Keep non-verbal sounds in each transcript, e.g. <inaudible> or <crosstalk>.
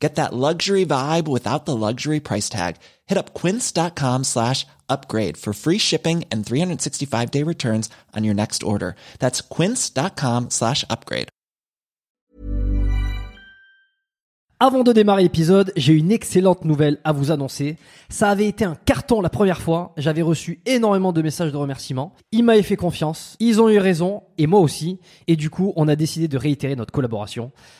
Get that luxury vibe without the luxury price tag. Hit up quince.com slash upgrade for free shipping and 365 day returns on your next order. That's quince.com slash upgrade. Avant de démarrer l'épisode, j'ai une excellente nouvelle à vous annoncer. Ça avait été un carton la première fois. J'avais reçu énormément de messages de remerciements. Ils m'avaient fait confiance. Ils ont eu raison. Et moi aussi. Et du coup, on a décidé de réitérer notre collaboration.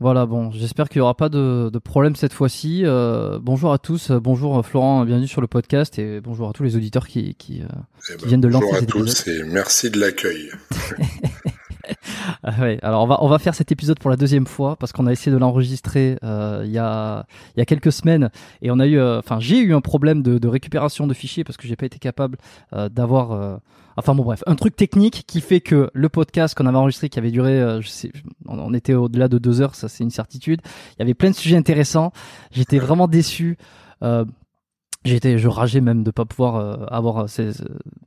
Voilà, bon, j'espère qu'il n'y aura pas de, de, problème cette fois-ci. Euh, bonjour à tous, bonjour Florent, bienvenue sur le podcast et bonjour à tous les auditeurs qui, qui, euh, eh ben, viennent de lancer Bonjour à tous et merci de l'accueil. <laughs> Ah ouais, alors on va on va faire cet épisode pour la deuxième fois parce qu'on a essayé de l'enregistrer euh, il y a il y a quelques semaines et on a eu enfin j'ai eu un problème de, de, récupération de fichiers parce que j'ai pas été capable d'avoir enfin bon bref un truc technique qui fait que le podcast qu'on avait enregistré qui avait duré je sais on était au-delà de deux heures ça c'est une certitude. Il y avait plein de sujets intéressants. J'étais vraiment déçu J'étais, je rageais même de pas pouvoir euh, avoir, ces,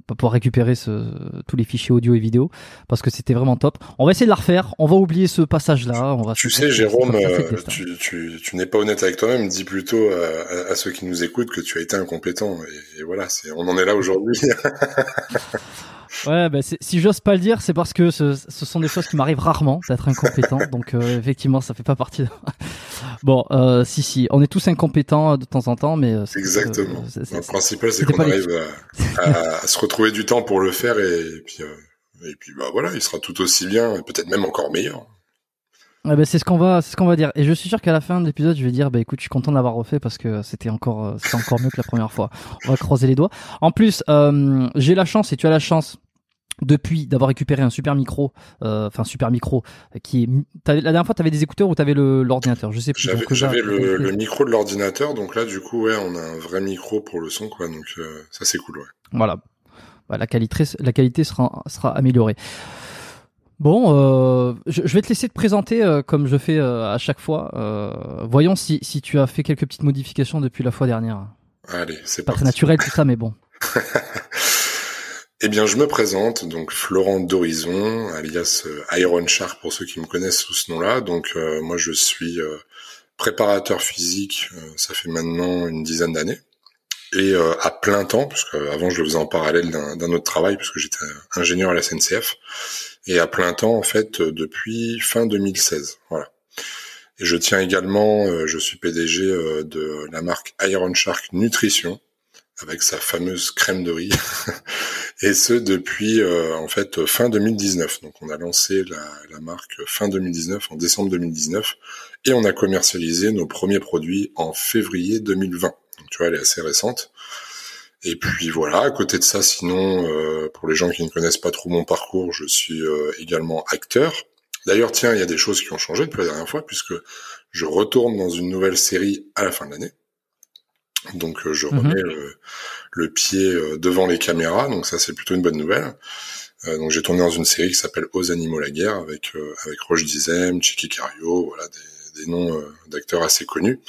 pas pouvoir récupérer ce, tous les fichiers audio et vidéo parce que c'était vraiment top. On va essayer de la refaire. On va oublier ce passage-là. On va. Tu sais, Jérôme, euh, tu, tu, tu n'es pas honnête avec toi-même. Dis plutôt à, à, ceux qui nous écoutent que tu as été incompétent. Et, et voilà, c'est, on en est là aujourd'hui. <laughs> Ouais, bah si j'ose pas le dire, c'est parce que ce, ce, sont des choses qui m'arrivent rarement d'être incompétent. donc euh, effectivement, ça fait pas partie. De... <laughs> bon, euh, si si, on est tous incompétents de temps en temps, mais euh, exactement. le principal, c'est qu'on arrive à, à, se retrouver du temps pour le faire et, et puis et puis bah voilà, il sera tout aussi bien, peut-être même encore meilleur. Ouais, bah, c'est ce qu'on va, c'est ce qu'on va dire. Et je suis sûr qu'à la fin de l'épisode, je vais dire, bah écoute, je suis content d'avoir refait parce que c'était encore, c'était encore mieux que la première fois. On va croiser les doigts. En plus, euh, j'ai la chance et tu as la chance depuis d'avoir récupéré un super micro, euh, enfin super micro, qui est. La dernière fois, tu avais des écouteurs ou tu avais l'ordinateur? Je sais plus. J'avais le, le, micro de l'ordinateur, donc là, du coup, ouais, on a un vrai micro pour le son, quoi. Donc euh, ça, c'est cool, ouais. Voilà. Bah, la qualité, la qualité sera, sera améliorée. Bon, euh, je, vais te laisser te présenter euh, comme je fais à chaque fois. voyons si, si tu as fait quelques petites modifications depuis la fois dernière. Allez, c'est pas très naturel tout ça, mais bon. <laughs> Eh bien, je me présente, donc Florent d'Horizon, alias euh, Iron Shark pour ceux qui me connaissent sous ce nom-là. Donc, euh, moi, je suis euh, préparateur physique, ça fait maintenant une dizaine d'années, et à plein temps, parce qu'avant je le faisais en parallèle d'un autre travail, puisque j'étais ingénieur à la SNCF, et à plein temps en fait depuis fin 2016. Voilà. Et je tiens également, je suis PDG de la marque Iron Shark Nutrition, avec sa fameuse crème de riz, <laughs> et ce depuis euh, en fait fin 2019. Donc on a lancé la, la, marque fin 2019, en décembre 2019, et on a commercialisé nos premiers produits en février 2020. Donc tu vois, elle est assez récente. Et puis voilà, à côté de ça, sinon, euh, pour les gens qui ne connaissent pas trop mon parcours, je suis euh, également acteur. D'ailleurs, tiens, il y a des choses qui ont changé depuis la dernière fois, puisque je retourne dans une nouvelle série à la fin de l'année. Donc euh, je mhm. remets le, pied euh, devant les caméras, donc ça c'est plutôt une bonne nouvelle. Euh, donc j'ai tourné dans une série qui s'appelle Aux animaux la guerre avec avec Roche Dizem, Chiki Cario, voilà des, des noms d'acteurs assez connus.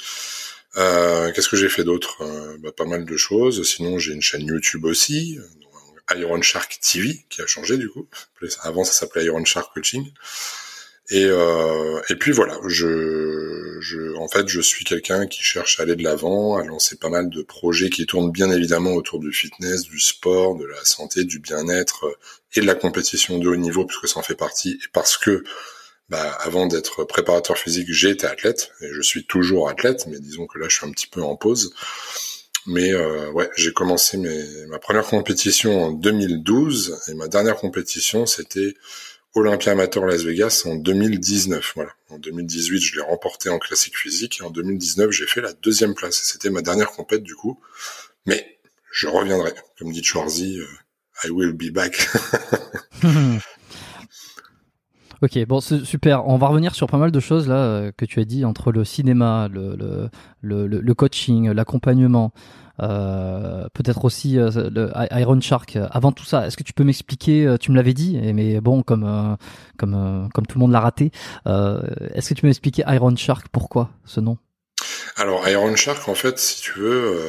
Qu'est-ce que j'ai fait d'autre? Bah, Pas mal de choses. Sinon j'ai une chaîne YouTube aussi, Iron Shark TV qui a changé du coup. Avant ça s'appelait Iron Shark Coaching. Et, euh, et puis voilà, je, je, en fait, je suis quelqu'un qui cherche à aller de l'avant, à lancer pas mal de projets qui tournent bien évidemment autour du fitness, du sport, de la santé, du bien-être euh, et de la compétition de haut niveau, puisque ça en fait partie, et parce que bah, avant d'être préparateur physique, j'ai été athlète, et je suis toujours athlète, mais disons que là, je suis un petit peu en pause. Mais euh, ouais, j'ai commencé mes, ma première compétition en 2012, et ma dernière compétition, c'était Olympia Amateur Las Vegas en 2019. Voilà. En 2018, je l'ai remporté en classique physique et en 2019, j'ai fait la deuxième place. C'était ma dernière compète du coup. Mais je reviendrai. Comme dit Schwarzy, euh, I will be back. <laughs> ok, bon, super. On va revenir sur pas mal de choses là euh, que tu as dit entre le cinéma, le, le, le, le coaching, l'accompagnement. Euh, peut-être aussi euh, le Iron Shark. Avant tout ça, est-ce que tu peux m'expliquer euh, Tu me l'avais dit, mais bon, comme comme comme tout le monde l'a raté, est-ce que tu peux m'expliquer Iron Shark Pourquoi ce nom? Alors Iron Shark, en fait, si tu veux,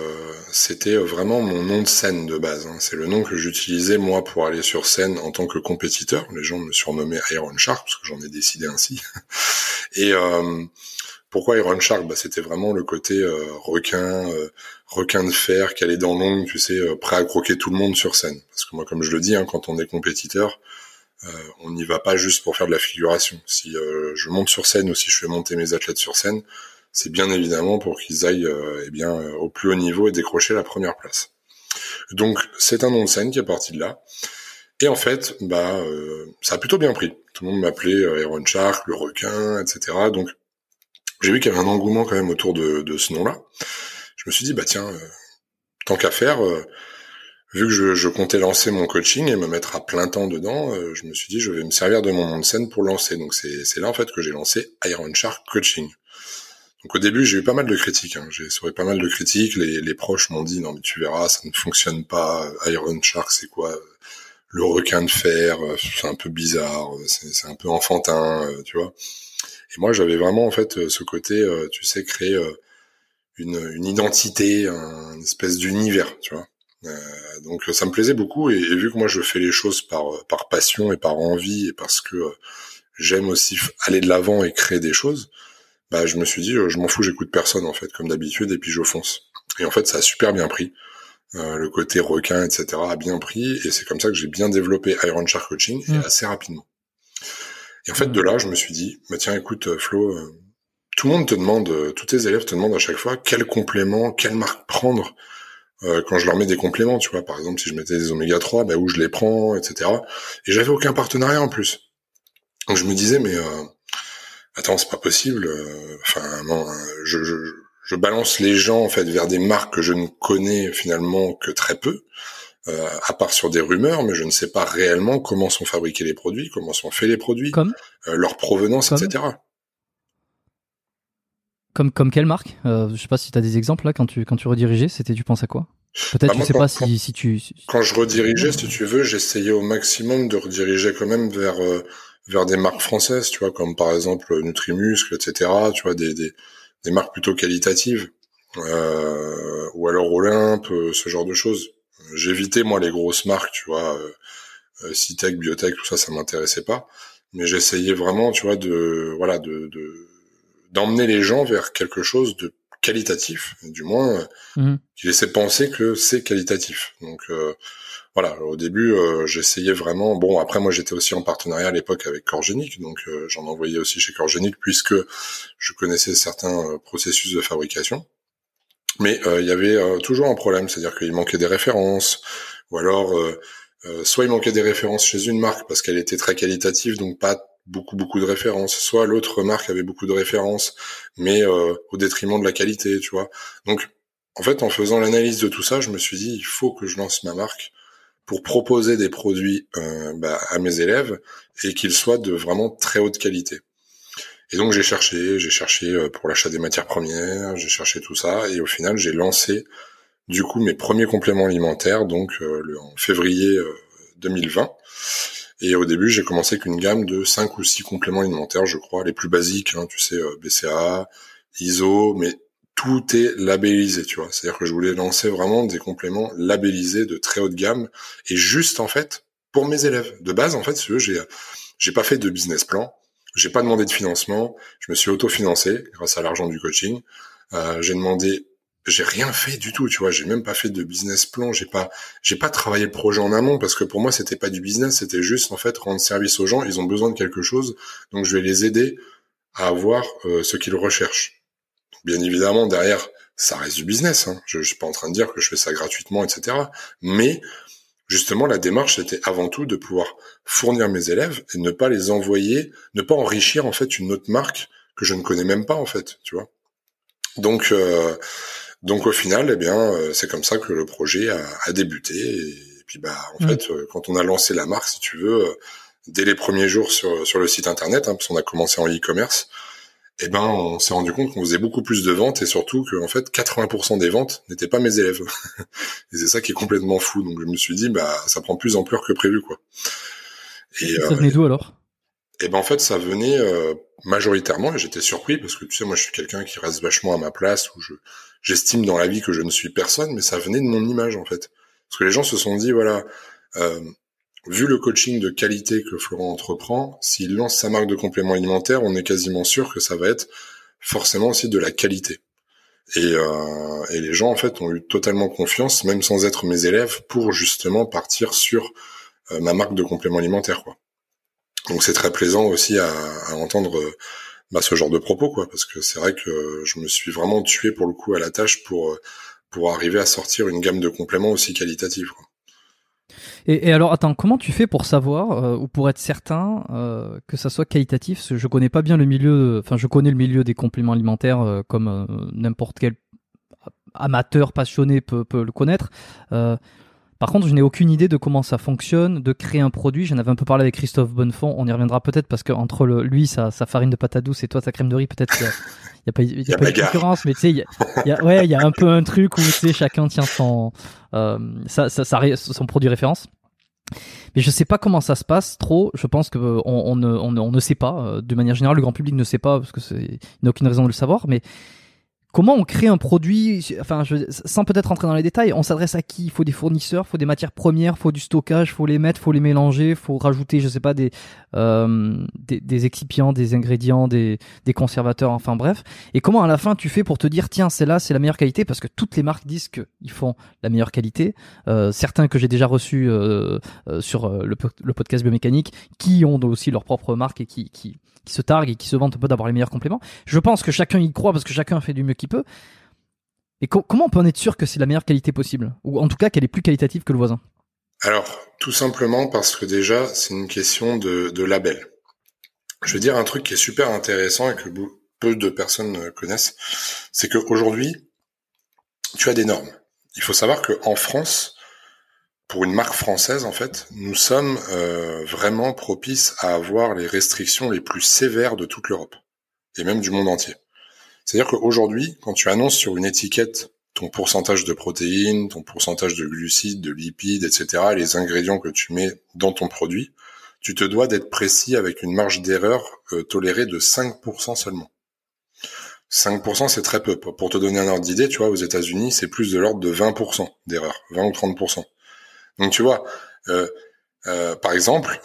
c'était vraiment mon nom de scène de base. Hein. C'est le nom que j'utilisais moi pour aller sur scène en tant que compétiteur. Les gens me surnommaient Iron Shark parce que j'en ai décidé ainsi. <laughs> Et pourquoi Iron Shark? Bah, C'était vraiment le côté requin, requin de fer qui allait dans l'ombre, tu sais, euh, prêt à croquer tout le monde sur scène. Parce que moi, comme je le dis, hein, quand on est compétiteur, euh, on n'y va pas juste pour faire de la figuration. Si euh, je monte sur scène ou si je fais monter mes athlètes sur scène, c'est bien évidemment pour qu'ils aillent eh bien au plus haut niveau et décrocher la première place. Donc c'est un nom de scène qui est parti de là. Et en fait, bah ça a plutôt bien pris. Tout le monde m'appelait Iron Shark, le requin, etc. Donc j'ai vu qu'il y avait un engouement quand même autour de, de ce nom-là je me suis dit bah tiens, euh, tant qu'à faire, euh, vu que je, comptais lancer mon coaching et me mettre à plein temps dedans, euh, je me suis dit je vais me servir de mon nom de scène pour lancer. Donc c'est là en fait que j'ai lancé Iron Shark Coaching. Donc au début j'ai eu pas mal de critiques, hein. j'ai sauvé pas mal de critiques. Les, proches m'ont dit non mais tu verras ça ne fonctionne pas. Iron Shark c'est quoi? Le requin de fer, c'est un peu bizarre, c'est un peu enfantin, tu vois. Et moi j'avais vraiment en fait ce côté, tu sais, créer une, une identité, un espèce d'univers, tu vois. Euh, donc ça me plaisait beaucoup et, vu que moi je fais les choses par par passion et par envie et parce que euh, j'aime aussi aller de l'avant et créer des choses, bah je me suis dit euh, je m'en fous, j'écoute personne en fait comme d'habitude et puis je fonce. Et en fait ça a super bien pris. le côté requin, etc. a bien pris et c'est comme ça que j'ai bien développé Iron Shark Coaching et mmh. assez rapidement. Et en fait de là je me suis dit bah tiens écoute Flo tout le monde te demande, euh, tous tes élèves te demandent à chaque fois quel complément, quelle marque prendre euh, quand je leur mets des compléments, tu vois. Par exemple, si je mettais des oméga 3, bah, où je les prends, etc. Et j'avais aucun partenariat en plus. Donc je me disais, mais euh, attends, c'est pas possible. Euh, enfin, non, je, je, je, balance les gens en fait vers des marques que je ne connais finalement que très peu. euh, à part sur des rumeurs, mais je ne sais pas réellement comment sont fabriqués les produits, comment sont faits les produits, Comme euh, leur provenance, Comme etc. Comme, comme quelle marque? Euh, Je sais pas si tu as des exemples là quand tu, quand tu redirigeais, c'était tu penses à quoi? Peut-être Bah, tu moi, sais quand- pas quand- si, si tu. si- Quand je redirigeais, si tu veux, j'essayais au maximum de rediriger quand même vers euh, vers des marques françaises, tu vois, comme par exemple Nutrimuscle, etc. Tu vois, des des, des marques plutôt qualitatives, euh, ou alors Olympe, euh, ce genre de choses. J'évitais moi les grosses marques, tu vois, euh, euh, Citec, Biotech, tout ça, ça m'intéressait pas. Mais j'essayais vraiment, tu vois, de voilà, de de- d'emmener les gens vers quelque chose de qualitatif, du moins Mhm. qui laissait penser que c'est qualitatif. Donc euh, voilà, au début, euh, j'essayais vraiment. Bon, après moi, j'étais aussi en partenariat à l'époque avec Corgenic, donc euh, j'en envoyais aussi chez Corgenic puisque je connaissais certains euh, processus de fabrication. Mais euh, il y avait euh, toujours un problème, c'est-à-dire qu'il manquait des références, ou alors soit il manquait des références chez une marque parce qu'elle était très qualitative, donc pas beaucoup beaucoup de références, soit l'autre marque avait beaucoup de références, mais au détriment de la qualité, tu vois. Donc en fait, en faisant l'analyse de tout ça, je me suis dit, il faut que je lance ma marque pour proposer des produits euh, bah, à mes élèves et qu'ils soient de vraiment très haute qualité. Et donc j'ai cherché, j'ai cherché euh, pour l'achat des matières premières, j'ai cherché tout ça, et au final j'ai lancé du coup mes premiers compléments alimentaires, donc euh, en février euh, 2020. Et au début j'ai commencé qu'une gamme de 5 ou 6 compléments alimentaires, je crois, les plus basiques, hein, tu sais, BCA, ISO, mais tout est labellisé, tu vois. C'est-à-dire que je voulais lancer vraiment des compléments labellisés de très haute gamme et juste en fait pour mes élèves. De base, en fait, si j'ai j'ai pas fait de business plan, j'ai pas demandé de financement, je me suis autofinancé grâce à l'argent du coaching. Euh, j'ai demandé, j'ai rien fait du tout, tu vois. J'ai même pas fait de business plan, j'ai pas j'ai pas travaillé le projet en amont parce que pour moi c'était pas du business, c'était juste en fait rendre service aux gens. Ils ont besoin de quelque chose, donc je vais les aider à avoir euh, ce qu'ils recherchent. Bien évidemment, derrière, ça reste du business. Hein. Je, je suis pas en train de dire que je fais ça gratuitement, etc. Mais justement, la démarche c'était avant tout de pouvoir fournir mes élèves et ne pas les envoyer, ne pas enrichir en fait une autre marque que je ne connais même pas en fait, tu vois. Donc, euh, donc au final, eh bien, euh, c'est comme ça que le projet a, a débuté. Et, puis, bah, en Mhm. fait, euh, quand on a lancé la marque, si tu veux, euh, dès les premiers jours sur sur le site internet, hein, parce qu'on a commencé en e-commerce, eh ben, on s'est rendu compte qu'on faisait beaucoup plus de ventes et surtout que en fait, 80% des ventes n'étaient pas mes élèves. <laughs> et c'est ça qui est complètement fou. Donc, je me suis dit, bah, ça prend plus d'ampleur que prévu, quoi. Et, Ça euh, venait d'où alors? et ben en fait, ça venait euh, majoritairement, et j'étais surpris parce que tu sais, moi, je suis quelqu'un qui reste vachement à ma place, où je j'estime dans la vie que je ne suis personne, mais ça venait de mon image en fait, parce que les gens se sont dit voilà, euh, vu le coaching de qualité que Florent entreprend, s'il lance sa marque de compléments alimentaires, on est quasiment sûr que ça va être forcément aussi de la qualité. Et, euh, les gens en fait ont eu totalement confiance, même sans être mes élèves, pour justement partir sur euh, ma marque de compléments alimentaires quoi. Donc c'est très plaisant aussi à, entendre euh, bah, ce genre de propos, quoi, parce que c'est vrai que je me suis vraiment tué pour le coup à la tâche pour pour arriver à sortir une gamme de compléments aussi qualitative. Quoi. Et, alors, attends, comment tu fais pour savoir euh, ou pour être certain euh, que ça soit qualitatif? Je connais pas bien le milieu. Enfin, je connais le milieu des compléments alimentaires euh, comme n'importe quel amateur passionné peut le connaître. Par contre, je n'ai aucune idée de comment ça fonctionne, de créer un produit. J'en avais un peu parlé avec Christophe Bonnefond. On y reviendra peut-être parce que entre le, lui, sa, sa farine de patate douce et toi, ta crème de riz, peut-être qu'il il y a pas, y a Y a pas de concurrence, mais tu sais, il y a, il y a- ouais, il y a un peu un truc où chacun tient son, euh, son produit référence. Mais je sais pas comment ça se passe trop. Je pense que euh, on, on ne, on, ne, on ne sait pas. Euh, De manière générale, le grand public ne sait pas parce que c'est, il n'a aucune raison de le savoir. Mais comment on crée un produit Enfin, sans peut-être rentrer dans les détails, on s'adresse à qui? Il faut des fournisseurs, il faut des matières premières, il faut du stockage, il faut les mettre, il faut les mélanger, il faut rajouter, je sais pas, des, euh, des, des excipients, des ingrédients, des, des conservateurs. Enfin bref. Et comment à la fin tu fais pour te dire tiens, c'est là, c'est la meilleure qualité? Parce que toutes les marques disent qu'ils font la meilleure qualité. Euh, certains que j'ai déjà reçus euh, sur le, le podcast biomécanique qui ont aussi leur propre marque et qui, qui, qui se targuent et qui se vantent un peu d'avoir les meilleurs compléments. Je pense que chacun y croit parce que chacun fait du mieux qu'il peut. Et co- comment on peut en être sûr que c'est la meilleure qualité possible? Ou en tout cas qu'elle est plus qualitative que le voisin? Alors, tout simplement parce que déjà, c'est une question de, label. Je vais dire un truc qui est super intéressant et que peu de personnes connaissent, c'est qu'aujourd'hui, tu as des normes. Il faut savoir qu'en France, pour une marque française, en fait, nous sommes euh, vraiment propices à avoir les restrictions les plus sévères de toute l'Europe et même du monde entier. C'est-à-dire qu'aujourd'hui, quand tu annonces sur une étiquette ton pourcentage de protéines, ton pourcentage de glucides, de lipides, etc., les ingrédients que tu mets dans ton produit, tu te dois d'être précis avec une marge d'erreur euh, tolérée de 5% seulement. 5% c'est très peu. Pour te donner un ordre d'idée, tu vois, aux États-Unis, c'est plus de l'ordre de 20% d'erreur, 20 ou 30%. Donc tu vois, euh, euh, par exemple,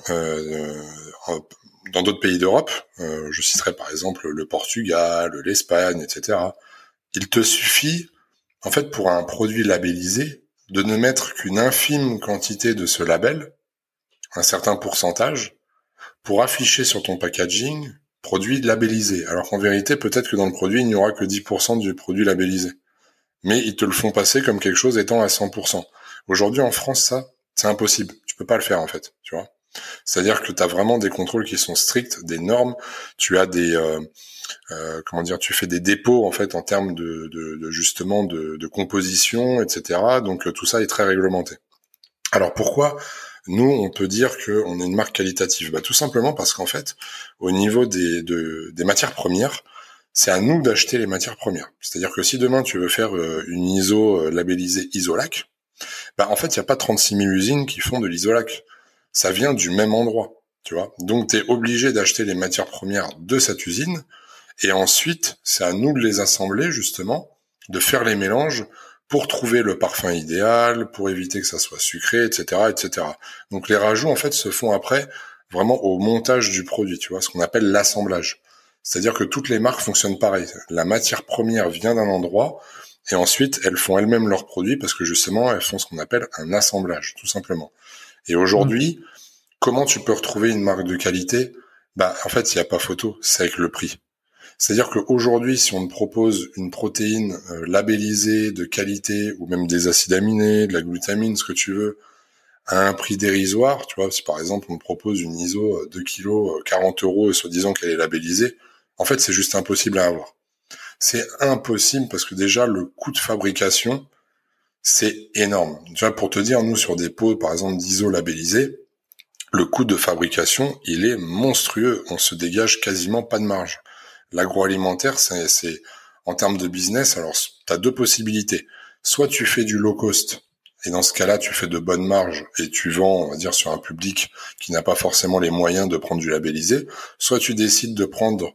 dans d'autres pays d'Europe, je citerai par exemple le Portugal, l'Espagne, etc. Il te suffit, en fait, pour un produit labellisé, de ne mettre qu'une infime quantité de ce label, un certain pourcentage, pour afficher sur ton packaging produit labellisé. Alors qu'en vérité, peut-être que dans le produit, il n'y aura que 10% du produit labellisé. Mais ils te le font passer comme quelque chose étant à 100%. Aujourd'hui, en France, ça, c'est impossible. Tu peux pas le faire, en fait, tu vois. C'est-à-dire que tu as vraiment des contrôles qui sont stricts, des normes. Tu as des, euh, euh, comment dire, tu fais des dépôts en fait en termes de, de, justement de, composition, etc. Donc euh, tout ça est très réglementé. Alors pourquoi nous on peut dire qu'on est une marque qualitative? Bah, Tout simplement parce qu'en fait, au niveau des, des matières premières, c'est à nous d'acheter les matières premières. C'est-à-dire que si demain tu veux faire une ISO labellisée Isolac, bah en fait il n'y a pas 36 000 usines qui font de l'Isolac ça vient du même endroit, tu vois. Donc tu es obligé d'acheter les matières premières de cette usine et ensuite c'est à nous de les assembler justement, de faire les mélanges pour trouver le parfum idéal, pour éviter que ça soit sucré, etc., etc. Donc les rajouts en fait se font après vraiment au montage du produit, tu vois, ce qu'on appelle l'assemblage. C'est-à-dire que toutes les marques fonctionnent pareil. La matière première vient d'un endroit et ensuite elles font elles-mêmes leurs produits parce que justement elles font ce qu'on appelle un assemblage, tout simplement. Et aujourd'hui, comment tu peux retrouver une marque de qualité? Bah, en fait, il n'y a pas photo, c'est avec le prix. C'est-à-dire qu'aujourd'hui, si on te propose une protéine euh, labellisée de qualité, ou même des acides aminés, de la glutamine, ce que tu veux, à un prix dérisoire, tu vois, si par exemple on te propose une ISO 2 kg, 40 euros, et soi-disant qu'elle est labellisée, en fait, c'est juste impossible à avoir. C'est impossible parce que déjà, le coût de fabrication, c'est énorme. Pour te dire, nous, sur des pots, par exemple, d'ISO labellisés, le coût de fabrication, il est monstrueux. On se dégage quasiment pas de marge. L'agroalimentaire, c'est, en termes de business, alors, tu as deux possibilités. Soit tu fais du low cost, et dans ce cas-là, tu fais de bonnes marges et tu vends, on va dire, sur un public qui n'a pas forcément les moyens de prendre du labellisé. Soit tu décides de prendre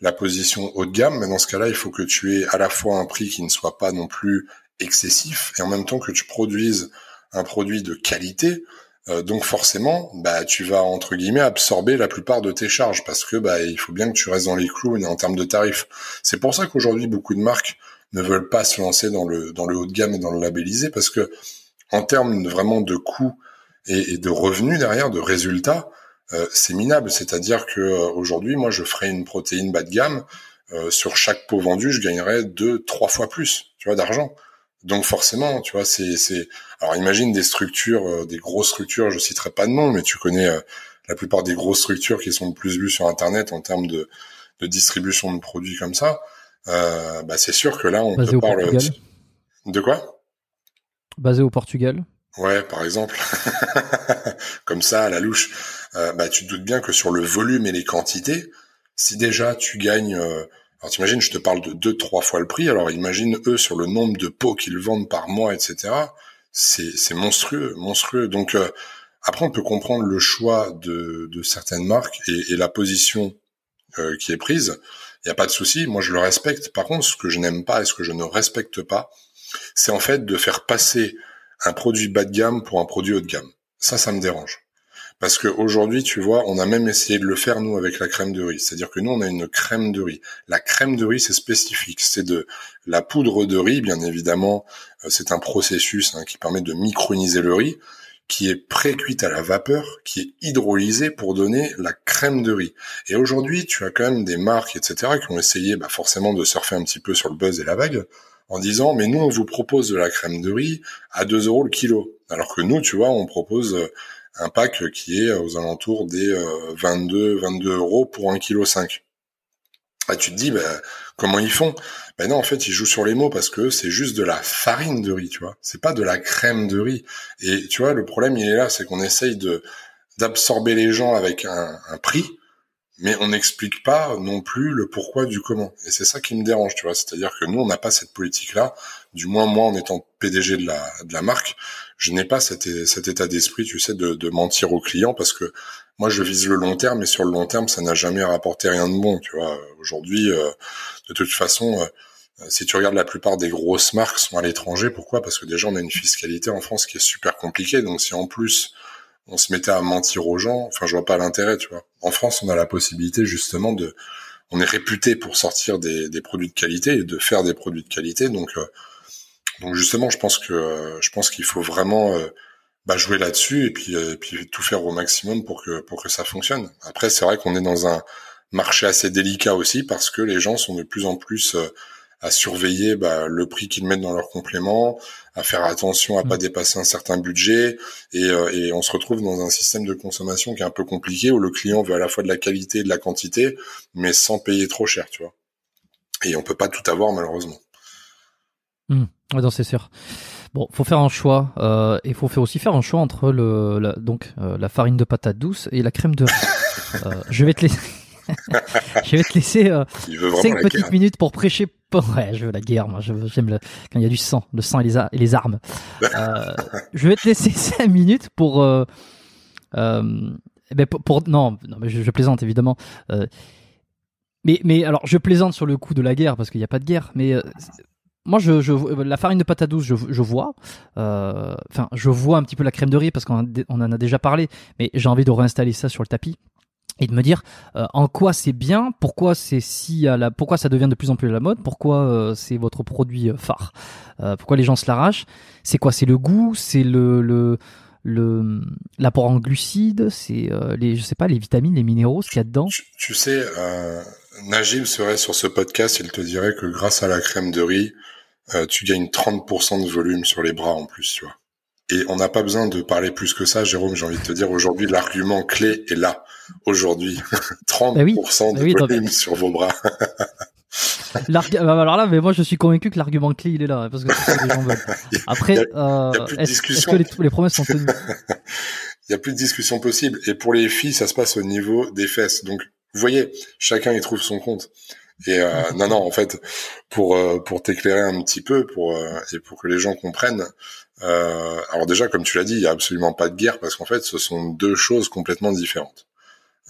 la position haut de gamme, mais dans ce cas-là, il faut que tu aies à la fois un prix qui ne soit pas non plus excessif et en même temps que tu produises un produit de qualité, euh, donc forcément, bah tu vas entre guillemets absorber la plupart de tes charges parce que bah il faut bien que tu restes dans les clous en termes de tarifs. C'est pour ça qu'aujourd'hui beaucoup de marques ne veulent pas se lancer dans le dans le haut de gamme et dans le labellisé parce que en termes vraiment de coûts et, de revenus derrière, de résultats, euh, c'est minable. C'est-à-dire que euh, aujourd'hui, moi, je ferais une protéine bas de gamme. sur chaque pot vendu, je gagnerais deux, trois fois plus, tu vois, d'argent. Donc forcément, tu vois, c'est c'est alors imagine des structures, euh, des grosses structures, je citerai pas de nom, mais tu connais euh, la plupart des grosses structures qui sont le plus vues sur internet en termes de, de distribution de produits comme ça. Euh, bah c'est sûr que là on Basé te parle de quoi? Basé au Portugal. Ouais, par exemple. <laughs> comme ça, à la louche. Euh, bah tu te doutes bien que sur le volume et les quantités, si déjà tu gagnes alors t'imagines, je te parle de deux, trois fois le prix. Alors imagine eux sur le nombre de pots qu'ils vendent par mois, etc. C'est, monstrueux, monstrueux. Donc euh, après, on peut comprendre le choix de, de certaines marques et, et la position euh, qui est prise. Il n'y a pas de souci. Moi, je le respecte. Par contre, ce que je n'aime pas et ce que je ne respecte pas, c'est en fait de faire passer un produit bas de gamme pour un produit haut de gamme. Ça, ça me dérange. Parce qu'aujourd'hui, tu vois, on a même essayé de le faire, nous, avec la crème de riz. C'est-à-dire que nous, on a une crème de riz. La crème de riz, c'est spécifique. C'est de la poudre de riz, bien évidemment. Euh, c'est un processus hein, qui permet de microniser le riz, qui est pré-cuite à la vapeur, qui est hydrolysé pour donner la crème de riz. Et aujourd'hui, tu as quand même des marques, etc., qui ont essayé bah, forcément de surfer un petit peu sur le buzz et la vague, en disant, mais nous, on vous propose de la crème de riz à 2 euros le kilo. Alors que nous, tu vois, on propose euh, un pack qui est aux alentours des 22 euh, 22 euros pour un kilo 5. Ah, tu te dis, bah, comment ils font? Ben non, en fait, ils jouent sur les mots parce que c'est juste de la farine de riz, tu vois. C'est pas de la crème de riz. Et tu vois, le problème, il est là, c'est qu'on essaye de d'absorber les gens avec un, un prix, mais on n'explique pas non plus le pourquoi du comment. Et c'est ça qui me dérange, tu vois. C'est-à-dire que nous, on n'a pas cette politique-là. Du moins, moi, en étant PDG de la, de la marque, je n'ai pas cet, état d'esprit, tu sais, de, de mentir aux clients parce que moi, je vise le long terme, et sur le long terme, ça n'a jamais rapporté rien de bon. Tu vois, aujourd'hui, euh, de toute façon, euh, si tu regardes la plupart des grosses marques sont à l'étranger, pourquoi? Parce que déjà, on a une fiscalité en France qui est super compliquée. Donc, si en plus on se mettait à mentir aux gens, enfin, je vois pas l'intérêt. Tu vois, en France, on a la possibilité justement de, on est réputé pour sortir des, des produits de qualité et de faire des produits de qualité. Donc, euh, donc justement, je pense que je pense qu'il faut vraiment bah, jouer là-dessus et puis, euh, puis tout faire au maximum pour que pour que ça fonctionne. Après, c'est vrai qu'on est dans un marché assez délicat aussi parce que les gens sont de plus en plus euh, à surveiller bah, le prix qu'ils mettent dans leurs compléments, à faire attention à pas mmh. dépasser un certain budget et, euh, et on se retrouve dans un système de consommation qui est un peu compliqué où le client veut à la fois de la qualité et de la quantité mais sans payer trop cher, tu vois. Et on peut pas tout avoir malheureusement. Mmh. non, c'est sûr. Bon, faut faire un choix euh, et faut faire aussi faire un choix entre le la, donc euh, la farine de patate douce et la crème de riz. <laughs> euh, je vais te laisser. <laughs> je vais te laisser euh, 5 petites minutes pour prêcher. <laughs> Ouais, je veux la guerre, moi. J'aime le... quand il y a du sang, le sang et les, et les armes. Euh, je vais te laisser 5 minutes pour, euh, euh, ben pour, pour, non, non, mais je, je plaisante évidemment. Euh, mais, mais alors, je plaisante sur le coup de la guerre parce qu'il n'y a pas de guerre. Mais euh, moi, je, je, la farine de patate douce, je, je vois. Euh, enfin, je vois un petit peu la crème de riz parce qu'on on en a déjà parlé, mais j'ai envie de réinstaller ça sur le tapis et de me dire euh, en quoi c'est bien, pourquoi c'est si à la, pourquoi ça devient de plus en plus à la mode, pourquoi euh, c'est votre produit phare, euh, pourquoi les gens se l'arrachent, c'est quoi, c'est le goût, c'est le, le le l'apport en glucides, c'est euh, les je sais pas les vitamines, les minéraux, ce qu'il y a dedans? Tu, tu sais, euh, Najib serait sur ce podcast, il te dirait que grâce à la crème de riz, euh, tu gagnes 30% de volume sur les bras en plus, tu vois. Et on n'a pas besoin de parler plus que ça, Jérôme. J'ai envie de te dire aujourd'hui, l'argument clé est là. Aujourd'hui, <laughs> 30% bah oui, de oui, volume sur vos bras. <laughs> Bah, alors là, mais moi je suis convaincu que l'argument clé il est là parce que c'est les gens veulent. Après, euh, est-ce que les, les promesses sont tenues? <laughs> Il y a plus de discussion possible. Et pour les filles, ça se passe au niveau des fesses. Donc, vous voyez, chacun y trouve son compte. Et euh, non, non, en fait, pour euh, pour t'éclairer un petit peu, pour euh, et pour que les gens comprennent. Euh, alors déjà, comme tu l'as dit, il y a absolument pas de guerre parce qu'en fait, ce sont deux choses complètement différentes.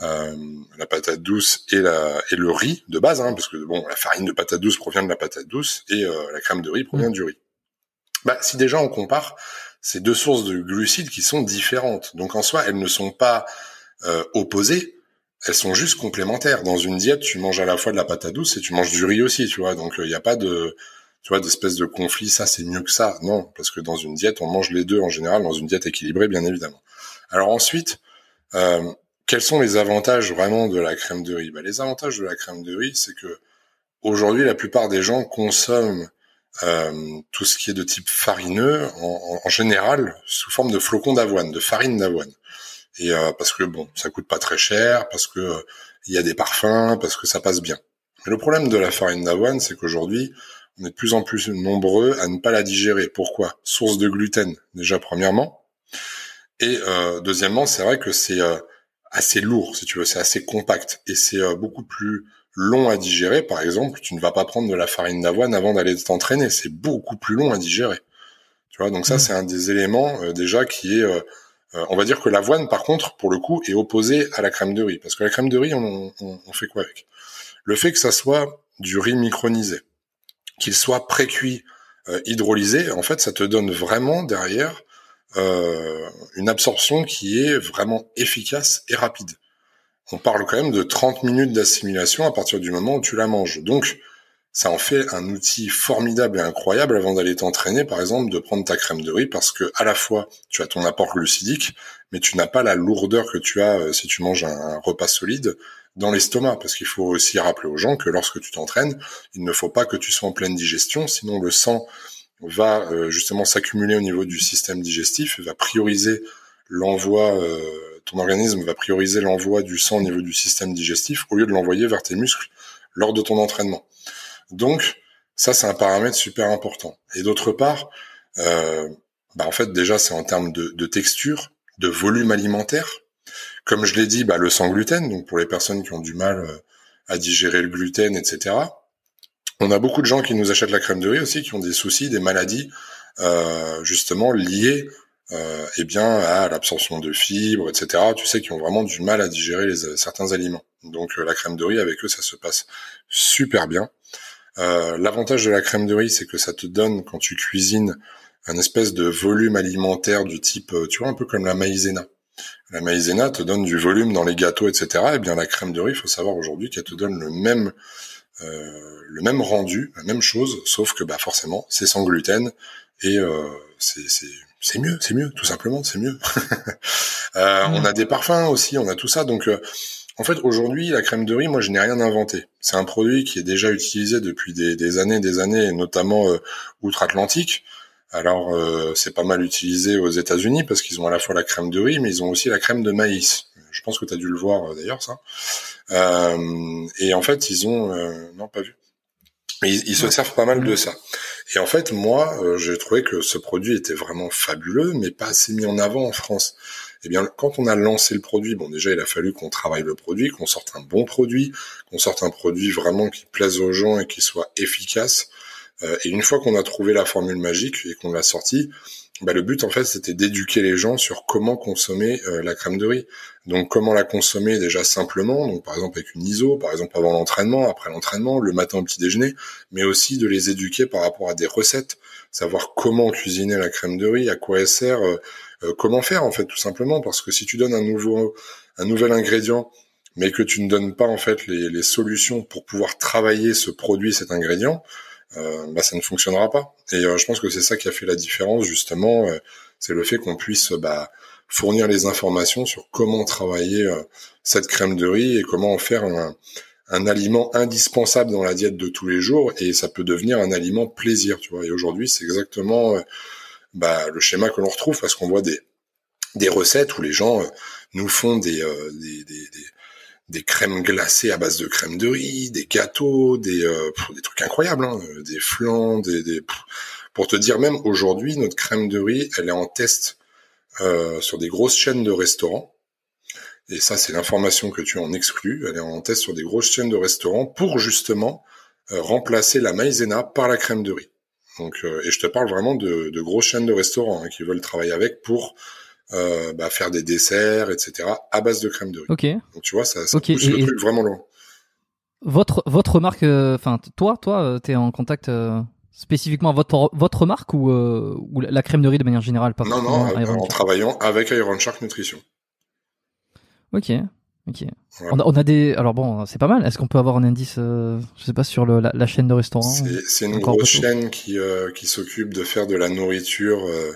Euh, la patate douce et la et le riz de base, hein, parce que bon, la farine de patate douce provient de la patate douce et la crème de riz provient mmh. du riz. Bah, si déjà on compare, ces deux sources de glucides qui sont différentes. Donc en soi, elles ne sont pas opposées, elles sont juste complémentaires. Dans une diète, tu manges à la fois de la patate douce et tu manges du riz aussi, tu vois. Donc il euh, n'y a pas de, tu vois, d'espèce de conflit. Ça c'est mieux que ça. Non, parce que dans une diète, on mange les deux en général. Dans une diète équilibrée, bien évidemment. Alors ensuite, euh, quels sont les avantages vraiment de la crème de riz? Bah, Les avantages de la crème de riz, c'est que aujourd'hui, la plupart des gens consomment euh, tout ce qui est de type farineux en, en général sous forme de flocons d'avoine, de farine d'avoine et euh, parce que bon, ça coûte pas très cher, parce que euh, il y a des parfums, parce que ça passe bien. Mais le problème de la farine d'avoine, c'est qu'aujourd'hui, on est de plus en plus nombreux à ne pas la digérer. Pourquoi? Source de gluten, déjà premièrement, et euh, deuxièmement, c'est vrai que c'est euh, assez lourd, si tu veux, c'est assez compact et c'est euh, beaucoup plus long à digérer. Par exemple, tu ne vas pas prendre de la farine d'avoine avant d'aller t'entraîner, c'est beaucoup plus long à digérer. Tu vois, donc ça, mmh. c'est un des éléments déjà qui est euh, on va dire que l'avoine, par contre, pour le coup, est opposée à la crème de riz. Parce que la crème de riz, on, fait quoi avec? Le fait que ça soit du riz micronisé, qu'il soit pré-cuit, euh, hydrolysé, en fait, ça te donne vraiment derrière euh, une absorption qui est vraiment efficace et rapide. On parle quand même de 30 minutes d'assimilation à partir du moment où tu la manges. Donc, ça en fait un outil formidable et incroyable avant d'aller t'entraîner, par exemple, de prendre ta crème de riz parce que à la fois tu as ton apport glucidique, mais tu n'as pas la lourdeur que tu as euh, si tu manges un, repas solide dans l'estomac, parce qu'il faut aussi rappeler aux gens que lorsque tu t'entraînes, il ne faut pas que tu sois en pleine digestion, sinon le sang va euh, justement s'accumuler au niveau du système digestif, va prioriser l'envoi, euh, ton organisme va prioriser l'envoi du sang au niveau du système digestif au lieu de l'envoyer vers tes muscles lors de ton entraînement. Donc ça, c'est un paramètre super important. Et d'autre part, euh, bah en fait déjà c'est en termes de, texture, de volume alimentaire. Comme je l'ai dit, bah, le sans gluten, donc pour les personnes qui ont du mal euh, à digérer le gluten, etc. On a beaucoup de gens qui nous achètent la crème de riz aussi, qui ont des soucis, des maladies euh, justement liées euh, eh bien à l'absorption de fibres, etc. Tu sais, qui ont vraiment du mal à digérer certains aliments. Donc euh, la crème de riz avec eux, ça se passe super bien. Euh, L'avantage de la crème de riz, c'est que ça te donne quand tu cuisines un espèce de volume alimentaire du type, euh, tu vois, un peu comme la maïzena. La maïzena te donne du volume dans les gâteaux, etc. Et eh bien la crème de riz, il faut savoir aujourd'hui qu'elle te donne le même euh, le même rendu, la même chose, sauf que bah forcément c'est sans gluten et euh, c'est c'est mieux, c'est mieux, tout simplement, c'est mieux. <laughs> euh, On a des parfums aussi, on a tout ça, donc euh, en fait, aujourd'hui, la crème de riz, moi, je n'ai rien inventé. C'est un produit qui est déjà utilisé depuis des, des années, des années, notamment euh, outre-Atlantique. Alors, euh, c'est pas mal utilisé aux États-Unis parce qu'ils ont à la fois la crème de riz, mais ils ont aussi la crème de maïs. Je pense que tu as dû le voir euh, d'ailleurs, ça. Euh, et en fait, ils ont... non, pas vu. Ils, ils, se servent pas mal de ça. Et en fait, moi, j'ai trouvé que ce produit était vraiment fabuleux, mais pas assez mis en avant en France eh bien, quand on a lancé le produit, bon, déjà, il a fallu qu'on travaille le produit, qu'on sorte un bon produit, qu'on sorte un produit vraiment qui plaise aux gens et qui soit efficace. Euh, et une fois qu'on a trouvé la formule magique et qu'on l'a sorti, bah, le but en fait c'était d'éduquer les gens sur comment consommer euh, la crème de riz. Donc comment la consommer déjà simplement, donc par exemple avec une ISO, par exemple avant l'entraînement, après l'entraînement, le matin au petit déjeuner, mais aussi de les éduquer par rapport à des recettes, savoir comment cuisiner la crème de riz, à quoi elle sert, euh, euh, comment faire en fait tout simplement? Parce que si tu donnes un nouveau un nouvel ingrédient mais que tu ne donnes pas en fait les, les solutions pour pouvoir travailler ce produit cet ingrédient euh, bah, ça ne fonctionnera pas. Et euh, je pense que c'est ça qui a fait la différence justement c'est le fait qu'on puisse bah, fournir les informations sur comment travailler cette crème de riz et comment en faire un, un aliment indispensable dans la diète de tous les jours et ça peut devenir un aliment plaisir tu vois. Et aujourd'hui c'est exactement bah, le schéma que l'on retrouve parce qu'on voit des, des recettes où les gens euh, nous font des, euh, des, des, des, crèmes glacées à base de crème de riz, des gâteaux, des, euh, des trucs incroyables, hein, des flans, des, des, pour te dire même aujourd'hui notre crème de riz, elle est en test sur des grosses chaînes de restaurants. Et ça, c'est l'information que tu en exclus. Elle est en test sur des grosses chaînes de restaurants pour justement remplacer la maïzena par la crème de riz. Donc, euh, et je te parle vraiment de, de grosses chaînes de restaurants hein, qui veulent travailler avec pour euh, bah, faire des desserts, etc. à base de crème de riz. Ok. Donc tu vois, ça, ça pousse le truc vraiment loin. Votre votre marque, euh, enfin toi, toi, t'es en contact spécifiquement votre votre marque ou, ou la crème de riz de manière générale pas Non, non, en travaillant avec Iron Shark Nutrition. Ok. Ok. On, a, on, a, des. Alors bon, c'est pas mal. Est-ce qu'on peut avoir un indice, euh, je sais pas, sur le, la, la, chaîne de restaurants? C'est une grosse chaîne qui euh, qui s'occupe de faire de la nourriture euh,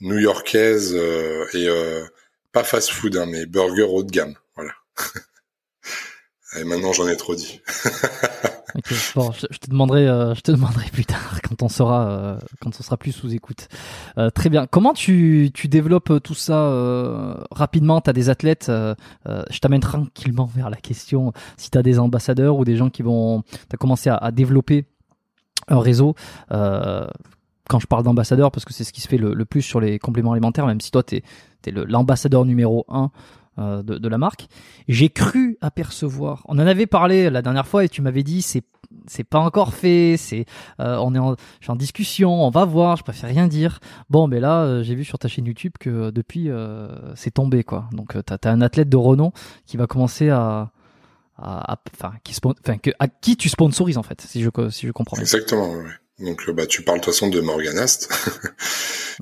new-yorkaise euh, et euh, pas fast-food, hein, mais burger haut de gamme. Voilà. <laughs> et maintenant, j'en ai trop dit. <laughs> Ok, bon, je, te demanderai, euh, je te demanderai plus tard <laughs> quand on sera, euh, quand on sera plus sous écoute. Euh, très bien. Comment tu, tu développes tout ça euh, rapidement? T'as des athlètes. Euh, je t'amène tranquillement vers la question. Si t'as des ambassadeurs ou des gens qui vont, t'as commencé à, à, développer un réseau. quand je parle d'ambassadeurs, parce que c'est ce qui se fait le, le, plus sur les compléments alimentaires, même si toi t'es es, l'ambassadeur numéro un euh, de, de, la marque. J'ai cru apercevoir. On en avait parlé la dernière fois et tu m'avais dit c'est c'est pas encore fait, c'est euh, on est en, en discussion, on va voir. Je préfère rien dire. Bon, mais là euh, j'ai vu sur ta chaîne YouTube que depuis c'est tombé quoi. Donc t'as as un athlète de renom qui va commencer à enfin qui enfin que à qui tu sponsorises en fait si je si je comprends. Exactement. Ouais. Donc bah tu parles de toute façon de Morganast,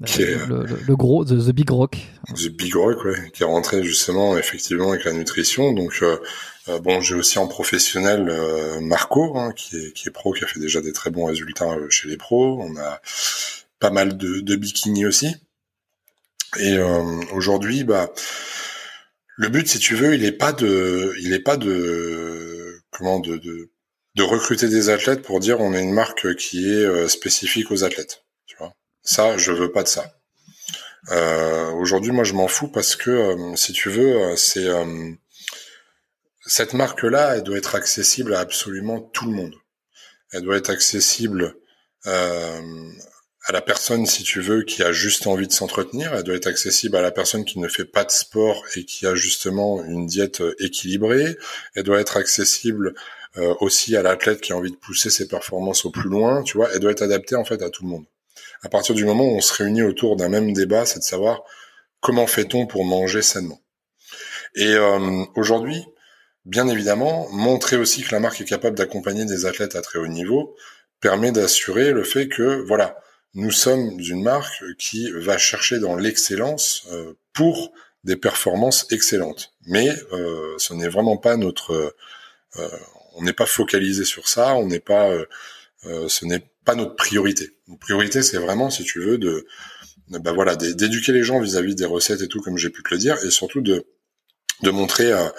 qui est le, le, gros, the, the, Big Rock. The Big Rock, ouais, qui est rentré justement effectivement avec la nutrition. Donc euh, euh bon, j'ai aussi en professionnel euh, Marco, hein, qui est qui est pro, qui a fait déjà des très bons résultats euh, chez les pros. On a pas mal de, de bikini aussi. Et aujourd'hui, bah le but, si tu veux, il est pas de, il est pas de comment de, de de recruter des athlètes pour dire on est une marque qui est euh, spécifique aux athlètes. Tu vois, ça, je veux pas de ça. Euh, Aujourd'hui, moi, je m'en fous parce que euh, si tu veux, c'est cette marque-là, elle doit être accessible à absolument tout le monde. Elle doit être accessible euh, à la personne, si tu veux, qui a juste envie de s'entretenir. Elle doit être accessible à la personne qui ne fait pas de sport et qui a justement une diète équilibrée. Elle doit être accessible euh, aussi à l'athlète qui a envie de pousser ses performances au plus loin. Tu vois, elle doit être adaptée en fait à tout le monde. À partir du moment où on se réunit autour d'un même débat, c'est de savoir comment fait-on pour manger sainement. Et euh, aujourd'hui, bien évidemment, montrer aussi que la marque est capable d'accompagner des athlètes à très haut niveau permet d'assurer le fait que voilà, nous sommes une marque qui va chercher dans l'excellence euh, pour des performances excellentes. Mais euh, ce n'est vraiment pas notre, euh, on n'est pas focalisé sur ça, on n'est pas, ce n'est pas notre priorité. Notre priorité, c'est vraiment, si tu veux, de, bah voilà, d'éduquer les gens vis-à-vis des recettes et tout, comme j'ai pu te le dire, et surtout de, de montrer à,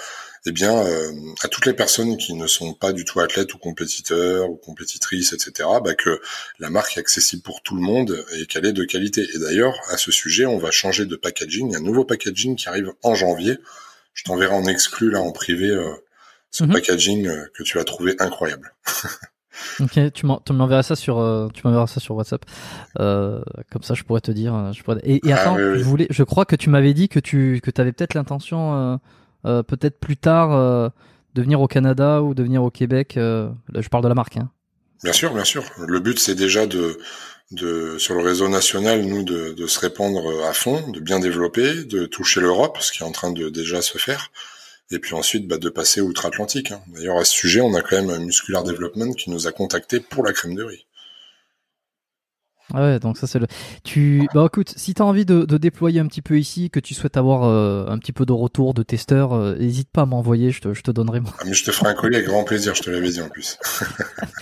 eh bien, euh, à toutes les personnes qui ne sont pas du tout athlètes ou compétiteurs ou compétitrices, etc., bah, que la marque est accessible pour tout le monde et qu'elle est de qualité. Et d'ailleurs, à ce sujet, on va changer de packaging. Il y a un nouveau packaging qui arrive en janvier. Je t'enverrai en exclu là en privé euh, ce mhm. packaging euh, que tu as trouvé incroyable. <laughs> ok, tu m'enverras ça sur, tu m'enverras ça sur WhatsApp. comme ça, je pourrais te dire. Je pourrais... Et, et ah attends, je voulais, je crois que tu m'avais dit que tu, que avais peut-être l'intention euh, peut-être plus tard euh, de venir au Canada ou de venir au Québec euh, Là, je parle de la marque. Hein. Bien sûr, bien sûr. Le but, c'est déjà de, de, sur le réseau national, nous, de, de, se répandre à fond, de bien développer, de toucher l'Europe, ce qui est en train de déjà se faire, et puis ensuite bah, de passer outre-Atlantique. Hein. D'ailleurs, à ce sujet, on a quand même Muscular Development qui nous a contacté pour la crème de riz. Ouais, donc ça c'est le. Tu, bah écoute, si t'as envie de, de, déployer un petit peu ici, que tu souhaites avoir euh, un petit peu de retour de testeur, euh, n'hésite pas à m'envoyer, je te, je te donnerai. Moi. Ah, mais je te ferai un colis avec grand plaisir, je te l'avais dit en plus.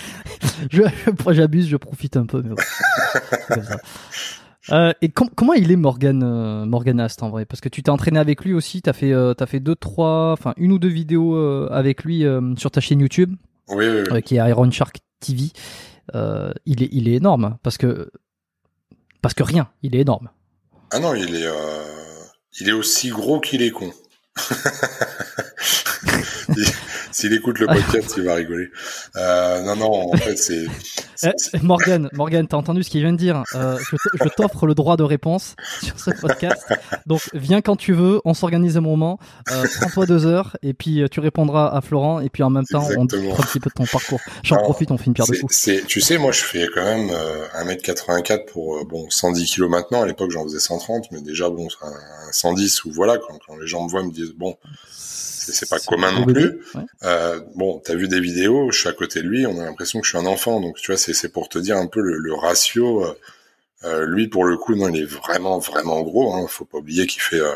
<laughs> je, j'abuse, je profite un peu, mais ouais. <laughs> Euh, et comment il est Morgan euh, Morgan Ast en vrai? Parce que tu t'es entraîné avec lui aussi, t'as fait euh, t'as fait deux trois, enfin une ou deux vidéos avec lui sur ta chaîne YouTube, oui, oui, oui. qui est Iron Shark TV. Euh, il, est, il est énorme parce que parce que rien, il est énorme. Ah non, il est euh, il est aussi gros qu'il est con. <laughs> S'il écoute le podcast, il va rigoler. Euh, non, non, en fait, c'est. Eh, Morgan, Morgan, t'as entendu ce qu'il vient de dire euh, Je t'offre le droit de réponse sur ce podcast. Donc, viens quand tu veux, on s'organise un moment. Euh, Prends-toi deux heures et puis euh, tu répondras à Florent et puis en même temps, on discutera un petit peu de ton parcours. J'en profite, on fait une pierre de coups. Tu sais, moi, je fais quand même 1m84 pour bon 110 kg maintenant. À l'époque, j'en faisais 130, mais déjà bon, un 110 ou voilà quand, quand les gens me voient, me disent bon c'est pas commun non plus. Euh, bon, t'as vu des vidéos, je suis à côté de lui, on a l'impression que je suis un enfant, donc tu vois, c'est pour te dire un peu le, ratio. Euh, euh, lui, pour le coup, non, il est vraiment vraiment gros. Hein, faut pas oublier qu'il fait euh,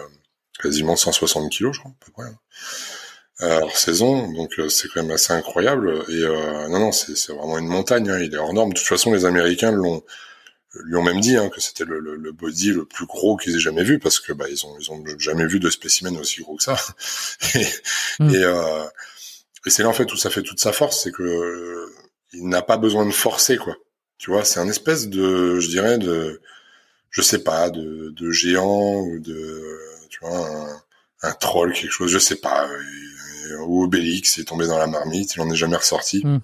quasiment 160 kilos, je crois, à peu près. Hein. hors saison, donc c'est quand même assez incroyable. Et non, non, c'est vraiment une montagne. Hein, il est hors norme. De toute façon, les Américains l'ont lui ont même dit hein, que c'était le, le, body le plus gros qu'ils aient jamais vu parce que bah ils ont ils ont jamais vu de spécimen aussi gros que ça <laughs> et, mm. euh, et, c'est là en fait où ça fait toute sa force c'est que il n'a pas besoin de forcer quoi tu vois c'est un espèce de je dirais de je sais pas de, de géant ou de tu vois un, un troll quelque chose je sais pas ou Obélix est tombé dans la marmite il en est jamais ressorti mm.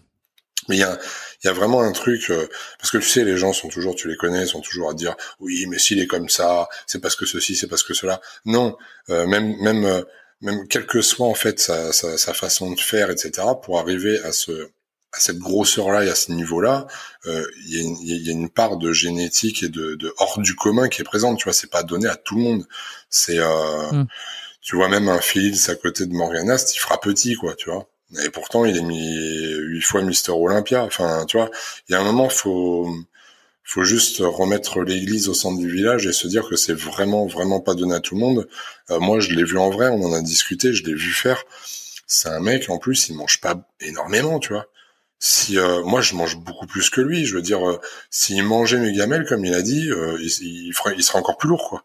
Mais il y a, y a vraiment un truc euh, parce que tu sais, les gens sont toujours, tu les connais, sont toujours à dire oui, mais s'il est comme ça, c'est parce que ceci, c'est parce que cela. Non, euh, même même euh, même quelle que soit en fait sa, sa, sa, façon de faire, etc. Pour arriver à ce à cette grosseur-là et à ce niveau-là, il y, a y, a une part de génétique et de, de, hors du commun qui est présente. Tu vois, c'est pas donné à tout le monde. C'est mm. tu vois même un Fields à côté de Morganast, il fera petit, quoi. Tu vois. Et pourtant, il est mis huit fois Mister Olympia. Enfin, tu vois, il y a un moment, faut, faut juste remettre l'église au centre du village et se dire que c'est vraiment, vraiment pas donné à tout le monde. Euh, moi, je l'ai vu en vrai, on en a discuté, je l'ai vu faire. C'est un mec, en plus, il mange pas énormément, tu vois. Si euh, moi, je mange beaucoup plus que lui. Je veux dire, euh, s'il mangeait mes gamelles, comme il a dit, il, il, ferait, il serait encore plus lourd, quoi.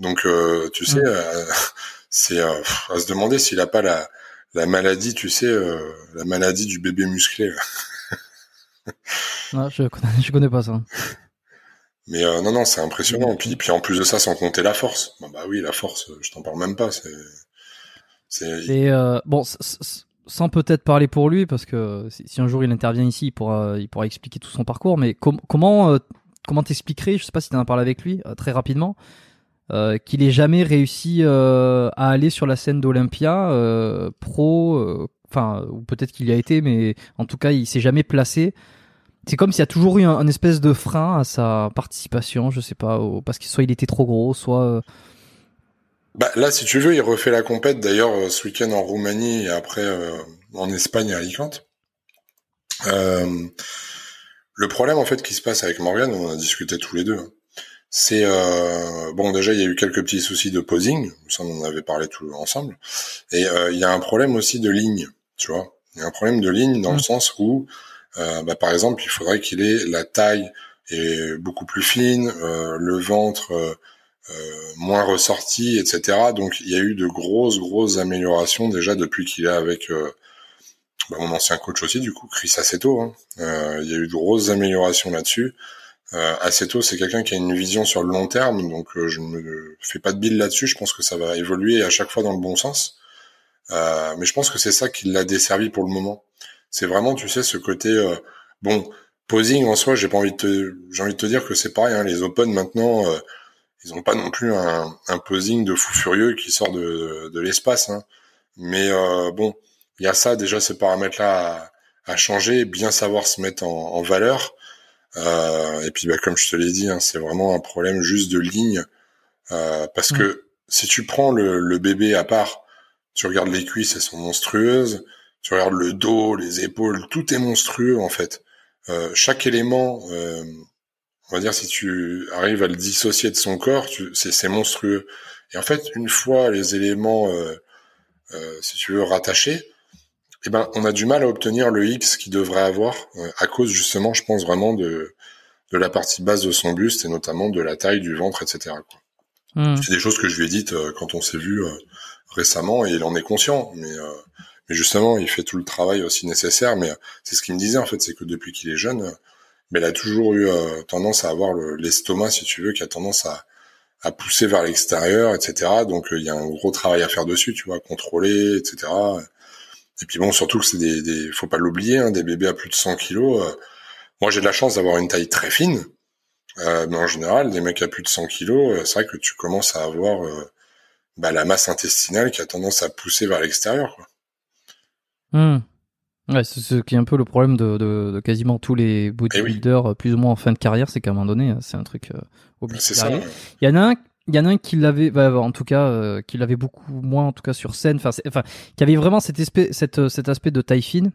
Donc, tu sais, mm. <laughs> c'est à se demander s'il a pas la la maladie, tu sais, euh, la maladie du bébé musclé. non, <laughs> je connais, je connais pas ça. <laughs> Mais euh, non, non, c'est impressionnant. Puis, puis en plus de ça, sans compter la force. Bah, bah oui, la force, je t'en parle même pas. C'est, c'est. Et euh, bon, sans peut-être parler pour lui, parce que si, un jour il intervient ici, il pourra, il pourra expliquer tout son parcours. Mais comment, comment t'expliquerais, je sais pas si tu en as parlé avec lui, très rapidement, qu'il ait jamais réussi à aller sur la scène d'Olympia pro, enfin, ou peut-être qu'il y a été, mais en tout cas, il s'est jamais placé c'est comme s'il y a toujours eu un, espèce de frein à sa participation, je sais pas, parce que soit il était trop gros, soit. Euh, bah, là, si tu veux, il refait la compète d'ailleurs euh, ce week-end en Roumanie et après euh, en Espagne à Alicante. le problème en fait qui se passe avec Morgan, on a discuté tous les deux. C'est bon déjà il y a eu quelques petits soucis de posing, ça on en avait parlé tous ensemble, et il y a un problème aussi de ligne, tu vois. Il y a un problème de ligne dans le mmh. sens où euh, bah, par exemple, il faudrait qu'il ait la taille est beaucoup plus fine, euh, le ventre euh, moins ressorti, etc. Donc il y a eu de grosses grosses améliorations déjà depuis qu'il est avec bah, mon ancien coach aussi, du coup, Chris Aceto. Hein. il y a eu de grosses améliorations là-dessus. Euh, Aceto, c'est quelqu'un qui a une vision sur le long terme, donc je ne fais pas de bill là-dessus. Je pense que ça va évoluer à chaque fois dans le bon sens. Euh, mais je pense que c'est ça qui l'a desservi pour le moment. C'est vraiment, tu sais, ce côté euh, bon posing en soi. J'ai pas envie de te, j'ai envie de te dire que c'est pareil. Hein, les Open maintenant, euh, ils ont pas non plus un, un, posing de fou furieux qui sort de, de l'espace. Hein. Mais euh, bon, il y a ça déjà ces paramètres-là à, à, changer, bien savoir se mettre en, en valeur. Et puis, bah, comme je te l'ai dit, hein, c'est vraiment un problème juste de ligne. parce mmh. que si tu prends le, le, bébé à part, tu regardes les cuisses, elles sont monstrueuses tu regardes le dos, les épaules, tout est monstrueux en fait. Euh, chaque élément, euh, on va dire si tu arrives à le dissocier de son corps, c'est monstrueux. Et en fait, une fois les éléments, euh, euh, si tu veux, rattachés, eh ben, on a du mal à obtenir le X qu'il devrait avoir euh, à cause justement, je pense vraiment de de la partie basse de son buste et notamment de la taille du ventre, etc. Quoi. Hmm. C'est des choses que je lui ai dites quand on s'est vu récemment et il en est conscient, mais mais justement, il fait tout le travail aussi nécessaire. Mais c'est ce qu'il me disait en fait, c'est que depuis qu'il est jeune, mais il a toujours eu euh, tendance à avoir l'estomac, si tu veux, qui a tendance à, à pousser vers l'extérieur, etc. Donc euh, il y a un gros travail à faire dessus, tu vois, contrôler, etc. Et puis bon, surtout que c'est des, des, faut pas l'oublier, hein, des bébés à plus de 100 kilos. Euh, moi, j'ai de la chance d'avoir une taille très fine, mais en général, des mecs à plus de 100 kilos, c'est vrai que tu commences à avoir bah, la masse intestinale qui a tendance à pousser vers l'extérieur. Hmm. Ouais, c'est ce qui est un peu le problème de, de, de quasiment tous les bodybuilders eh plus ou moins en fin de carrière, c'est qu'à un moment donné, c'est un truc euh, obligatoire. Il y en a un, il y en a un qui l'avait, bah, en tout cas, euh, qui l'avait beaucoup moins, en tout cas sur scène, enfin, qui avait vraiment cet aspect, cette, cet aspect de taille fine.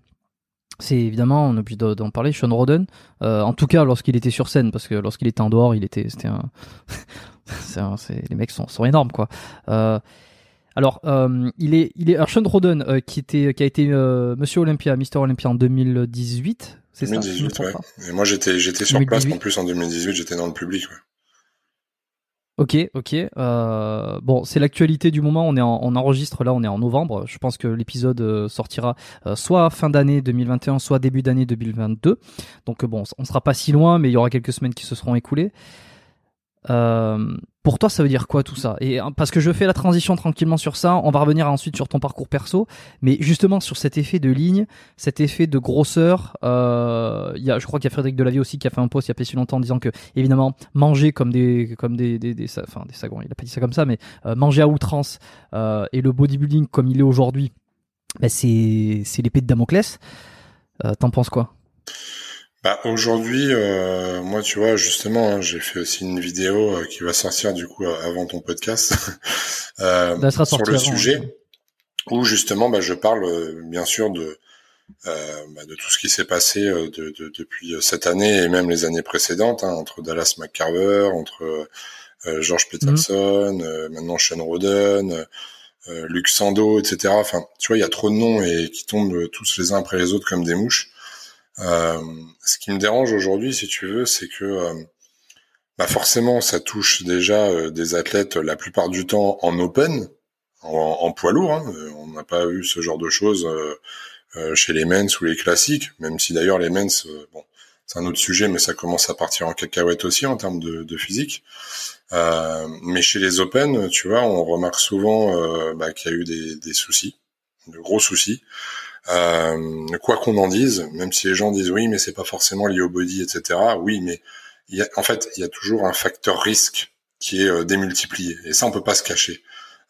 C'est évidemment, on a obligé d'en parler, Sean Roden. Euh, en tout cas, lorsqu'il était sur scène, parce que lorsqu'il était en dehors, il était, c'était un, <laughs> les mecs sont, sont énormes, quoi. Euh, alors, euh, il est, il est, Sean Roden, euh, qui était, qui a été euh, Monsieur Olympia, Mister Olympia en 2018, c'est ça 2018, ouais. Et moi, j'étais, j'étais sur place en plus en 2018, j'étais dans le public, ouais. Ok, ok. Euh, bon, c'est l'actualité du moment. On est en, on enregistre là, on est en novembre. Je pense que l'épisode sortira soit fin d'année 2021, soit début d'année 2022. Donc bon, on sera pas si loin, mais il y aura quelques semaines qui se seront écoulées. Euh, pour toi, ça veut dire quoi tout ça? Et hein, parce que je fais la transition tranquillement sur ça, on va revenir ensuite sur ton parcours perso, mais justement sur cet effet de ligne, cet effet de grosseur. Euh, y je crois qu'il y a Frédéric Delavier aussi qui a fait un post il y a pas si longtemps en disant que évidemment manger comme des comme des sagons, il a pas dit ça comme ça, mais euh, manger à outrance euh, et le bodybuilding comme il est aujourd'hui, ben c'est l'épée de Damoclès. T'en penses quoi? Bah, aujourd'hui, euh, moi, tu vois, justement, hein, j'ai fait aussi une vidéo euh, qui va sortir du coup avant ton podcast <laughs> euh, sur le sujet, où justement, bah, je parle bien sûr de bah, de tout ce qui s'est passé de, depuis cette année et même les années précédentes, hein, entre Dallas McCarver, entre George mhm. Peterson, maintenant Sean Roden, Luc Sando, etc. Enfin, tu vois, il y a trop de noms et qui tombent tous les uns après les autres comme des mouches. Euh, ce qui me dérange aujourd'hui, si tu veux, c'est que euh, bah forcément, ça touche déjà euh, des athlètes la plupart du temps en open, en, poids lourd. Hein. On n'a pas eu ce genre de choses chez les men's ou les classiques, même si d'ailleurs les men's, bon, c'est un autre sujet, mais ça commence à partir en cacahuète aussi en termes de, physique. Mais chez les Open, tu vois, on remarque souvent bah, qu'il y a eu des, soucis, de gros soucis. Euh, quoi qu'on en dise, même si les gens disent oui, mais c'est pas forcément lié au body, etc. Oui, mais il y a, en fait, il y a toujours un facteur risque qui est euh, démultiplié. Et ça, on peut pas se cacher.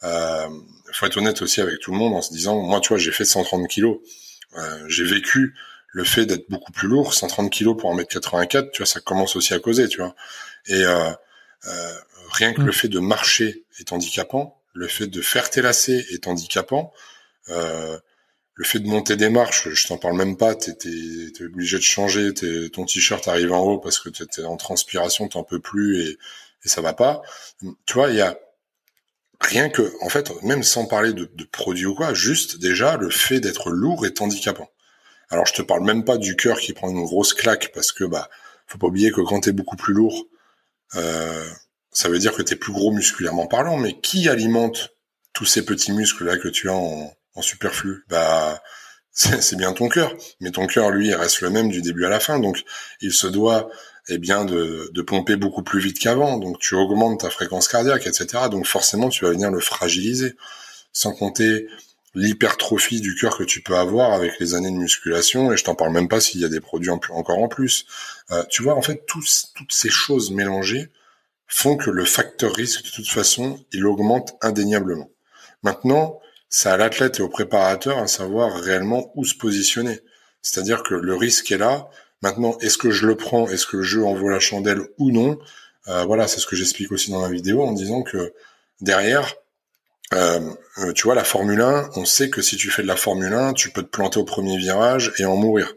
Euh, faut être honnête aussi avec tout le monde en se disant, moi, tu vois, j'ai fait 130 kilos. Euh, j'ai vécu le fait d'être beaucoup plus lourd, 130 kilos pour 1m84, tu vois, ça commence aussi à causer, tu vois. Et euh, euh, rien que le mm. fait de marcher est handicapant, le fait de faire tes lacets est handicapant, euh, le fait de monter des marches, je t'en parle même pas, es, obligé de changer, ton t-shirt arrive en haut parce que t'es en transpiration, t'en peux plus et, et ça va pas. Tu vois, il y a rien que, en fait, même sans parler de, de produits ou quoi, juste déjà le fait d'être lourd est handicapant. Alors je te parle même pas du cœur qui prend une grosse claque parce que bah faut pas oublier que quand t'es beaucoup plus lourd, euh, ça veut dire que t'es plus gros musculairement parlant. Mais qui alimente tous ces petits muscles là que tu as en, en superflu, bah <laughs> c'est bien ton cœur. Mais ton cœur, lui, reste le même du début à la fin. Donc, il se doit eh bien de, de pomper beaucoup plus vite qu'avant. Donc, tu augmentes ta fréquence cardiaque, etc. Donc, forcément, tu vas venir le fragiliser. Sans compter l'hypertrophie du cœur que tu peux avoir avec les années de musculation. Et je t'en parle même pas s'il y a des produits encore en plus. Euh, tu vois, en fait, toutes ces choses mélangées font que le facteur risque, de toute façon, il augmente indéniablement. Maintenant, c'est à l'athlète et au préparateur à savoir réellement où se positionner. C'est-à-dire que le risque est là. Maintenant, est-ce que je le prends Est-ce que le jeu en vaut la chandelle ou non? Euh, Voilà, c'est ce que j'explique aussi dans la vidéo en disant que derrière, euh, euh, tu vois, la Formule 1, on sait que si tu fais de la Formule 1, tu peux te planter au premier virage et en mourir.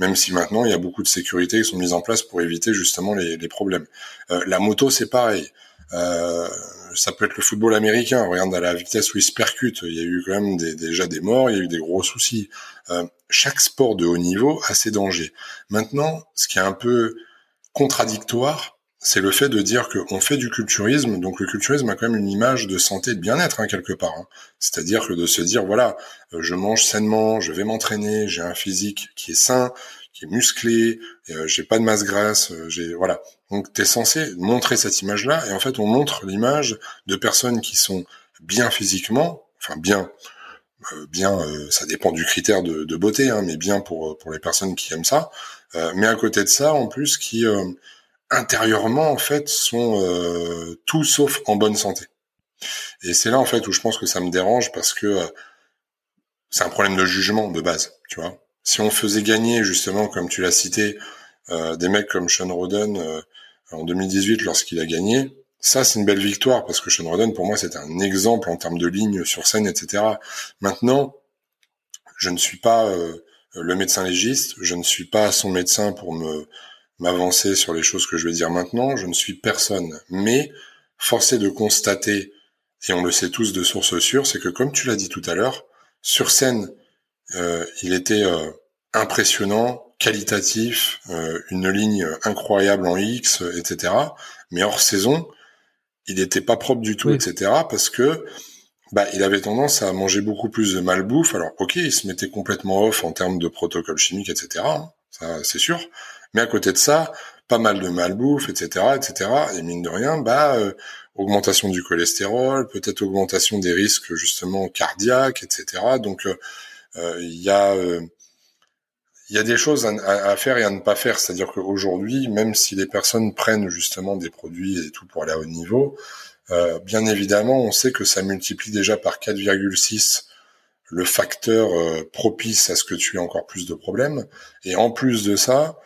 Même si maintenant, il y a beaucoup de sécurités qui sont mises en place pour éviter justement les, les problèmes. la moto, c'est pareil. Euh, ça peut être le football américain. Regarde à la vitesse où il se percute, il y a eu quand même déjà des morts, il y a eu des gros soucis. Euh, chaque sport de haut niveau a ses dangers. Maintenant, ce qui est un peu contradictoire, c'est le fait de dire qu'on fait du culturisme. Donc le culturisme a quand même une image de santé et de bien-être hein, quelque part. Hein. C'est-à-dire que de se dire voilà, euh, je mange sainement, je vais m'entraîner, j'ai un physique qui est sain, qui est musclé, euh, j'ai pas de masse grasse, euh, j'ai voilà. Donc tu es censé montrer cette image-là et en fait on montre l'image de personnes qui sont bien physiquement, enfin bien euh, bien ça dépend du critère de, de beauté hein, mais bien pour pour les personnes qui aiment ça. mais à côté de ça en plus qui intérieurement en fait sont tout sauf en bonne santé. Et c'est là en fait où je pense que ça me dérange parce que c'est un problème de jugement de base, tu vois si on faisait gagner justement, comme tu l'as cité, euh, des mecs comme Sean Roden euh, en 2018 lorsqu'il a gagné, ça c'est une belle victoire parce que Sean Roden pour moi c'est un exemple en termes de ligne sur scène, etc. Maintenant, je ne suis pas euh, le médecin légiste, je ne suis pas son médecin pour me m'avancer sur les choses que je vais dire maintenant, je ne suis personne. Mais forcé de constater, et on le sait tous de sources sûres, c'est que comme tu l'as dit tout à l'heure, sur scène, il était euh, impressionnant, qualitatif, euh, une ligne incroyable en X, etc. Mais hors saison, il n'était pas propre du tout, etc. Parce que bah, il avait tendance à manger beaucoup plus de malbouffe. Alors, ok, il se mettait complètement off en termes de protocole chimique, etc. Hein, ça, c'est sûr. Mais à côté de ça, pas mal de malbouffe, etc., etc. Et mine de rien, bah, augmentation du cholestérol, peut-être augmentation des risques justement cardiaques, etc. Donc, euh, il y a euh, il y a des choses à, faire et à ne pas faire. C'est-à-dire qu'aujourd'hui, même si les personnes prennent justement des produits et tout pour aller à haut niveau, euh, bien évidemment, on sait que ça multiplie déjà par 4,6 le facteur propice à ce que tu aies encore plus de problèmes. Et en plus de ça,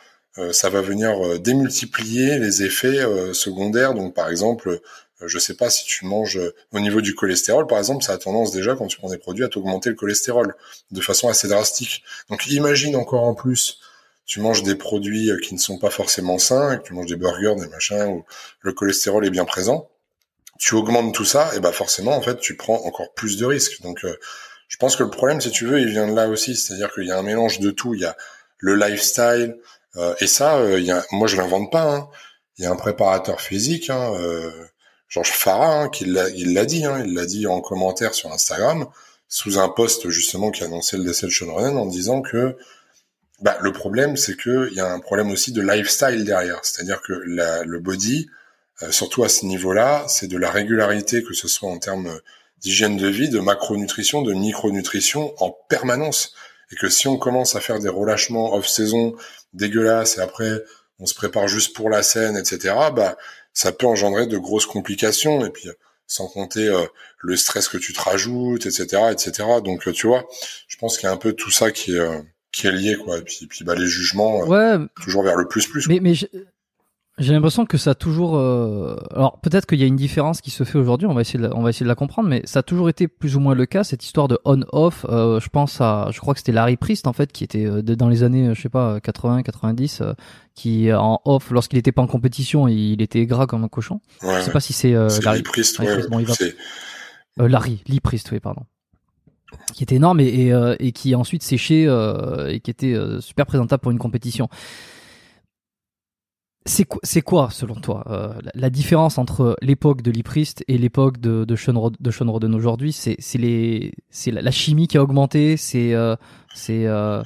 ça va venir démultiplier les effets secondaires. Donc, par exemple, euh, je sais pas si tu manges euh, au niveau du cholestérol, par exemple, ça a tendance déjà quand tu prends des produits à t'augmenter le cholestérol de façon assez drastique. Donc imagine encore en plus, tu manges des produits euh, qui ne sont pas forcément sains, tu manges des burgers, des machins où le cholestérol est bien présent, tu augmentes tout ça, et ben forcément en fait tu prends encore plus de risques. Donc je pense que le problème, si tu veux, il vient de là aussi, c'est-à-dire qu'il y a un mélange de tout. Il y a le lifestyle et ça, il y a, moi je l'invente pas. Hein. Il y a un préparateur physique. Hein, Georges Farah, hein, qui il l'a dit, hein, il l'a dit en commentaire sur Instagram, sous un post justement qui annonçait le décès de Sean en disant que bah, le problème, c'est que il y a un problème aussi de lifestyle derrière, c'est-à-dire que la, le body, euh, surtout à ce niveau-là, c'est de la régularité, que ce soit en termes d'hygiène de vie, de macronutrition, de micronutrition en permanence. et que si on commence à faire des relâchements off-saison dégueulasses et après on se prépare juste pour la scène, etc., bah ça peut engendrer de grosses complications et puis sans compter euh, le stress que tu te rajoutes, etc., etc. Donc tu vois, je pense qu'il y a un peu tout ça qui est qui est lié quoi. Et puis puis bah les jugements ouais. toujours vers le plus plus. Mais mais j'ai l'impression que ça a toujours. Euh... Alors peut-être qu'il y a une différence qui se fait aujourd'hui. On va essayer, de la... on va essayer de la comprendre, mais ça a toujours été plus ou moins le cas cette histoire de on/off. Euh, je pense à, je crois que c'était Larry Priest en fait qui était euh, dans les années, je sais pas, 80, 90, euh, qui en off lorsqu'il était pas en compétition, il était gras comme un cochon. Ouais, je sais pas si c'est euh, Larry Priest. Larry, Priest. Bon, va... Larry, Lee Priest, oui, pardon qui était énorme et, et, et qui ensuite séché et qui était super présentable pour une compétition. C'est quoi, selon toi, euh, la, différence entre l'époque de Lee Priest et l'époque de, de, Sean, de Sean Roden aujourd'hui? C'est, la, chimie qui a augmenté, c'est, euh, euh,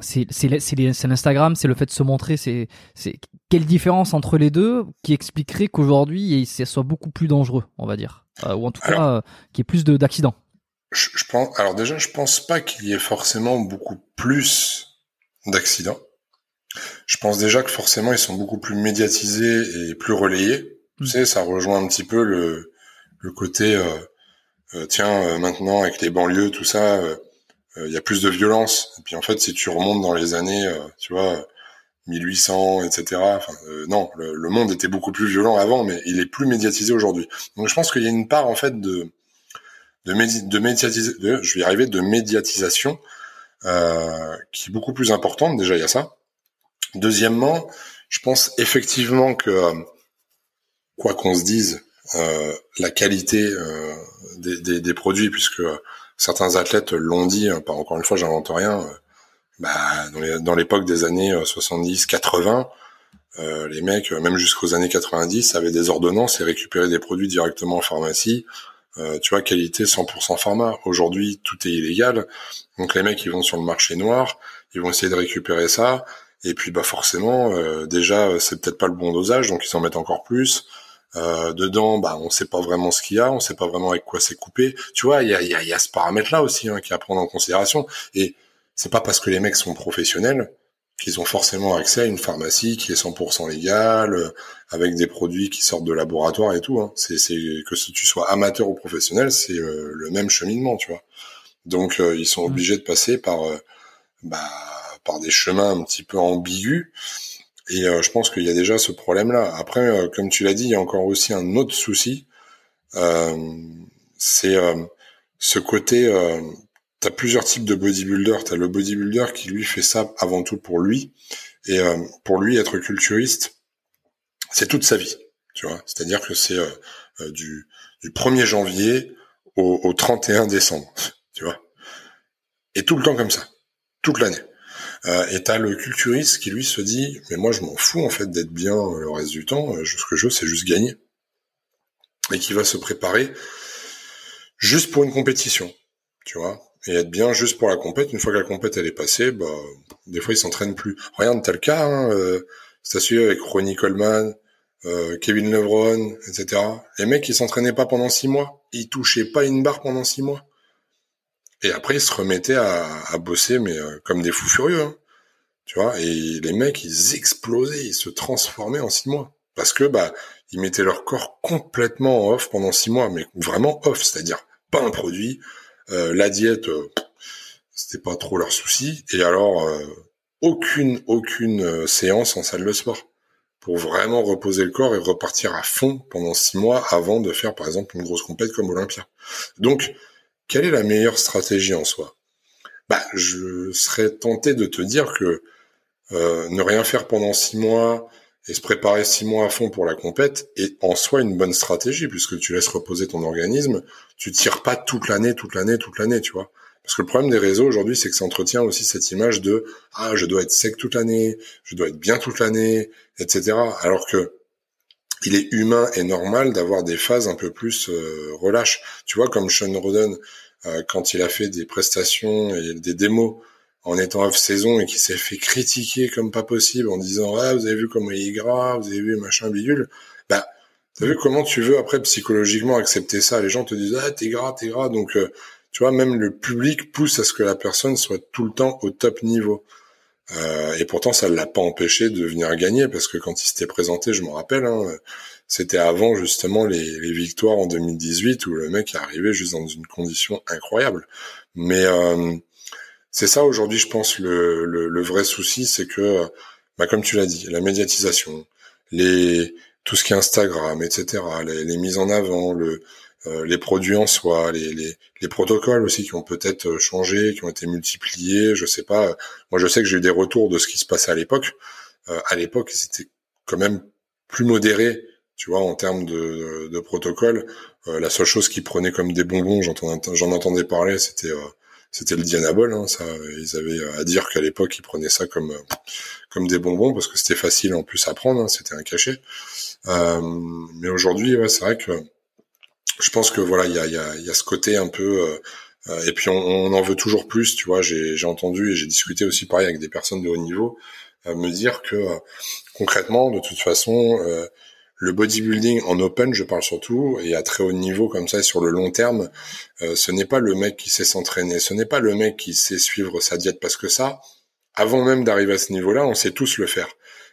c'est, l'Instagram, c'est le fait de se montrer. C'est, quelle différence entre les deux qui expliquerait qu'aujourd'hui, ça soit beaucoup plus dangereux, on va dire, ou en tout cas, qu'il y ait plus de, d'accidents? Je, je pense. Alors déjà, je pense pas qu'il y ait forcément beaucoup plus d'accidents. Je pense déjà que forcément ils sont beaucoup plus médiatisés et plus relayés. Tu mm. sais, ça rejoint un petit peu le, le côté euh, euh tiens euh, maintenant avec les banlieues tout ça, euh, il y a plus de violence. Et puis en fait, si tu remontes dans les années, tu vois, 1800, etc. Enfin, non, le, monde était beaucoup plus violent avant, mais il est plus médiatisé aujourd'hui. Donc je pense qu'il y a une part en fait de de, de médiatiser, je vais y arriver, de médiatisation euh, qui est beaucoup plus importante. Déjà, il y a ça. Deuxièmement, je pense effectivement que, euh, quoi qu'on se dise, euh, la qualité euh, des, des, produits, puisque certains athlètes l'ont dit, hein, encore une fois, j'invente rien, bah, dans l'époque des années 70-80, les mecs, même jusqu'aux années 90, avaient des ordonnances et récupéraient des produits directement en pharmacie. tu vois, qualité 100% pharma. Aujourd'hui, tout est illégal. Donc les mecs, ils vont sur le marché noir, ils vont essayer de récupérer ça. Et puis bah forcément, euh, déjà c'est peut-être pas le bon dosage, donc ils en mettent encore plus. Euh, dedans, bah on sait pas vraiment ce qu'il y a, on sait pas vraiment avec quoi c'est coupé. Tu vois, il y a, y, a, y a ce paramètre-là aussi hein, qui à prendre en considération. Et c'est pas parce que les mecs sont professionnels qu'ils ont forcément accès à une pharmacie qui est 100% légale, euh, avec des produits qui sortent de laboratoire et tout. Hein. C'est, que si tu sois amateur ou professionnel, c'est euh, le même cheminement, tu vois. Donc ils sont mmh. obligés de passer par bah par des chemins un petit peu ambigus. Et euh, je pense qu'il y a déjà ce problème-là. Après, euh, comme tu l'as dit, il y a encore aussi un autre souci. Euh, c'est ce côté. tu as plusieurs types de bodybuilder. Tu as le bodybuilder qui lui fait ça avant tout pour lui. Et pour lui, être culturiste, c'est toute sa vie. Tu vois, c'est-à-dire que c'est du, du 1er janvier au, au 31 décembre. Tu vois, et tout le temps comme ça, toute l'année. Euh, et t'as le culturiste qui lui se dit, mais moi je m'en fous en fait d'être bien euh, le reste du temps, euh, ce que je veux c'est juste gagner. Et qui va se préparer juste pour une compétition, tu vois, et être bien juste pour la compète. Une fois que la compète elle est passée, bah des fois ils s'entraînent plus. Regarde, t'as le cas, hein, euh, c'est avec Ronnie Coleman, euh, Kevin Lebron, etc. Les mecs ils s'entraînaient pas pendant six mois, ils touchaient pas une barre pendant six mois. Et après, ils se remettaient à, à bosser, mais euh, comme des fous furieux. Hein. Tu vois, et les mecs, ils explosaient, ils se transformaient en six mois. Parce que, bah, ils mettaient leur corps complètement off pendant six mois, mais vraiment off, c'est-à-dire pas un produit. Euh, la diète, euh, c'était pas trop leur souci. Et alors, euh, aucune, aucune séance en salle de sport pour vraiment reposer le corps et repartir à fond pendant six mois avant de faire, par exemple, une grosse compète comme Olympia. Donc, quelle est la meilleure stratégie en soi? Bah, je serais tenté de te dire que euh, ne rien faire pendant six mois et se préparer six mois à fond pour la compète est en soi une bonne stratégie puisque tu laisses reposer ton organisme, tu tires pas toute l'année, toute l'année, toute l'année, tu vois. Parce que le problème des réseaux aujourd'hui, c'est que ça entretient aussi cette image de ah je dois être sec toute l'année, je dois être bien toute l'année, etc. Alors que il est humain et normal d'avoir des phases un peu plus euh, relâches. Tu vois, comme Sean Roden, euh, quand il a fait des prestations et des démos en étant off-saison et qui s'est fait critiquer comme pas possible en disant ah vous avez vu comment il est gras, vous avez vu machin bidule, bah t'as vu comment tu veux après psychologiquement accepter ça? Les gens te disent ah t'es gras, t'es gras, donc euh, tu vois, même le public pousse à ce que la personne soit tout le temps au top niveau. Euh, et pourtant, ça ne l'a pas empêché de venir gagner parce que quand il s'était présenté, je me rappelle, hein, c'était avant justement les, les, victoires en 2018 où le mec est arrivé juste dans une condition incroyable. Mais euh, c'est ça aujourd'hui, je pense, le, le, le vrai souci, c'est que, bah, comme tu l'as dit, la médiatisation, les tout ce qui est Instagram, etc., les, les mises en avant, le les produits en soi, les, les, les protocoles aussi qui ont peut-être euh, changé, qui ont été multipliés, je sais pas. Moi, je sais que j'ai eu des retours de ce qui se passait à l'époque. Euh, à l'époque, c'était quand même plus modéré, tu vois, en termes de, de, protocole. la seule chose qu'ils prenaient comme des bonbons, j'en entendais parler, c'était c'était le Dianabol. Hein, ça, ils avaient à dire qu'à l'époque, ils prenaient ça comme comme des bonbons parce que c'était facile en plus à prendre, hein, c'était un cachet. mais aujourd'hui, ouais, c'est vrai que je pense que voilà, il y a, y, a, ce côté un peu euh, euh, et puis on, on, en veut toujours plus, tu vois. J'ai entendu et j'ai discuté aussi pareil avec des personnes de haut niveau euh, me dire que concrètement, de toute façon, le bodybuilding en open, je parle surtout, et à très haut niveau comme ça, sur le long terme, ce n'est pas le mec qui sait s'entraîner, ce n'est pas le mec qui sait suivre sa diète, parce que ça, avant même d'arriver à ce niveau-là, on sait tous le faire.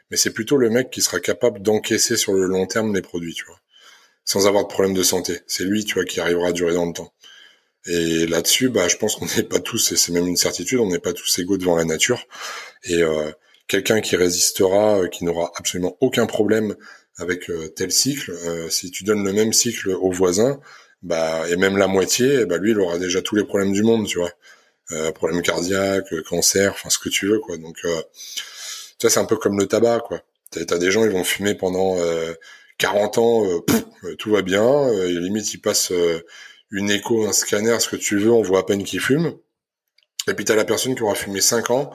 Mais c'est plutôt le mec qui sera capable d'encaisser sur le long terme les produits, tu vois sans avoir de problème de santé. C'est lui, tu vois, qui arrivera à durer dans le temps. Et là-dessus, bah, je pense qu'on n'est pas tous, et c'est même une certitude, on n'est pas tous égaux devant la nature. Et euh, quelqu'un qui résistera, euh, qui n'aura absolument aucun problème avec euh, tel cycle, si tu donnes le même cycle au voisin, bah, et même la moitié, bah, lui, il aura déjà tous les problèmes du monde, tu vois. problèmes cardiaques, cancer, enfin ce que tu veux, quoi. Donc, ça, c'est un peu comme le tabac, quoi. T'as des gens, ils vont fumer pendant 40 ans, euh, euh, tout va bien. Euh, limite, il passe une écho, un scanner, ce que tu veux, on voit à peine qu'il fume. Et puis t'as la personne qui aura fumé 5 ans,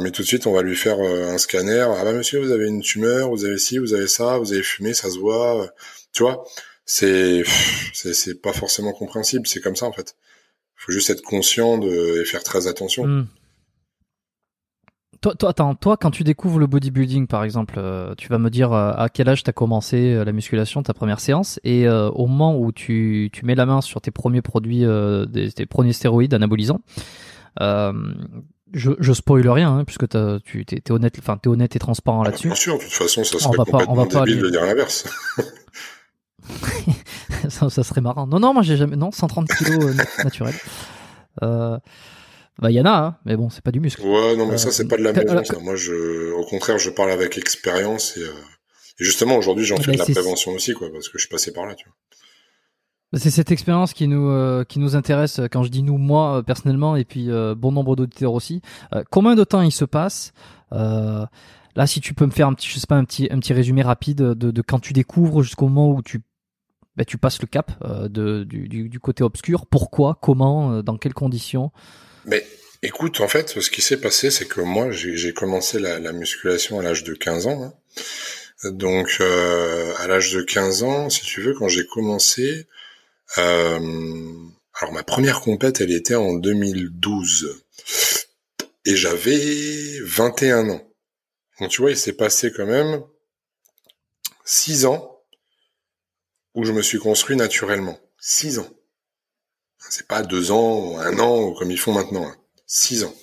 mais tout de suite on va lui faire un scanner. Ah bah monsieur, vous avez une tumeur, vous avez ci, vous avez ça, vous avez fumé, ça se voit. tu vois, c'est c'est pas forcément compréhensible. C'est comme ça en fait. Faut juste être conscient de et faire très attention. Hmm. Toi, toi, attends, toi, quand tu découvres le bodybuilding, par exemple, euh, tu vas me dire euh, à quel âge tu as commencé euh, la musculation, ta première séance, et au moment où tu, tu mets la main sur tes premiers produits, des, tes premiers stéroïdes anabolisants, je, je spoil rien, hein, puisque tu es, es, honnête, enfin, es honnête et transparent là-dessus. Bien sûr, de toute façon, ça serait on va complètement pas, on va débile de dire l'inverse. <laughs> ça, ça, serait marrant. Non, non, moi j'ai jamais, non, 130 kilos naturels. Euh, bah, il y en a, hein, mais bon, c'est pas du muscle. Ouais, non, mais ça, c'est euh, pas de la maison. Moi, je, au contraire, je parle avec expérience et, euh, et justement, aujourd'hui, j'en fais de la prévention aussi, quoi, parce que je suis passé par là, tu vois. Bah, c'est cette expérience qui nous euh, qui nous intéresse quand je dis nous moi personnellement et puis bon nombre d'auditeurs aussi. combien de temps il se passe Là, si tu peux me faire un petit je sais pas un petit un petit résumé rapide de, de quand tu découvres jusqu'au moment où tu bah, tu passes le cap de du, du, du, côté obscur. Pourquoi Comment Dans quelles conditions mais écoute, en fait, ce qui s'est passé, c'est que moi, j'ai commencé la, la, musculation à l'âge de 15 ans. Hein. Donc, euh, à l'âge de 15 ans, si tu veux, quand j'ai commencé, euh, alors ma première compète, elle était en 2012. Et j'avais 21 ans. Donc tu vois, il s'est passé quand même 6 ans où je me suis construit naturellement. 6 ans. C'est pas deux ans, un an, comme ils font maintenant. Hein. Six ans.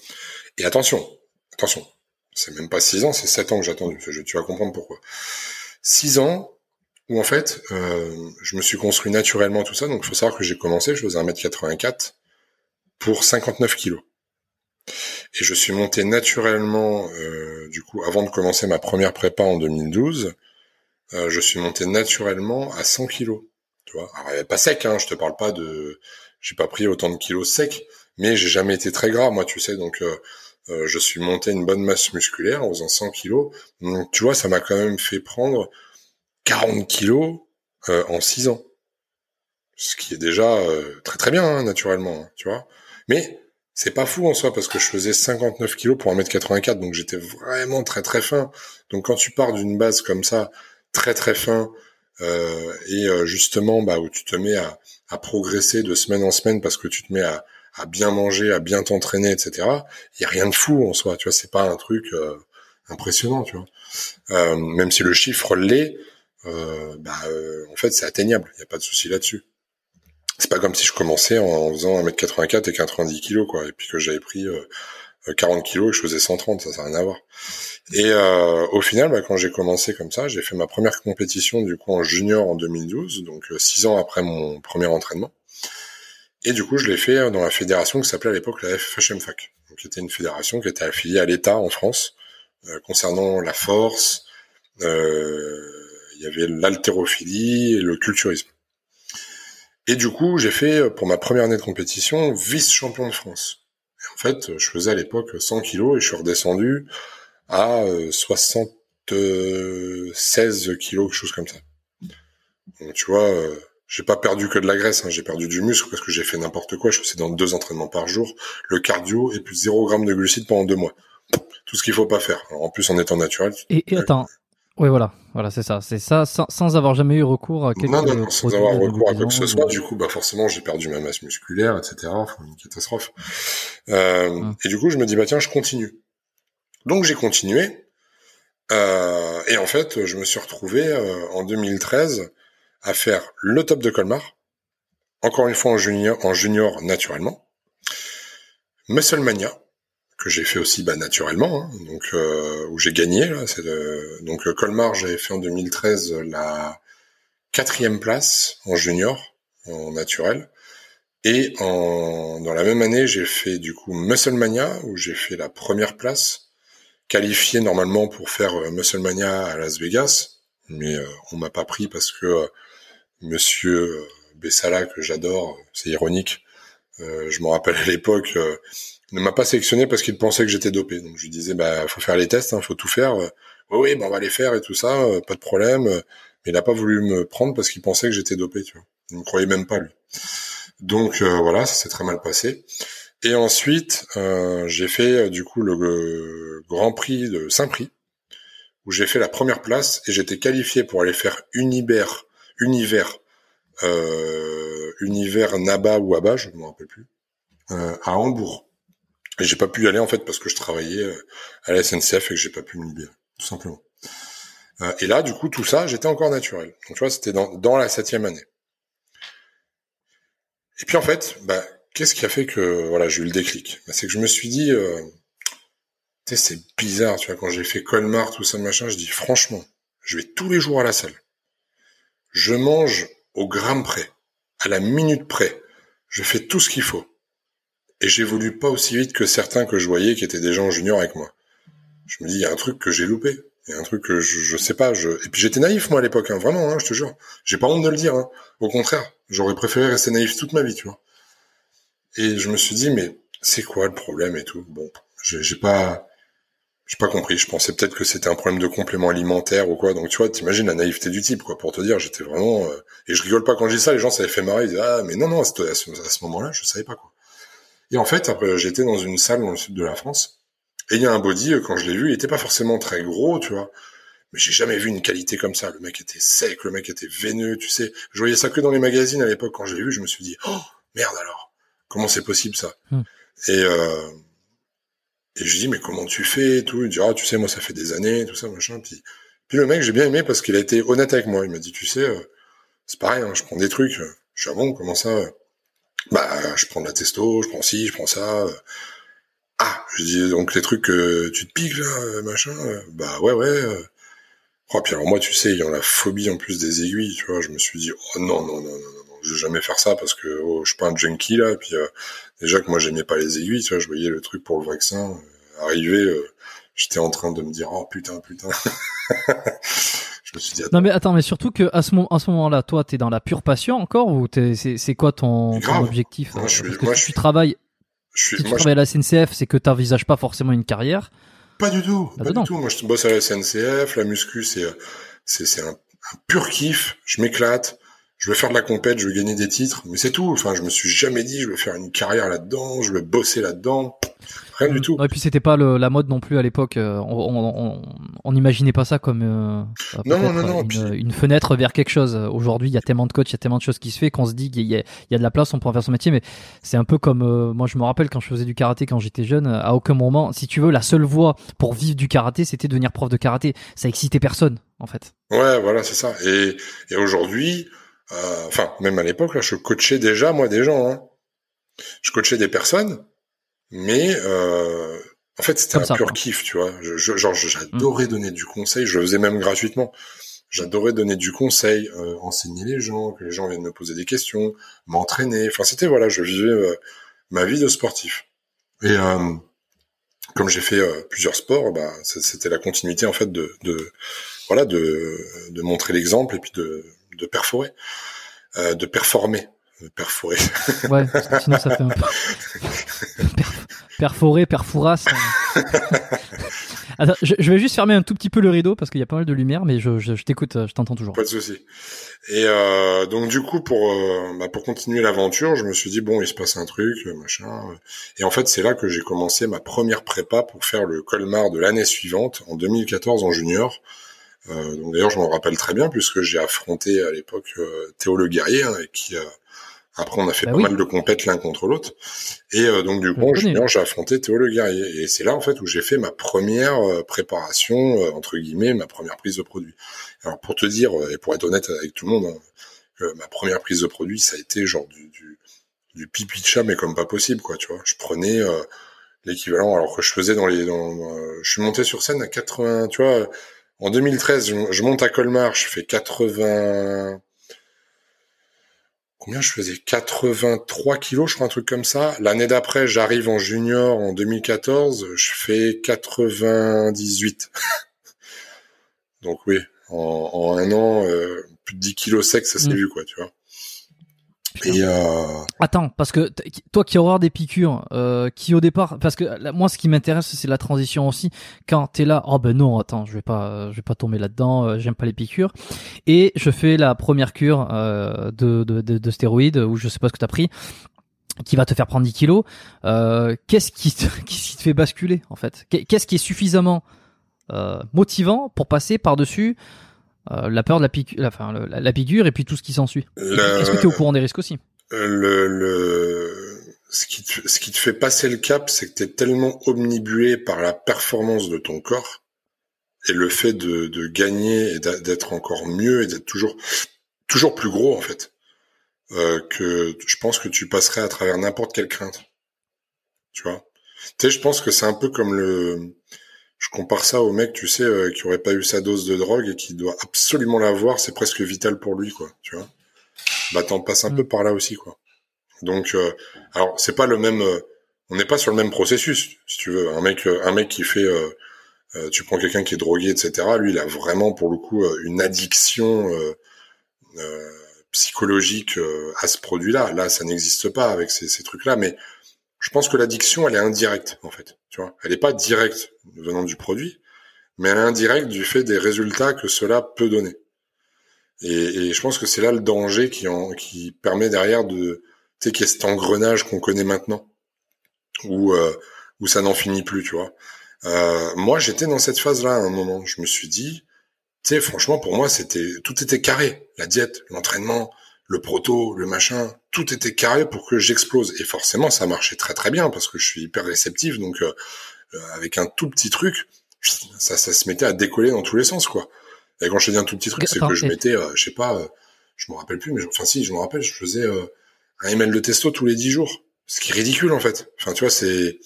Et attention, attention, c'est même pas six ans, c'est sept ans que j'ai attendu. Tu vas comprendre pourquoi. Six ans où en fait, euh, je me suis construit naturellement tout ça. Donc il faut savoir que j'ai commencé, je faisais 1m84 pour 59 kilos. Et je suis monté naturellement, euh, du coup, avant de commencer ma première prépa en 2012, euh, je suis monté naturellement à 100 kilos. Tu vois, Alors, pas sec, hein, je te parle pas de j'ai pas pris autant de kilos secs, mais j'ai jamais été très gras, moi, tu sais, donc euh, euh, je suis monté une bonne masse musculaire en faisant 100 kilos. Donc, tu vois, ça m'a quand même fait prendre 40 kilos euh, en 6 ans. Ce qui est déjà très très bien, hein, naturellement, hein, tu vois. Mais c'est pas fou en soi, parce que je faisais 59 kilos pour 1m84, donc j'étais vraiment très très fin. Donc quand tu pars d'une base comme ça, très très fin, et justement bah, où tu te mets à, à progresser de semaine en semaine parce que tu te mets à, à bien manger, à bien t'entraîner, etc. Il y a rien de fou en soi, tu vois. C'est pas un truc euh, impressionnant, tu vois. Euh, même si le chiffre l'est, euh, bah, euh, en fait, c'est atteignable. Il n'y a pas de souci là-dessus. c'est pas comme si je commençais en faisant 1m84 et 90 kg quoi et puis que j'avais pris 40 kg et je faisais 130 ça ça n'a rien à voir. Et euh, au final bah, quand j'ai commencé comme ça j'ai fait ma première compétition du coup en junior en 2012 donc six ans après mon premier entraînement. Et du coup je l'ai fait dans la fédération qui s'appelait à l'époque la FHMFAC donc qui était une fédération qui était affiliée à l'État en France concernant la force euh, il y avait l'haltérophilie et le culturisme. Et du coup, j'ai fait euh, pour ma première année de compétition vice-champion de France. En fait, je faisais à l'époque 100 kilos et je suis redescendu à 76 euh, kilos, quelque chose comme ça. Donc tu vois, euh, j'ai pas perdu que de la graisse, hein, j'ai perdu du muscle parce que j'ai fait n'importe quoi. Je faisais dans deux entraînements par jour, le cardio et plus 0 g de glucides pendant deux mois. Tout ce qu'il faut pas faire. en plus, en étant naturel. Et, et attends, oui, voilà, voilà, c'est ça, c'est ça, sans, avoir jamais eu recours à quelque Non, non, sans avoir recours à quoi que ce soit. Du coup, bah forcément, j'ai perdu ma masse musculaire, etc. une catastrophe. Euh, hum. Et du coup, je me dis bah tiens, je continue. Donc j'ai continué. Euh, et en fait, je me suis retrouvé euh, en 2013 à faire le top de Colmar, encore une fois en junior, en junior naturellement, Musclemania, que j'ai fait aussi bah, naturellement, hein, donc euh, où j'ai gagné. Là, c'est donc euh, Colmar, j'avais fait en 2013 la quatrième place en junior, en naturel. Et en, dans la même année, j'ai fait du coup Musclemania, où j'ai fait la première place, qualifié normalement pour faire euh, Musclemania à Las Vegas, mais euh, on m'a pas pris parce que Monsieur Bessala, que j'adore, c'est ironique, je me rappelle à l'époque, ne m'a pas sélectionné parce qu'il pensait que j'étais dopé. Donc je lui disais bah faut faire les tests, hein, faut tout faire. oui, oui, bah, on va les faire et tout ça, euh, pas de problème. Mais il n'a pas voulu me prendre parce qu'il pensait que j'étais dopé, tu vois. Il me croyait même pas lui. Donc euh, voilà, ça s'est très mal passé. Et ensuite, euh, j'ai fait du coup le, Grand Prix de Saint-Prix où j'ai fait la première place et j'étais qualifié pour aller faire Univers, Univers, Univers Naba ou Aba, je ne me rappelle plus, à Hambourg. Et j'ai pas pu y aller en fait parce que je travaillais euh, à la SNCF et que j'ai pas pu me libérer, tout simplement. Euh, et là, du coup, tout ça, j'étais encore naturel. Donc tu vois, c'était dans, dans la septième année. Et puis en fait, bah, qu'est-ce qui a fait que voilà, j'ai eu le déclic? Bah, C'est que je me suis dit, euh, tu sais, c'est bizarre, tu vois, quand j'ai fait Colmar, tout ça, machin, je dis franchement, je vais tous les jours à la salle. Je mange au gramme près, à la minute près. Je fais tout ce qu'il faut et j'évolue pas aussi vite que certains que je voyais qui étaient des gens juniors avec moi. Je me dis, il y a un truc que j'ai loupé. Il y a un truc que je, je sais pas. Je... Et puis j'étais naïf moi à l'époque, hein, vraiment, hein, je te jure. J'ai pas honte de le dire. Hein. Au contraire, j'aurais préféré rester naïf toute ma vie, tu vois. Et je me suis dit, mais c'est quoi le problème et tout? Bon, j'ai pas, j'ai pas compris. Je pensais peut-être que c'était un problème de complément alimentaire ou quoi. Donc tu vois, t'imagines la naïveté du type, quoi. Pour te dire, j'étais vraiment. Euh, et je rigole pas quand je dis ça. Les gens ça les fait marrer. Ils disent ah mais non non, à ce, à ce moment-là, je savais pas quoi. Et en fait, après, j'étais dans une salle dans le sud de la France, et il y a un body, euh, quand je l'ai vu, il était pas forcément très gros, tu vois, mais j'ai jamais vu une qualité comme ça. Le mec était sec, le mec était veineux, tu sais. Je voyais ça que dans les magazines à l'époque. Quand je l'ai vu, je me suis dit, oh merde alors, comment c'est possible ça? Hmm. Et euh, et je dis mais comment tu fais et tout? Il dit ah tu sais moi ça fait des années, tout ça machin. Puis puis le mec j'ai bien aimé parce qu'il a été honnête avec moi. Il m'a dit tu sais euh, c'est pareil, hein, je prends des trucs. Je suis ah bon comment ça bah, je prends de la testo, je prends ci, je prends ça. Ah, je dis donc les trucs que tu te piques là, machin. Bah ouais, ouais. Oh, puis alors moi, tu sais, ayant la phobie en plus des aiguilles, tu vois, je me suis dit, oh non, non, non, non, non, je vais jamais faire ça parce que oh, je suis pas un junkie là. Puis euh, déjà que moi, j'aimais pas les aiguilles, tu vois, je voyais le truc pour le vaccin euh, arriver. Euh, j'étais en train de me dire, oh putain, putain. <laughs> non mais attends, mais surtout que à ce moment, à ce moment-là, toi, t'es dans la pure passion encore ou c'est quoi ton, objectif moi, je Parce que si tu travailles, si tu travailles à la SNCF, c'est que t'envisages pas forcément une carrière. Pas du tout, pas du tout. Moi, je bosse à la SNCF, la muscu, c'est c'est un, un pur kiff. Je m'éclate je vais faire de la compète, je vais gagner des titres, mais c'est tout. Enfin, je me suis jamais dit je vais faire une carrière là-dedans, je vais bosser là-dedans. Rien du tout. et puis c'était pas le, la mode non plus à l'époque. Euh, on n'imaginait pas ça comme euh, non, non, non, une, une, fenêtre vers quelque chose. Aujourd'hui, il y a tellement de coachs, il y a tellement de choses qui se fait qu'on se dit qu'il y, y a de la place, on pourrait faire son métier. Mais c'est un peu comme euh, moi, je me rappelle quand je faisais du karaté quand j'étais jeune. À aucun moment, si tu veux, la seule voie pour vivre du karaté, c'était devenir prof de karaté. Ça excitait personne, en fait. Ouais, voilà, c'est ça. Et, et aujourd'hui Euh, enfin, même à l'époque, là, je coachais déjà, moi, des gens. Hein. Je coachais des personnes, mais euh, en fait, c'était un pur kiff, tu vois. Je, je, genre, j'adorais mm. donner du conseil. Je le faisais même gratuitement. J'adorais donner du conseil, euh, enseigner les gens, que les gens viennent me poser des questions, m'entraîner. Enfin, c'était voilà, je vivais euh, ma vie de sportif. Et euh, comme j'ai fait plusieurs sports, bah, c'était la continuité en fait de, de voilà de, de montrer l'exemple et puis de, de perforer, de performer, de perforer. Ouais, parce que sinon ça fait un peu <laughs> perforé, perfourasse. Attends, je, vais juste fermer un tout petit peu le rideau parce qu'il y a pas mal de lumière, mais je, je, t'écoute, je t'entends toujours. Pas de souci. Et euh, donc du coup, pour euh, bah, pour continuer l'aventure, je me suis dit bon, il se passe un truc, machin. Et en fait, c'est là que j'ai commencé ma première prépa pour faire le Colmar de l'année suivante, en 2014 en junior. Euh, donc d'ailleurs, je m'en rappelle très bien puisque j'ai affronté à l'époque euh, Théo Le Guerrier, hein, qui après, on a fait bah pas mal de compètes l'un contre l'autre. Et euh, donc, du coup, junior, j'ai affronté Théo Le Guerrier. Et c'est là, en fait, où j'ai fait ma première euh, préparation, euh, entre guillemets, ma première prise de produit. Alors, pour te dire, et pour être honnête avec tout le monde, hein, ma première prise de produit, ça a été genre du, du, du pipi de chat, mais comme pas possible, quoi, tu vois. Je prenais l'équivalent, alors que je faisais dans les... Dans, je suis monté sur scène à 80, tu vois... En 2013, je, je monte à Colmar, je fais 80 combien je faisais? 83 kilos, je crois un truc comme ça. L'année d'après, j'arrive en junior en 2014, je fais 98. <laughs> Donc oui, en, un an, euh, plus de 10 kilos secs, ça s'est mm. vu quoi, tu vois. Euh... Attends, parce que toi qui as horreur des piqûres, euh, qui au départ, parce que moi ce qui m'intéresse c'est la transition aussi. Quand t'es là, oh ben non, attends, je vais pas, je vais pas tomber là-dedans, euh, j'aime pas les piqûres. Et je fais la première cure euh, de, de, de, de, stéroïdes ou je sais pas ce que t'as pris qui va te faire prendre 10 kilos, euh, qu'est-ce qui, te, <laughs> qui te fait basculer en fait? Qu'est-ce qui est suffisamment euh, motivant pour passer par-dessus euh, la peur de la piqûre, enfin la, la, piqûre et puis tout ce qui s'ensuit. Est-ce que tu es au courant des risques aussi? Le, le, ce qui te, ce qui te fait passer le cap, c'est que tu es tellement omnibué par la performance de ton corps et le fait de, de gagner et d'être encore mieux et d'être toujours toujours plus gros en fait euh, que je pense que tu passerais à travers n'importe quelle crainte. Tu vois? Tu sais, je pense que c'est un peu comme le je compare ça au mec, tu sais, euh, qui aurait pas eu sa dose de drogue et qui doit absolument l'avoir, c'est presque vital pour lui, quoi. Tu vois Bah t'en passes un mm. peu par là aussi, quoi. Donc, euh, alors c'est pas le même, euh, on n'est pas sur le même processus, si tu veux. Un mec, un mec qui fait, tu prends quelqu'un qui est drogué, etc. Lui, il a vraiment pour le coup une addiction psychologique à ce produit-là. Là, ça n'existe pas avec ces, ces trucs-là, mais je pense que l'addiction, elle est indirecte, en fait. Tu vois, elle n'est pas directe venant du produit, mais elle est indirecte du fait des résultats que cela peut donner. Et, et je pense que c'est là le danger qui, en, qui permet derrière de, tu sais, qu'il y a cet engrenage qu'on connaît maintenant, où, euh, où ça n'en finit plus, tu vois. Euh, moi, j'étais dans cette phase-là à un moment. Je me suis dit, tu sais, franchement, pour moi, c'était tout était carré. La diète, l'entraînement, le proto, le machin, tout était carré pour que j'explose. Et forcément, ça marchait très très bien parce que je suis hyper réceptif. Donc, euh, euh, avec un tout petit truc, ça, ça se mettait à décoller dans tous les sens, quoi. Et quand je dis un tout petit truc, c'est que je mettais, euh, je sais pas, je me rappelle plus, mais enfin si, je me rappelle, je faisais un email de testo tous les dix jours. Ce qui est ridicule en fait. Enfin, tu vois, c'est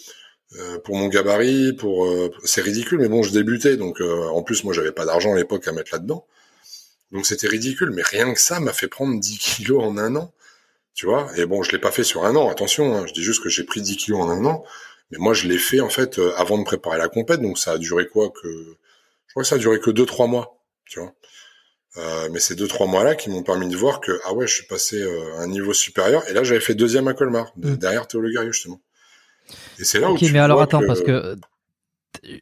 pour mon gabarit, pour c'est ridicule, mais bon, je débutais, donc en plus moi j'avais pas d'argent à l'époque à mettre là-dedans. Donc c'était ridicule, mais rien que ça m'a fait prendre 10 kilos en un an. Tu vois? Et bon, je l'ai pas fait sur un an, attention, hein, je dis juste que j'ai pris 10 kilos en un an, mais moi je l'ai fait en fait euh, avant de préparer la compète, donc ça a duré quoi que... Je crois que ça a duré que 2-3 mois, tu vois? Euh, mais ces deux trois mois là qui m'ont permis de voir que ah ouais je suis passé euh, à un niveau supérieur. Et là j'avais fait deuxième à Colmar mm. derrière Théo Le justement. Et c'est là où tu mais alors attends parce que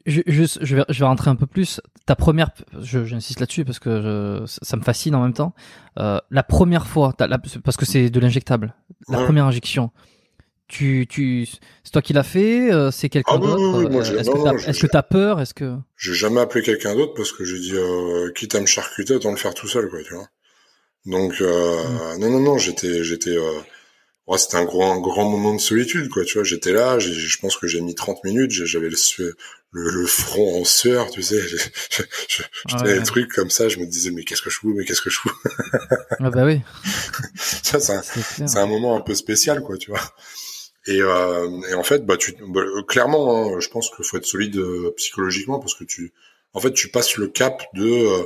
je, je, vais, je vais rentrer un peu plus. Ta première, j'insiste là-dessus parce que ça me fascine en même temps. Euh, la première fois, parce que c'est de l'injectable, la première injection, tu, tu, c'est toi qui l'as fait, euh, c'est quelqu'un ah d'autre. est-ce que tu as peur Est-ce que J'ai jamais appelé quelqu'un d'autre parce que j'ai dit euh, quitte à me charcuter, autant le faire tout seul, quoi, tu vois. Donc euh, mm. non, non, non, j'étais, j'étais Ouais, c'était un grand, grand moment de solitude, quoi. Tu vois, j'étais là, je pense que j'ai mis 30 minutes, j'avais le, le, front en sueur, tu sais. J'étais des trucs comme ça, je me disais, mais qu'est-ce que je fous, mais qu'est-ce que je fous? Ah bah oui. <laughs> ça, c'est un, moment un peu spécial, quoi, tu vois. Et, euh, et en fait, bah, tu, bah, clairement, hein, je pense qu'il faut être solide euh, psychologiquement parce que tu, en fait, tu passes le cap de, euh,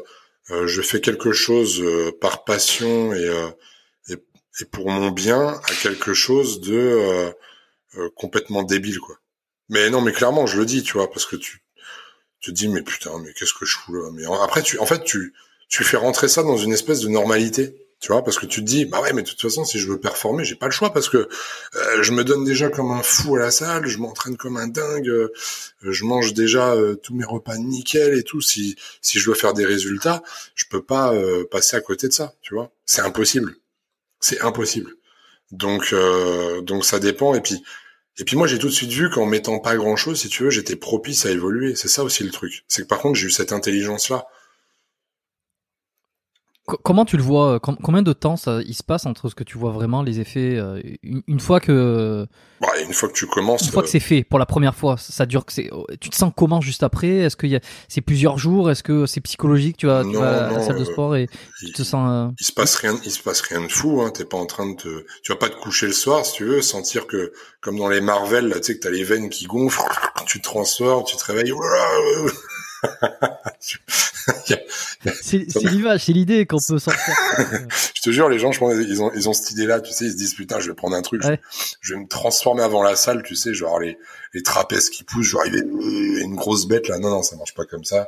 euh je fais quelque chose euh, par passion et et pour mon bien à quelque chose de euh, euh, complètement débile quoi. Mais non, mais clairement, je le dis, tu vois, parce que tu te dis mais putain, mais qu'est-ce que je fous là Mais après, tu, en fait, tu tu fais rentrer ça dans une espèce de normalité, tu vois, parce que tu te dis bah ouais, mais de toute façon, si je veux performer, j'ai pas le choix parce que euh, je me donne déjà comme un fou à la salle, je m'entraîne comme un dingue, je mange déjà tous mes repas nickel et tout. Si si je veux faire des résultats, je peux pas passer à côté de ça, tu vois. C'est impossible c'est impossible. Donc euh, donc ça dépend et puis et puis moi j'ai tout de suite vu qu'en mettant pas grand chose, si tu veux, j'étais propice à évoluer. C'est ça aussi le truc. C'est que par contre j'ai eu cette intelligence là Comment tu le vois Combien de temps ça, il se passe entre ce que tu vois vraiment les effets euh, une, fois que bah, une fois que tu commences une fois que euh, c'est fait pour la première fois ça dure que c'est oh, tu te sens comment juste après? Est-ce que c'est plusieurs jours? Est-ce que c'est psychologique tu vas, tu vas à la salle de euh, sport et tu te sens il se passe rien il se passe rien de fou hein. T'es pas en train de te tu vas pas te coucher le soir si tu veux sentir que comme dans les Marvel là tu sais que t'as les veines qui gonflent tu te transformes tu te réveilles <laughs> c'est l'image, c'est l'idée qu'on peut sortir. <laughs> je te jure, les gens, je pense, ils ont, ils ont cette idée-là, tu sais, ils se disent putain, je vais prendre un truc, je, vais me transformer avant la salle, tu sais, genre les, les trapèzes qui poussent, genre il y une grosse bête là, non, non, ça marche pas comme ça.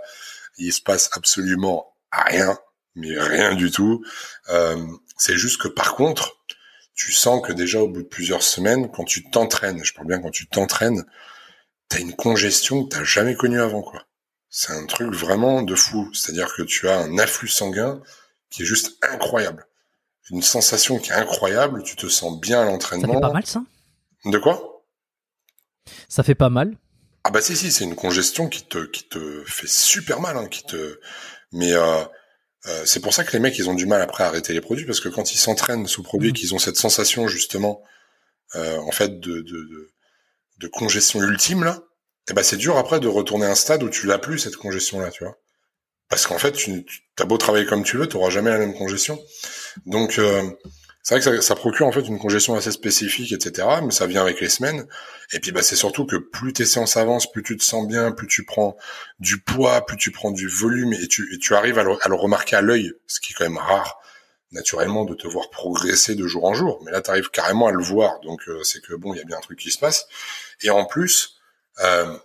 Il se passe absolument rien, mais rien du tout. Euh, c'est juste que par contre, tu sens que déjà au bout de plusieurs semaines, quand tu t'entraînes, je parle bien quand tu t'entraînes, t'as une congestion que t'as jamais connue avant, quoi c'est un truc vraiment de fou. C'est-à-dire que tu as un afflux sanguin qui est juste incroyable. Une sensation qui est incroyable, tu te sens bien à l'entraînement. Ça fait pas mal ça? De quoi? Ça fait pas mal? Ah bah si si, c'est une congestion qui te qui te fait super mal, hein, qui te. Mais euh, euh, c'est pour ça que les mecs ils ont du mal après à arrêter les produits parce que quand ils s'entraînent sous produits, mmh. qu'ils ont cette sensation justement, euh, en fait de, de, de, de congestion ultime là, eh ben c'est dur après de retourner à un stade où tu l'as plus cette congestion là, tu vois. Parce qu'en fait, tu, as beau travailler comme tu veux, tu jamais la même congestion. Donc euh, c'est vrai que ça, ça, procure en fait une congestion assez spécifique, etc. Mais ça vient avec les semaines. Et puis bah c'est surtout que plus tes séances avancent, plus tu te sens bien, plus tu prends du poids, plus tu prends du volume et tu, et tu arrives à le, à le remarquer à l'œil, ce qui est quand même rare naturellement de te voir progresser de jour en jour. Mais là, tu arrives carrément à le voir. Donc euh, c'est que bon, il y a bien un truc qui se passe. Et en plus,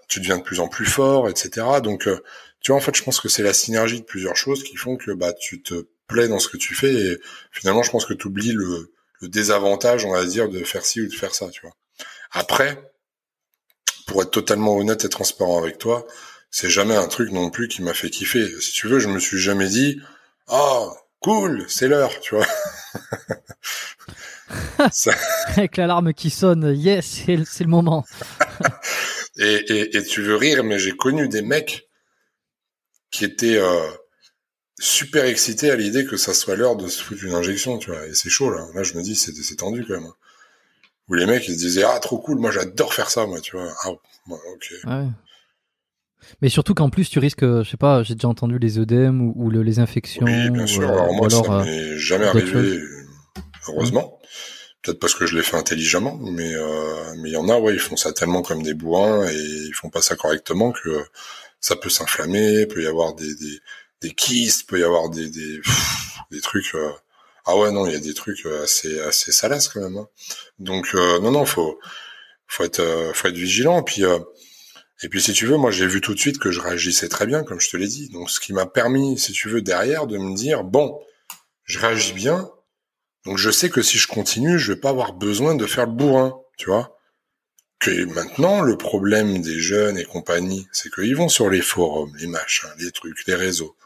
tu deviens de plus en plus fort, etc. Donc, euh, tu vois, en fait, je pense que c'est la synergie de plusieurs choses qui font que bah tu te plais dans ce que tu fais et finalement, je pense que tu oublies le, le désavantage, on va dire, de faire ci ou de faire ça, tu vois. Après, pour être totalement honnête et transparent avec toi, c'est jamais un truc non plus qui m'a fait kiffer. Si tu veux, je me suis jamais dit, oh, cool, c'est l'heure, tu vois. <laughs> Avec l'alarme qui sonne, yes, c'est le moment. <laughs> Et, et, tu veux rire, mais j'ai connu des mecs qui étaient euh, super excités à l'idée que ça soit l'heure de se foutre une injection, tu vois. Et c'est chaud là. Là, je me dis, c'est, c'est tendu quand même. Hein. Où les mecs ils se disaient ah trop cool, moi j'adore faire ça, moi, tu vois. Ah, ok. Ouais. Mais surtout qu'en plus, tu risques, je sais pas, j'ai déjà entendu les œdèmes ou, les infections. Oui, bien sûr. alors moi, ça euh, m'est jamais arrivé, heureusement. Peut-être parce que je l'ai fait intelligemment, mais euh, mais il y en a, ouais, ils font ça tellement comme des bourrins et ils font pas ça correctement que ça peut s'inflammer, peut y avoir des des des kystes, peut y avoir des des des trucs. Euh, ah ouais, non, il y a des trucs assez assez salaces quand même. Hein. Donc euh, non, non, faut faut être faut être vigilant. Puis et puis si tu veux, moi j'ai vu tout de suite que je réagissais très bien, comme je te l'ai dit. Donc ce qui m'a permis, si tu veux, derrière, de me dire bon, je réagis bien, donc je sais que si je continue, je vais pas avoir besoin de faire le bourrin, tu vois. Que maintenant, le problème des jeunes et compagnie, c'est qu'ils vont sur les forums, les machins, les trucs, les réseaux.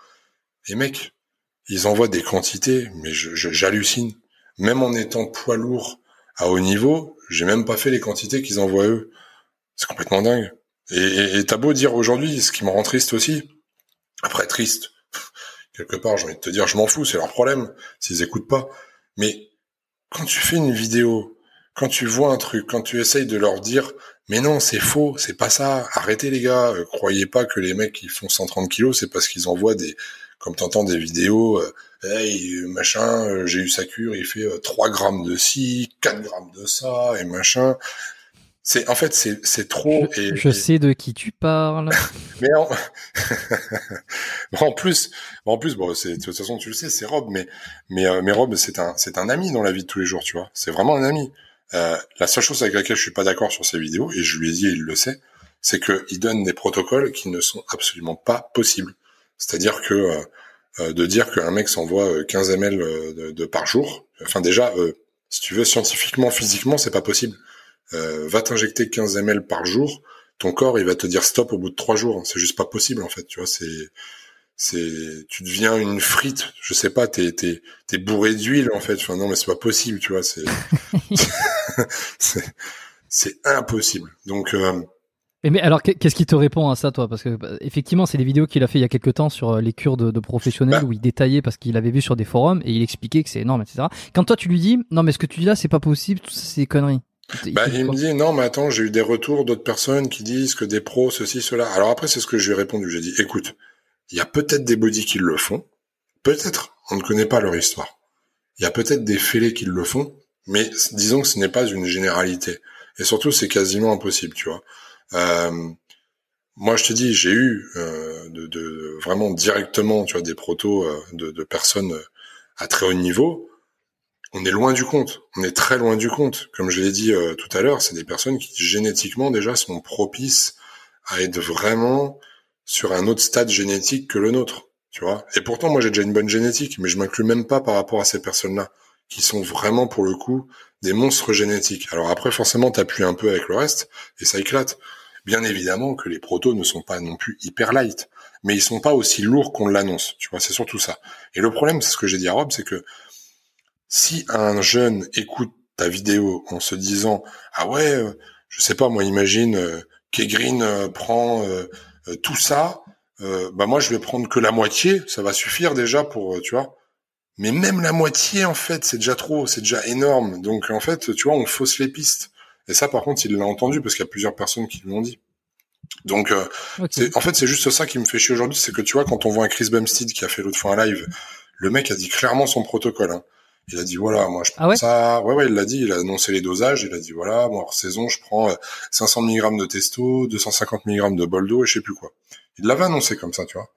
Les mecs, ils envoient des quantités, mais j'hallucine. Même en étant poids lourd à haut niveau, j'ai même pas fait les quantités qu'ils envoient eux. C'est complètement dingue. Et t'as beau dire aujourd'hui, ce qui me rend triste aussi, après triste, quelque part, j'ai envie de te dire, je m'en fous, c'est leur problème, s'ils écoutent pas. Mais quand tu fais une vidéo quand tu vois un truc, quand tu essayes de leur dire, mais non, c'est faux, c'est pas ça, arrêtez les gars, euh, croyez pas que les mecs qui font 130 kilos, c'est parce qu'ils envoient des, comme t'entends des vidéos, euh, hey, machin, euh, j'ai eu sa cure, il fait 3 grammes de ci, 4 grammes de ça, et machin. C'est en fait c'est c'est trop. Je, et, je sais de qui tu parles. <laughs> mais en, <laughs> en plus, en plus, bon, c'est de toute façon tu le sais, c'est Rob, mais mais mais Rob c'est un c'est un ami dans la vie de tous les jours, tu vois. C'est vraiment un ami. Euh, la seule chose avec laquelle je suis pas d'accord sur ces vidéos, et je lui ai dit, il le sait, c'est qu'il donne des protocoles qui ne sont absolument pas possibles. C'est-à-dire que euh, euh de dire qu'un mec s'envoie 15 ml de, de, par jour, enfin déjà, euh, si tu veux, scientifiquement, physiquement, c'est pas possible. Euh, va t'injecter 15 ml par jour, ton corps, il va te dire stop au bout de trois jours. C'est juste pas possible, en fait. Tu vois, c'est c'est tu deviens une frite je sais pas t'es t'es t'es bourré d'huile en fait enfin non mais c'est pas possible tu vois c'est <laughs> <laughs> c'est impossible donc euh... mais alors qu'est-ce qui te répond à ça toi? Parce que bah, effectivement c'est des vidéos qu'il a fait il y a quelques temps sur euh, les cures de, de professionnels bah. où il détaillait parce qu'il avait vu sur des forums et il expliquait que c'est énorme etc quand toi tu lui dis non mais ce que tu dis là c'est pas possible tout ça c'est conneries bah, il me dit non mais attends j'ai eu des retours d'autres personnes qui disent que des pros ceci cela alors après c'est ce que je lui ai répondu j'ai dit écoute il y a peut-être des bodies qui le font, peut-être, on ne connaît pas leur histoire. Il y a peut-être des fêlés qui le font, mais disons que ce n'est pas une généralité. Et surtout, c'est quasiment impossible, tu vois. Euh, moi, je te dis, j'ai eu euh, de, de, vraiment directement, tu vois, des protos euh, de, de, personnes à très haut niveau. On est loin du compte. On est très loin du compte. Comme je l'ai dit euh, tout à l'heure, c'est des personnes qui génétiquement déjà sont propices à être vraiment sur un autre stade génétique que le nôtre, tu vois. Et pourtant, moi, j'ai déjà une bonne génétique, mais je m'inclus même pas par rapport à ces personnes-là, qui sont vraiment, pour le coup, des monstres génétiques. Alors après, forcément, t'appuies un peu avec le reste, et ça éclate. Bien évidemment que les protos ne sont pas non plus hyper light, mais ils sont pas aussi lourds qu'on l'annonce, tu vois, c'est surtout ça. Et le problème, c'est ce que j'ai dit à Rob, c'est que si un jeune écoute ta vidéo en se disant, ah ouais, euh, je sais pas, moi, imagine, euh, Green euh, prend... Euh, euh, tout ça, euh, bah moi je vais prendre que la moitié, ça va suffire déjà pour, tu vois. Mais même la moitié, en fait, c'est déjà trop, c'est déjà énorme. Donc en fait, tu vois, on fausse les pistes. Et ça, par contre, il l'a entendu parce qu'il y a plusieurs personnes qui l'ont dit. Donc, euh, en fait, c'est juste ça qui me fait chier aujourd'hui, c'est que tu vois, quand on voit un Chris Bumstead qui a fait l'autre fois un live, le mec a dit clairement son protocole. Hein. Il a dit voilà, moi je prends ah ça. Ouais ouais, il l'a dit, il a annoncé les dosages, il a dit voilà, moi hors saison, je prends 500 euh, mg de testo, 250 mg de boldo et je sais plus quoi. Il l'avait annoncé comme ça, tu vois.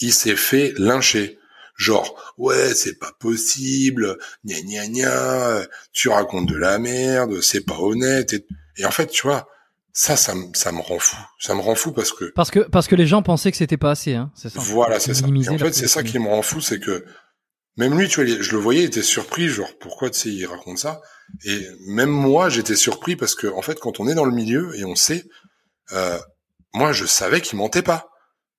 Il s'est fait lyncher. Genre, ouais, c'est pas possible, gna gna gna, tu racontes de la merde, c'est pas honnête. Et, en fait, tu vois, ça, ça, ça me rend fou. Ça me rend fou parce que... Parce que, parce que les gens pensaient que c'était pas assez, hein, c'est ça. Voilà, c'est ça. Et en fait, c'est ça qui me rend fou, c'est que même lui, tu vois, je le voyais, il était surpris, genre pourquoi tu sais, il raconte ça. Et même moi, j'étais surpris parce que en fait, quand on est dans le milieu et on sait, euh, moi, je savais qu'il mentait pas.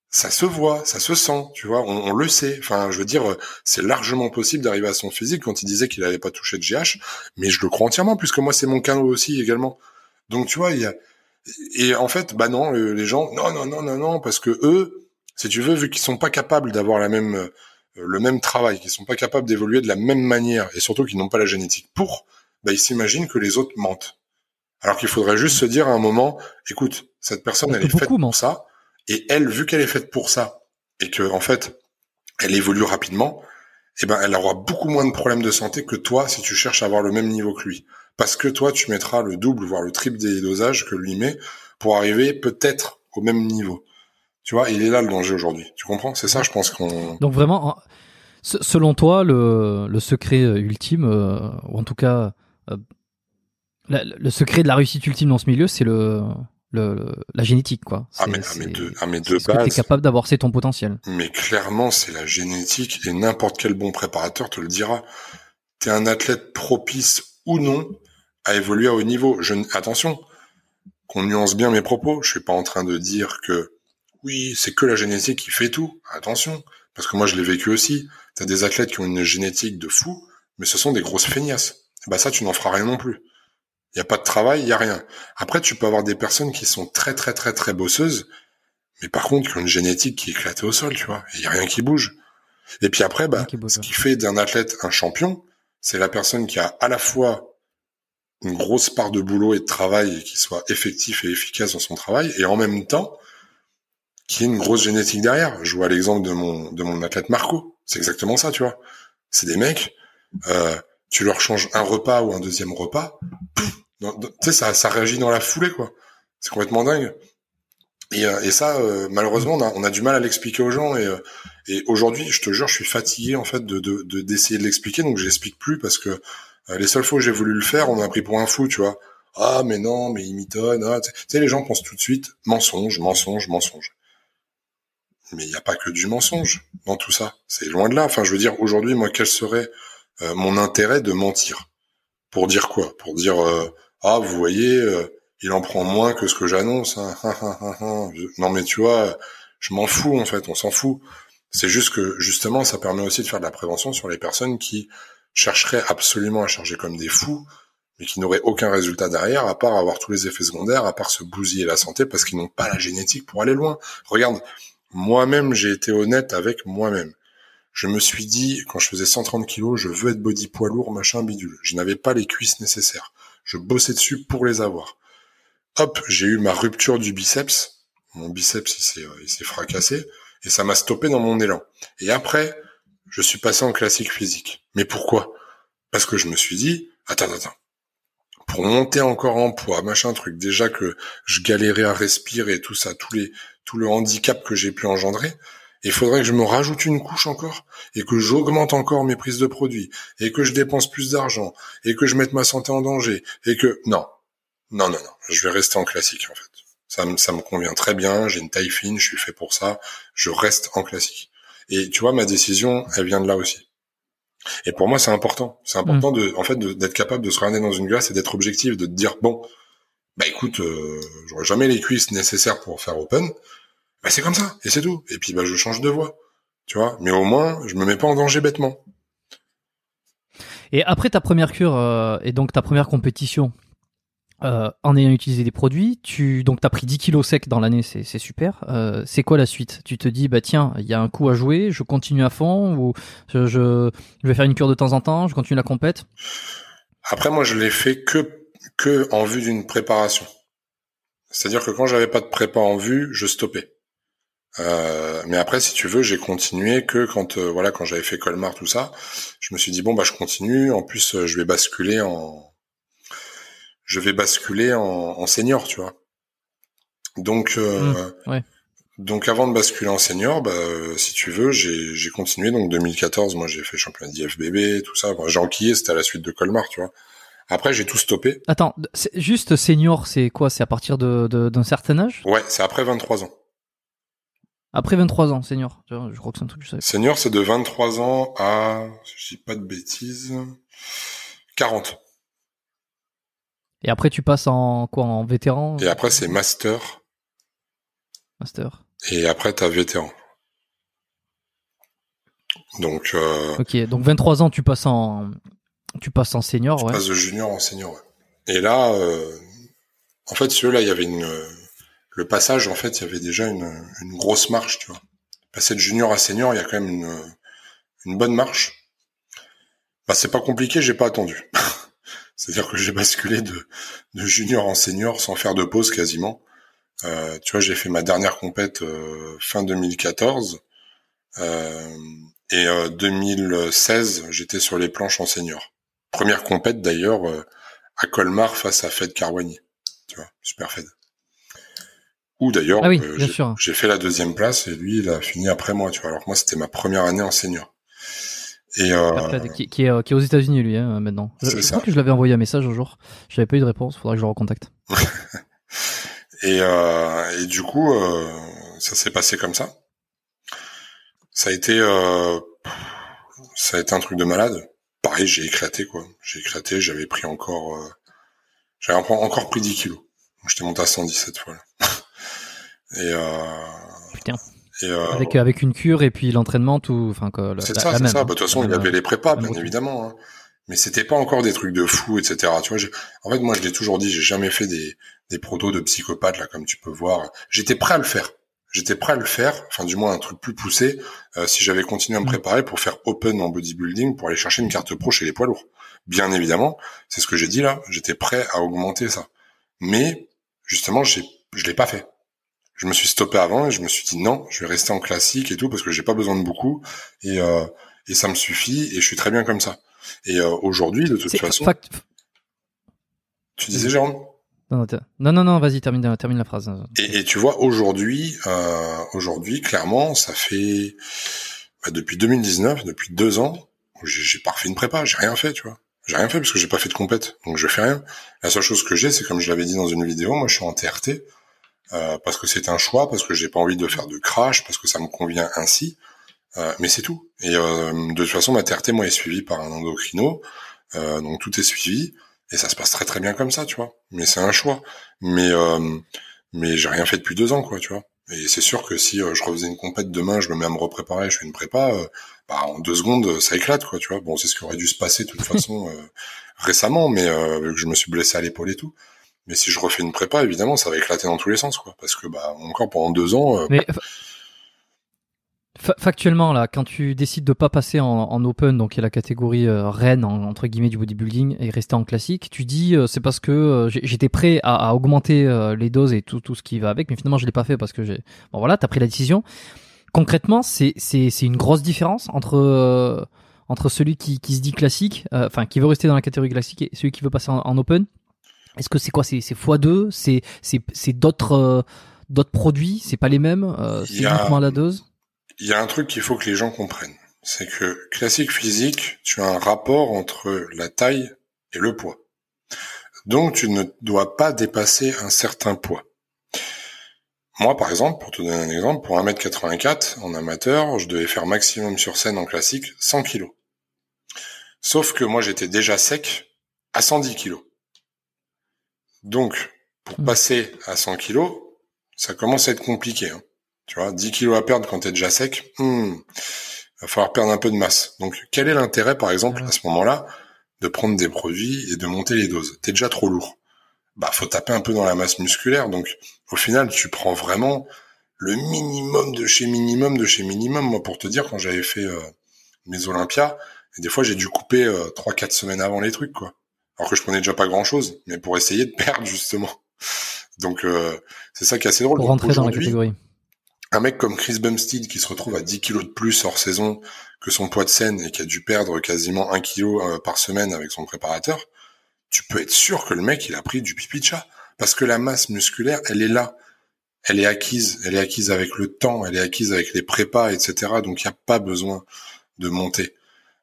Ça se voit, ça se sent, tu vois, on, le sait. Enfin, je veux dire, c'est largement possible d'arriver à son physique quand il disait qu'il n'avait pas touché de GH, mais je le crois entièrement puisque moi, c'est mon cas aussi également. Donc, tu vois, il y a et en fait, bah non, les gens, non, non, non, non, non, parce que eux, si tu veux, vu qu'ils sont pas capables d'avoir la même euh, le même travail, qui sont pas capables d'évoluer de la même manière, et surtout qu'ils n'ont pas la génétique pour, bah, ils s'imaginent que les autres mentent. Alors qu'il faudrait juste se dire à un moment, écoute, cette personne, elle est faite pour ça, et elle, vu qu'elle est faite pour ça, et que en fait, elle évolue rapidement, eh ben, elle aura beaucoup moins de problèmes de santé que toi si tu cherches à avoir le même niveau que lui. Parce que toi, tu mettras le double, voire le triple des dosages que lui met pour arriver peut-être au même niveau. Tu vois, il est là le danger aujourd'hui. Tu comprends? C'est ça, je pense qu'on. Donc vraiment, selon toi, le, le secret euh, ultime, euh, ou en tout cas, euh, le secret de la réussite ultime dans ce milieu, c'est le, le, la génétique, quoi. Ah mais, ah mais deux, ah mais deux bases. Que es capable d'avoir, c'est ton potentiel. Mais clairement, c'est la génétique et n'importe quel bon préparateur te le dira. T'es un athlète propice ou non à évoluer à haut niveau. Je, attention, qu'on nuance bien mes propos. Je suis pas en train de dire que oui, c'est que la génétique qui fait tout. Attention, parce que moi je l'ai vécu aussi. T'as des athlètes qui ont une génétique de fou, mais ce sont des grosses feignasses. Bah ça, tu n'en feras rien non plus. Il y a pas de travail, il y a rien. Après, tu peux avoir des personnes qui sont très très très très bosseuses, mais par contre qui ont une génétique qui est éclatée au sol, tu vois. Il y a rien qui bouge. Et puis après, bah, ce qui fait d'un athlète un champion, c'est la personne qui a à la fois une grosse part de boulot et de travail et qui soit effectif et efficace dans son travail, et en même temps, qui ait une grosse génétique derrière. Je vois l'exemple de mon de mon athlète Marco. C'est exactement ça, tu vois. C'est des mecs, euh, tu leur changes un repas ou un deuxième repas, tu sais, ça, ça réagit dans la foulée, quoi. C'est complètement dingue. Et, euh, et ça, euh, malheureusement, on a, on a, du mal à l'expliquer aux gens. Et, euh, et aujourd'hui, je te jure, je suis fatigué en fait de d'essayer de, de l'expliquer, donc je l'explique plus parce que les seules fois où j'ai voulu le faire, on m'a pris pour un fou, tu vois. Ah mais non, mais il mitonne. Ah, tu sais, les gens pensent tout de suite mensonge, mensonge, mensonge. Mais il n'y a pas que du mensonge dans tout ça. C'est loin de là. Enfin, je veux dire, aujourd'hui, moi, quel serait mon intérêt de mentir? Pour dire quoi? Pour dire ah, vous voyez il en prend moins que ce que j'annonce. Hein. non mais tu vois, je m'en fous en fait, on s'en fout. C'est juste que justement, ça permet aussi de faire de la prévention sur les personnes qui chercheraient absolument à charger comme des fous, mais qui n'auraient aucun résultat derrière, à part avoir tous les effets secondaires, à part se bousiller la santé parce qu'ils n'ont pas la génétique pour aller loin. Regarde, moi-même, j'ai été honnête avec moi-même. Je me suis dit, quand je faisais 130 kilos, je veux être body poids lourd, machin bidule. Je n'avais pas les cuisses nécessaires. Je bossais dessus pour les avoir hop, j'ai eu ma rupture du biceps. Mon biceps, il s'est, fracassé et ça m'a stoppé dans mon élan. Et après, je suis passé en classique physique. Mais pourquoi? Parce que je me suis dit, attends, attends, pour monter encore en poids, machin truc, déjà que je galérais à respirer, tout ça, tous les, tout le handicap que j'ai pu engendrer, il faudrait que je me rajoute une couche encore et que j'augmente encore mes prises de produits et que je dépense plus d'argent et que je mette ma santé en danger et que non, non, non, non. Je vais rester en classique, en fait. Ça, ça me convient très bien. J'ai une taille fine. Je suis fait pour ça. Je reste en classique. Et tu vois, ma décision, elle vient de là aussi. Et pour moi, c'est important. C'est important mm. de, en fait, d'être capable de se regarder dans une glace et d'être objectif, de te dire bon, bah écoute, euh, j'aurais jamais les cuisses nécessaires pour faire open. Bah c'est comme ça et c'est tout. Et puis bah je change de voie, tu vois? Mais au moins, je me mets pas en danger bêtement. Et après ta première cure euh, et donc ta première compétition, euh, en ayant utilisé des produits, tu donc t'as pris 10 kilos secs dans l'année, c'est, super. Euh, c'est quoi la suite? Tu te dis bah tiens, il y a un coup à jouer, je continue à fond ou je, je, vais faire une cure de temps en temps, je continue la compète? Après moi je l'ai fait que que en vue d'une préparation. C'est-à-dire que quand j'avais pas de prépa en vue, je stoppais. Euh, mais après, si tu veux, j'ai continué que quand voilà quand j'avais fait Colmar tout ça, je me suis dit bon bah je continue. En plus, je vais basculer en je vais basculer en, en senior, tu vois. Donc, euh, mmh, donc avant de basculer en senior, bah, si tu veux, j'ai continué. Donc 2014, moi j'ai fait championnat d'IFBB, tout ça. j'ai enquillé, c'était à la suite de Colmar, tu vois. Après, j'ai tout stoppé. Attends, juste senior, c'est quoi? C'est à partir d'un de, d'un certain âge? Ouais, c'est après 23 ans. Après 23 ans, senior. Je crois que c'est un truc que je savais. Senior, c'est de 23 ans à, si je dis pas de bêtises, 40. Et après, tu passes en quoi En vétéran? Et après, c'est master. Master. Et après, t'as vétéran. Donc. Euh, ok, donc 23 ans, tu passes en, tu passes en senior, tu ouais. passes de junior en senior. Ouais. Et là, euh... en fait, celui-là, il y avait une, le passage, en fait, il y avait déjà une, une grosse marche, tu vois. Passer de junior à senior, il y a quand même une, une bonne marche. Bah, c'est pas compliqué, j'ai pas attendu. <laughs> C'est-à-dire que j'ai basculé de, de junior en senior sans faire de pause quasiment. Euh, tu vois, j'ai fait ma dernière compète euh, fin 2014 euh, et 2016, j'étais sur les planches en senior. Première compète d'ailleurs à Colmar face à Fed Carwani. Tu vois, super Fed. Ou d'ailleurs, ah oui, j'ai fait la deuxième place et lui, il a fini après moi. Tu vois, alors que moi, c'était ma première année en senior. Et euh... qui, qui, est, euh, qui, est, aux États-Unis lui hein, maintenant. Je, je crois que je l'avais envoyé un message un jour. J'avais pas eu de réponse. Faudra que je le recontacte. <laughs> et, euh, et du coup, euh, ça s'est passé comme ça. Ça a été, euh, ça a été un truc de malade. Pareil, j'ai éclaté quoi. J'ai éclaté. J'avais pris encore, euh, j'avais encore pris 10 kilos. J'étais monté à 117 fois. Là. <laughs> et euh, Putain. Euh, avec avec une cure et puis l'entraînement tout enfin c'est ça c'est ça. bah, de toute façon il y avait les prépas bien évidemment hein. mais c'était pas encore des trucs de fou etc tu vois en fait moi je l'ai toujours dit j'ai jamais fait des des protos de psychopathe là comme tu peux voir. J'étais prêt à le faire. J'étais prêt à le faire enfin du moins un truc plus poussé euh, si j'avais continué à me mm. préparer pour faire open en bodybuilding pour aller chercher une carte pro chez les poids lourds. Bien évidemment, c'est ce que j'ai dit là, j'étais prêt à augmenter ça. Mais justement, je l'ai pas fait. Je me suis stoppé avant et je me suis dit non, je vais rester en classique et tout parce que j'ai pas besoin de beaucoup et euh, et ça me suffit et je suis très bien comme ça. Et euh, aujourd'hui, de toute façon, tu disais Jérôme? Non, non, non, vas-y, termine, termine la phrase. Et, et tu vois, aujourd'hui, euh, aujourd'hui, clairement, ça fait bah, depuis 2019, depuis deux ans, j'ai pas refait une prépa, j'ai rien fait, tu vois. J'ai rien fait parce que j'ai pas fait de compète, donc je fais rien. La seule chose que j'ai, c'est comme je l'avais dit dans une vidéo, moi je suis en TRT euh, parce que c'est un choix, parce que j'ai pas envie de faire de crash, parce que ça me convient ainsi. Euh, mais c'est tout. Et euh, de toute façon, ma TRT moi est suivie par un endocrino, euh, donc tout est suivi et ça se passe très très bien comme ça, tu vois. Mais c'est un choix. Mais euh, mais j'ai rien fait depuis deux ans, quoi, tu vois. Et c'est sûr que si je refaisais une compète demain, je me mets à me repréparer, je fais une prépa, bah, en deux secondes, ça éclate, quoi, tu vois. Bon, c'est ce qui aurait dû se passer de toute <laughs> façon récemment, mais euh, je me suis blessé à l'épaule et tout. Mais si je refais une prépa, évidemment, ça va éclater dans tous les sens, quoi. Parce que, bah, encore pendant deux ans. mais Factuellement, là, quand tu décides de pas passer en, open, donc il y a la catégorie euh, reine entre guillemets du bodybuilding et rester en classique, tu dis euh, c'est parce que euh, j'étais prêt à, augmenter les doses et tout, tout ce qui va avec, mais finalement je l'ai pas fait parce que j'ai. Bon voilà, t'as pris la décision. Concrètement, c'est une grosse différence entre entre celui qui, qui se dit classique, enfin qui veut rester dans la catégorie classique et celui qui veut passer en, open? Est-ce que c'est quoi C'est c'est x2 C'est c'est c'est d'autres d'autres produits C'est pas les mêmes C'est uniquement la dose? Il y a un truc qu'il faut que les gens comprennent. C'est que classique physique, tu as un rapport entre la taille et le poids. Donc tu ne dois pas dépasser un certain poids. Moi, par exemple, pour te donner un exemple, pour 1m84 en amateur, je devais faire maximum sur scène en classique 100 kg. Sauf que moi, j'étais déjà sec à 110 kg. Donc, pour hmm. passer à 100 kg, ça commence à être compliqué. Hein. Tu vois, 10 kilos à perdre quand t'es déjà sec, hmm, va falloir perdre un peu de masse. Donc, quel est l'intérêt, par exemple, à ce moment-là, de prendre des produits et de monter les doses? T'es déjà trop lourd. Bah, faut taper un peu dans la masse musculaire. Donc, au final, tu prends vraiment le minimum de chez minimum de chez minimum. Moi, pour te dire, quand j'avais fait euh, mes Olympias, des fois, j'ai dû couper euh, trois, 4 quatre semaines avant les trucs, quoi. Alors que je prenais déjà pas grand-chose, mais pour essayer de <laughs> perdre justement. Donc, euh, c'est ça qui est assez drôle. Pour rentrer dans la catégorie un mec comme Chris Bumstead qui se retrouve à 10 kilos de plus hors saison que son poids de scène et qui a dû perdre quasiment un kilo euh, par semaine avec son préparateur, tu peux être sûr que le mec il a pris du pipi de chat parce que la masse musculaire elle est là, elle est acquise, elle est acquise avec le temps, elle est acquise avec les prépas etc. Donc il n'y a pas besoin de monter.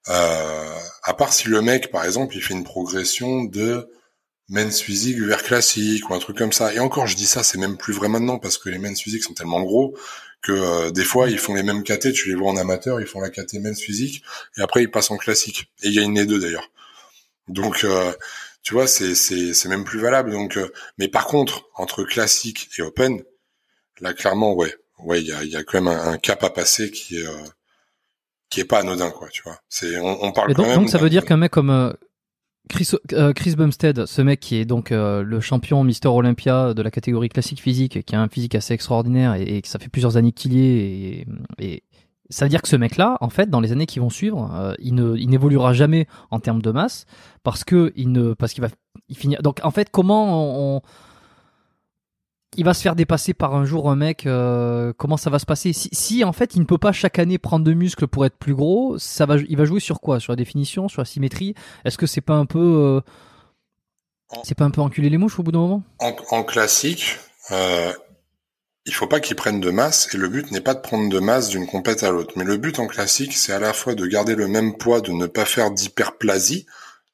Euh, à part si le mec par exemple il fait une progression de men's physique vers classique ou un truc comme ça. Et encore, je dis ça, c'est même plus vrai maintenant parce que les men's physique sont tellement gros que euh, des fois ils font les mêmes KT, tu les vois en amateur, ils font la KT men's physique et après ils passent en classique. Et il y a une des deux d'ailleurs. Donc euh, tu vois, c'est c'est même plus valable. Donc, euh, mais par contre, entre classique et open, là clairement, ouais, ouais, il y a y a quand même un, cap à passer qui est qui est pas anodin, quoi. Tu vois, c'est on, on parle donc, quand même. Donc ça veut dire qu'un mec comme Chris, euh, Chris Bumstead, ce mec qui est donc euh, le champion Mister Olympia de la catégorie classique physique, qui a un physique assez extraordinaire et, que ça fait plusieurs années qu'il y est, et, ça veut dire que ce mec-là, en fait, dans les années qui vont suivre, euh, il ne, il n'évoluera jamais en termes de masse parce que il ne, parce qu'il va, il finir. Donc, en fait, comment on, il va se faire dépasser par un jour un mec, euh, comment ça va se passer si, si, en fait il ne peut pas chaque année prendre de muscles pour être plus gros, ça va, il va jouer sur quoi? Sur la définition, sur la symétrie? Est-ce que c'est pas un peu, euh, c'est pas un peu enculer les mouches au bout d'un moment? En, classique, euh, il faut pas qu'il prenne de masse et le but n'est pas de prendre de masse d'une compète à l'autre. Mais le but en classique, c'est à la fois de garder le même poids, de ne pas faire d'hyperplasie,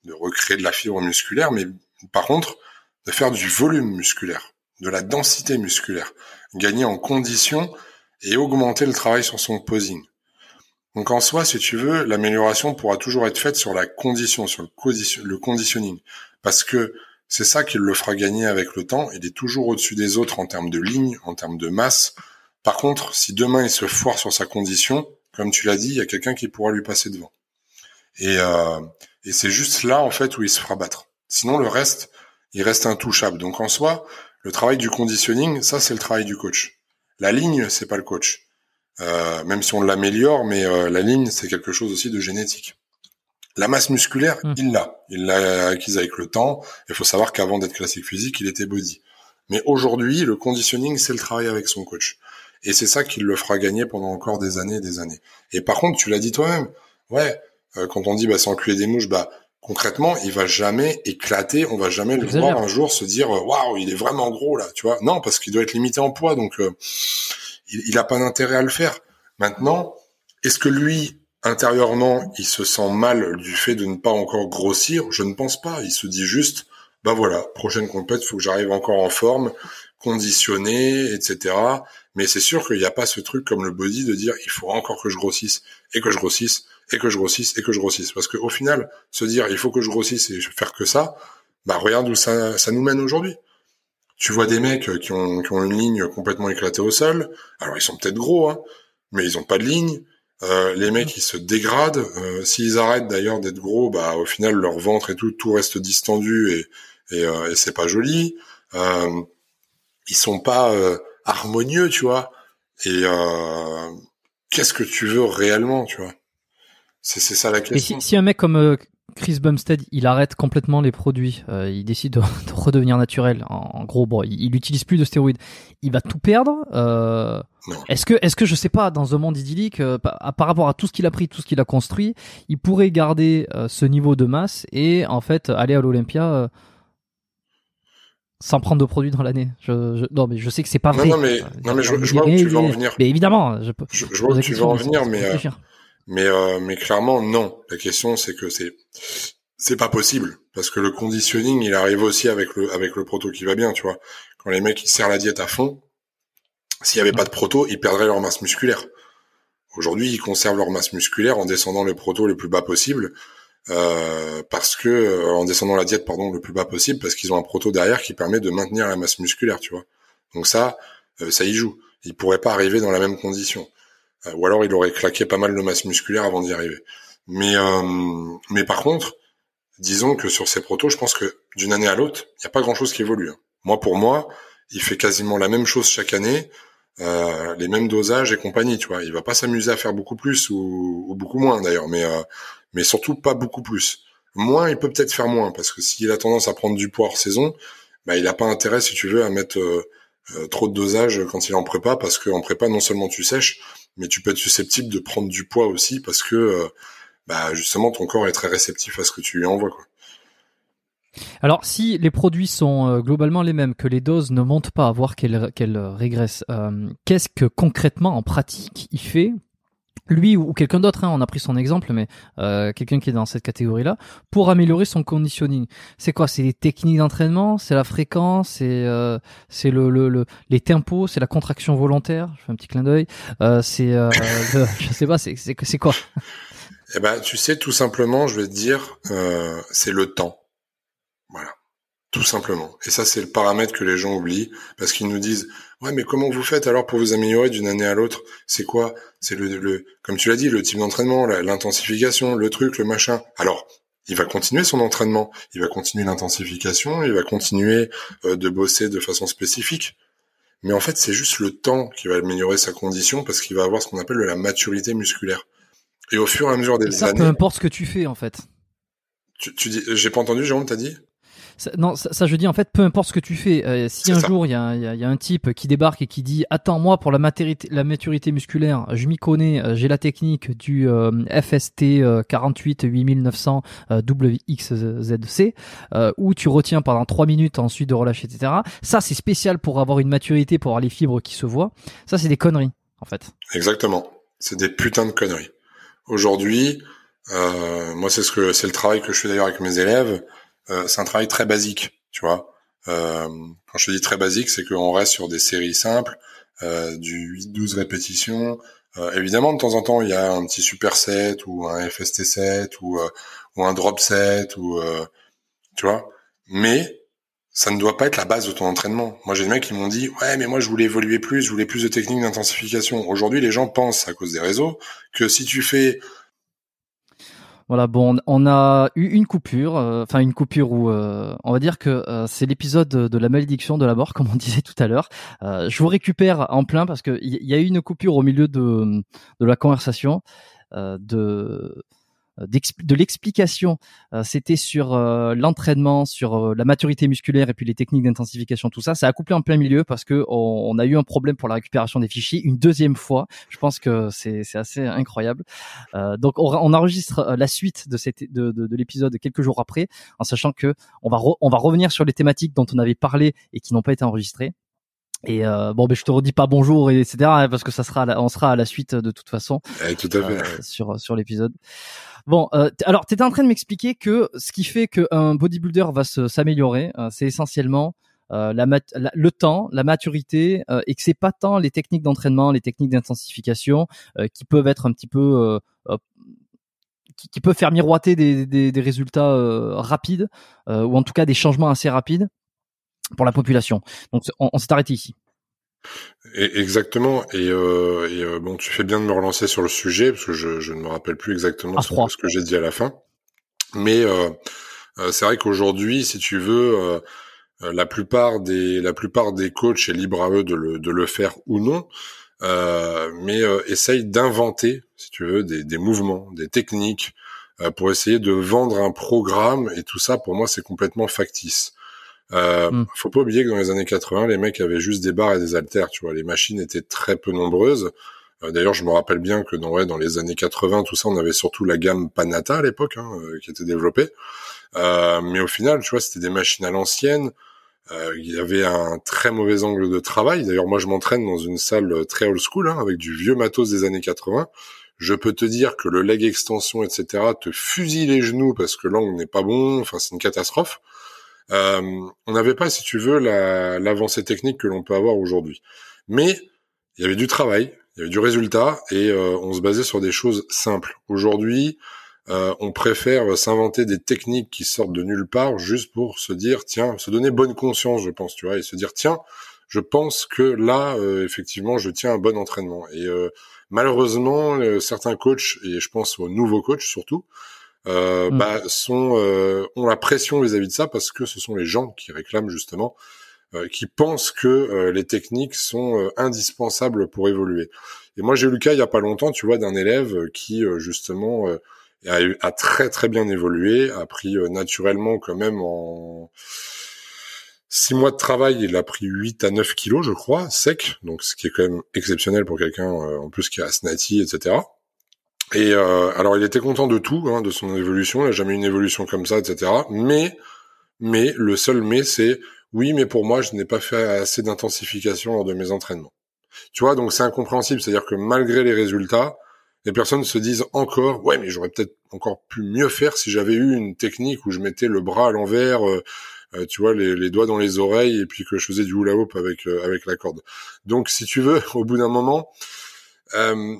de recréer de la fibre musculaire, mais par contre de faire du volume musculaire de la densité musculaire, gagner en condition et augmenter le travail sur son posing. Donc en soi, si tu veux, l'amélioration pourra toujours être faite sur la condition, sur le, conditioning, parce que c'est ça qui le fera gagner avec le temps. Il est toujours au-dessus des autres en termes de ligne, en termes de masse. Par contre, si demain il se foire sur sa condition, comme tu l'as dit, il y a quelqu'un qui pourra lui passer devant. Et, euh, et c'est juste là en fait où il se fera battre. Sinon le reste, il reste intouchable. Donc en soi, le travail du conditioning, ça c'est le travail du coach. La ligne, c'est pas le coach. Euh, même si on l'améliore, mais euh, la ligne, c'est quelque chose aussi de génétique. La masse musculaire, hmm. il l'a. Il l'a acquise avec le temps. Il faut savoir qu'avant d'être classique physique, il était body. Mais aujourd'hui, le conditioning, c'est le travail avec son coach. Et c'est ça qui le fera gagner pendant encore des années et des années. Et par contre, tu l'as dit toi-même, ouais, euh, quand on dit bah, sans des mouches, bah concrètement, il va jamais éclater, on va jamais le voir un jour se dire euh, waouh, il est vraiment gros là, tu vois. Non, parce qu'il doit être limité en poids, donc euh, il, il a pas d'intérêt à le faire. Maintenant, est-ce que lui intérieurement, il se sent mal du fait de ne pas encore grossir? Je ne pense pas. Il se dit juste bah voilà, prochaine compète, faut que j'arrive encore en forme, conditionné, etc. Mais c'est sûr qu'il n'y a pas ce truc comme le body de dire il faut encore que je grossisse et que je grossisse et que je grossisse et que je grossisse. Parce qu'au final, se dire il faut que je grossisse et faire que ça, bah regarde où ça, ça nous mène aujourd'hui. Tu vois des mecs qui ont, qui ont une ligne complètement éclatée au sol. Alors ils sont peut-être gros, hein, mais ils ont pas de ligne. Euh, les mecs ils se dégradent. Euh, S'ils arrêtent d'ailleurs d'être gros, bah au final leur ventre et tout, tout reste distendu et et, euh, et c'est pas joli. Euh, ils sont pas euh, harmonieux, tu vois. Et euh, qu'est-ce que tu veux réellement, tu vois? C'est ça la question. Et si, si un mec comme euh, Chris Bumstead, il arrête complètement les produits, euh, il décide de, <laughs> de, redevenir naturel. En, en gros, bon, il, il utilise plus de stéroïdes. Il va tout perdre. Euh, est-ce que, est-ce que je sais pas, dans un monde idyllique, par, par, rapport à tout ce qu'il a pris, tout ce qu'il a construit, il pourrait garder ce niveau de masse et en fait aller à l'Olympia sans prendre de produits dans l'année? Je, je, non, mais je sais que c'est pas vrai. Non, mais, non, mais je, je vois où tu veux en venir. Mais évidemment, je, je, je vois où tu veux en venir, mais, euh, mais, euh, mais clairement, non. La question, c'est que c'est, c'est pas possible. Parce que le conditioning, il arrive aussi avec le, avec le proto qui va bien, tu vois. Quand les mecs, ils serrent la diète à fond, s'il y avait pas de proto, ils perdraient leur masse musculaire. Aujourd'hui, ils conservent leur masse musculaire en descendant le proto le plus bas possible euh, parce que euh, en descendant la diète pardon le plus bas possible parce qu'ils ont un proto derrière qui permet de maintenir la masse musculaire tu vois donc ça euh, ça y joue il pourrait pas arriver dans la même condition ou alors il aurait claqué pas mal de masse musculaire avant d'y arriver mais mais par contre disons que sur ces protos je pense que d'une année à l'autre il n'y a pas grand chose qui évolue hein. moi pour moi il fait quasiment la même chose chaque année euh, les mêmes dosages et compagnie, tu vois. Il va pas s'amuser à faire beaucoup plus ou, ou beaucoup moins d'ailleurs, mais euh, mais surtout pas beaucoup plus. Moins, il peut peut-être faire moins, parce que s'il a tendance à prendre du poids hors saison, bah, il n'a pas intérêt, si tu veux, à mettre euh, euh, trop de dosage quand il est en prépa, parce qu'en prépa, non seulement tu sèches, mais tu peux être susceptible de prendre du poids aussi, parce que euh, bah, justement, ton corps est très réceptif à ce que tu lui envoies. Quoi. Alors, si les produits sont globalement les mêmes, que les doses ne montent pas, voire qu'elles qu'elles régressent, euh, qu'est-ce que concrètement, en pratique, il fait lui ou quelqu'un d'autre, hein, on a pris son exemple, mais euh, quelqu'un qui est dans cette catégorie-là, pour améliorer son conditioning. C'est quoi? C'est les techniques d'entraînement, c'est la fréquence, c'est euh, c'est le, le, le, les tempos, c'est la contraction volontaire? Je fais un petit clin d'œil. Euh, c'est euh, <laughs> je sais pas, c'est c'est c'est quoi? Eh ben, tu sais, tout simplement, je vais te dire, euh, c'est le temps. Voilà, tout simplement. Et ça, c'est le paramètre que les gens oublient parce qu'ils nous disent Ouais, mais comment vous faites alors pour vous améliorer d'une année à l'autre? C'est quoi? C'est le, le, comme tu l'as dit, le type d'entraînement, l'intensification, le truc, le machin. Alors, il va continuer son entraînement, il va continuer l'intensification, il va continuer euh, de bosser de façon spécifique. Mais en fait, c'est juste le temps qui va améliorer sa condition parce qu'il va avoir ce qu'on appelle de la maturité musculaire. Et au fur et à mesure des ça, années. Peu importe ce que tu fais, en fait. Tu, tu dis, j'ai pas entendu, Jérôme, t'as dit? Ça, non, ça, ça, je dis en fait, peu importe ce que tu fais. Euh, si un ça. jour il y a, y, a, y a, un type qui débarque et qui dit attends moi pour la maturité, la maturité musculaire, je m'y connais, euh, j'ai la technique du euh, FST 48 8900 WXZC où tu retiens pendant 3 minutes ensuite de relâcher etc. Ça c'est spécial pour avoir une maturité, pour avoir les fibres qui se voient. Ça c'est des conneries en fait. Exactement. C'est des putains de conneries. Aujourd'hui, moi c'est ce que c'est le travail que je fais d'ailleurs avec mes élèves euh, c'est un travail très basique, tu vois. Euh, quand je dis très basique, c'est qu'on reste sur des séries simples, euh, du 8-12 répétitions. Euh, évidemment, de temps en temps, il y a un petit superset ou un FST set ou, euh, ou un drop set ou tu vois. Mais ça ne doit pas être la base de ton entraînement. Moi, j'ai des mecs qui m'ont dit, ouais, mais moi, je voulais évoluer plus, je voulais plus de techniques d'intensification. Aujourd'hui, les gens pensent, à cause des réseaux, que si tu fais voilà, bon, on a eu une coupure, euh, enfin une coupure où euh, on va dire que euh, c'est l'épisode de, la malédiction de la mort, <laughs> comme on disait tout à l'heure. je vous récupère en plein parce qu'il y, y, a eu une coupure au milieu de, de la conversation de de l'explication. C'était sur l'entraînement, sur la maturité musculaire et puis les techniques d'intensification, tout ça. Ça a couplé en plein milieu parce que on, a eu un problème pour la récupération des fichiers une deuxième fois. Je pense que c'est assez incroyable. donc on, enregistre la suite de, de, de, de l'épisode quelques jours après, en sachant que on va on va revenir sur les thématiques dont on avait parlé et qui n'ont pas été enregistrées. Et euh, bon, ben je te redis pas bonjour et etc. Hein, parce que ça sera, on sera à la suite de toute façon. Eh, tout à fait. Euh, sur sur l'épisode. Bon, euh, alors tu étais en train de m'expliquer que ce qui fait qu'un bodybuilder va s'améliorer, euh, c'est essentiellement euh, la, le temps, la maturité, et que c'est pas tant les techniques d'entraînement, les techniques d'intensification qui peuvent être un petit peu qui, qui, peuvent faire miroiter des, des, des résultats rapides ou en tout cas des changements assez rapides pour la population. Donc on, s'est arrêté ici. exactement. Et, euh, et euh, bon, tu fais bien de me relancer sur le sujet parce que je, je ne me rappelle plus exactement ce, ce, que j'ai dit à la fin. Mais euh, euh c'est vrai qu'aujourd'hui, si tu veux, euh, la plupart des la plupart des coachs est libre à eux de le, de le faire ou non. mais essaye d'inventer, si tu veux, des, des mouvements, des techniques pour essayer de vendre un programme. Et tout ça, pour moi, c'est complètement factice. Euh, mm. Faut pas oublier que dans les années 80, les mecs avaient juste des barres et des haltères, tu vois. Les machines étaient très peu nombreuses. Euh, d'ailleurs, je me rappelle bien que dans, ouais, dans les années 80, tout ça, on avait surtout la gamme Panata à l'époque, hein, euh, qui était développée. Euh, mais au final, tu vois, c'était des machines à l'ancienne. il y avait un très mauvais angle de travail. D'ailleurs, moi, je m'entraîne dans une salle très old school, hein, avec du vieux matos des années 80. Je peux te dire que le leg extension, etc., te fusille les genoux parce que l'angle n'est pas bon. Enfin, c'est une catastrophe. Euh, on n'avait pas, si tu veux, l'avancée technique que l'on peut avoir aujourd'hui. Mais il y avait du travail, il y avait du résultat, et euh, on se basait sur des choses simples. Aujourd'hui, euh, on préfère s'inventer des techniques qui sortent de nulle part juste pour se dire, tiens, se donner bonne conscience, je pense, tu vois, et se dire, tiens, je pense que là, effectivement, je tiens un bon entraînement. Et malheureusement, certains coachs, et je pense aux nouveaux coachs surtout, euh, mm. bah, sont euh, ont la pression vis-à-vis de ça parce que ce sont les gens qui réclament justement, euh, qui pensent que euh, les techniques sont indispensables pour évoluer. Et moi j'ai eu le cas il y a pas longtemps, tu vois, d'un élève qui justement a, a, très très bien évolué, a pris naturellement quand même en six mois de travail, il a pris 8 à 9 kilos, je crois, sec, donc ce qui est quand même exceptionnel pour quelqu'un en plus qui a Snati, etc. Et euh, alors, il était content de tout, hein, de son évolution. Il n'a jamais eu une évolution comme ça, etc. Mais, mais le seul mais, c'est oui, mais pour moi, je n'ai pas fait assez d'intensification lors de mes entraînements. Tu vois, donc c'est incompréhensible. C'est-à-dire que malgré les résultats, les personnes se disent encore, ouais, mais j'aurais peut-être encore pu mieux faire si j'avais eu une technique où je mettais le bras à l'envers, euh, euh, tu vois, les, les, doigts dans les oreilles et puis que je faisais du hula hoop avec avec la corde. Donc, si tu veux, <laughs> au bout d'un moment, euh,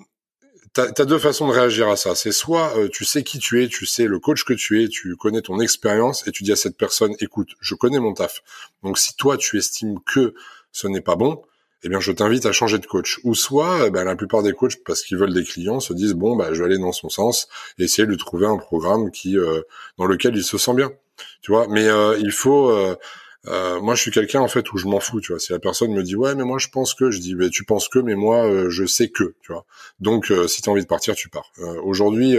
T'as as deux façons de réagir à ça. C'est soit euh, tu sais qui tu es, tu sais le coach que tu es, tu connais ton expérience et tu dis à cette personne, écoute, je connais mon taf. Donc si toi tu estimes que ce n'est pas bon, eh bien je t'invite à changer de coach. Ou soit, eh ben, la plupart des coachs, parce qu'ils veulent des clients, se disent bon bah je vais aller dans son sens et essayer de lui trouver un programme qui euh, dans lequel il se sent bien. Tu vois, mais euh, il faut euh, moi, je suis quelqu'un en fait où je m'en fous, tu vois. Si la personne me dit ouais, mais moi je pense que, je dis mais tu penses que, mais moi euh, je sais que, tu vois. Donc euh, si tu as envie de partir, tu pars. Aujourd'hui,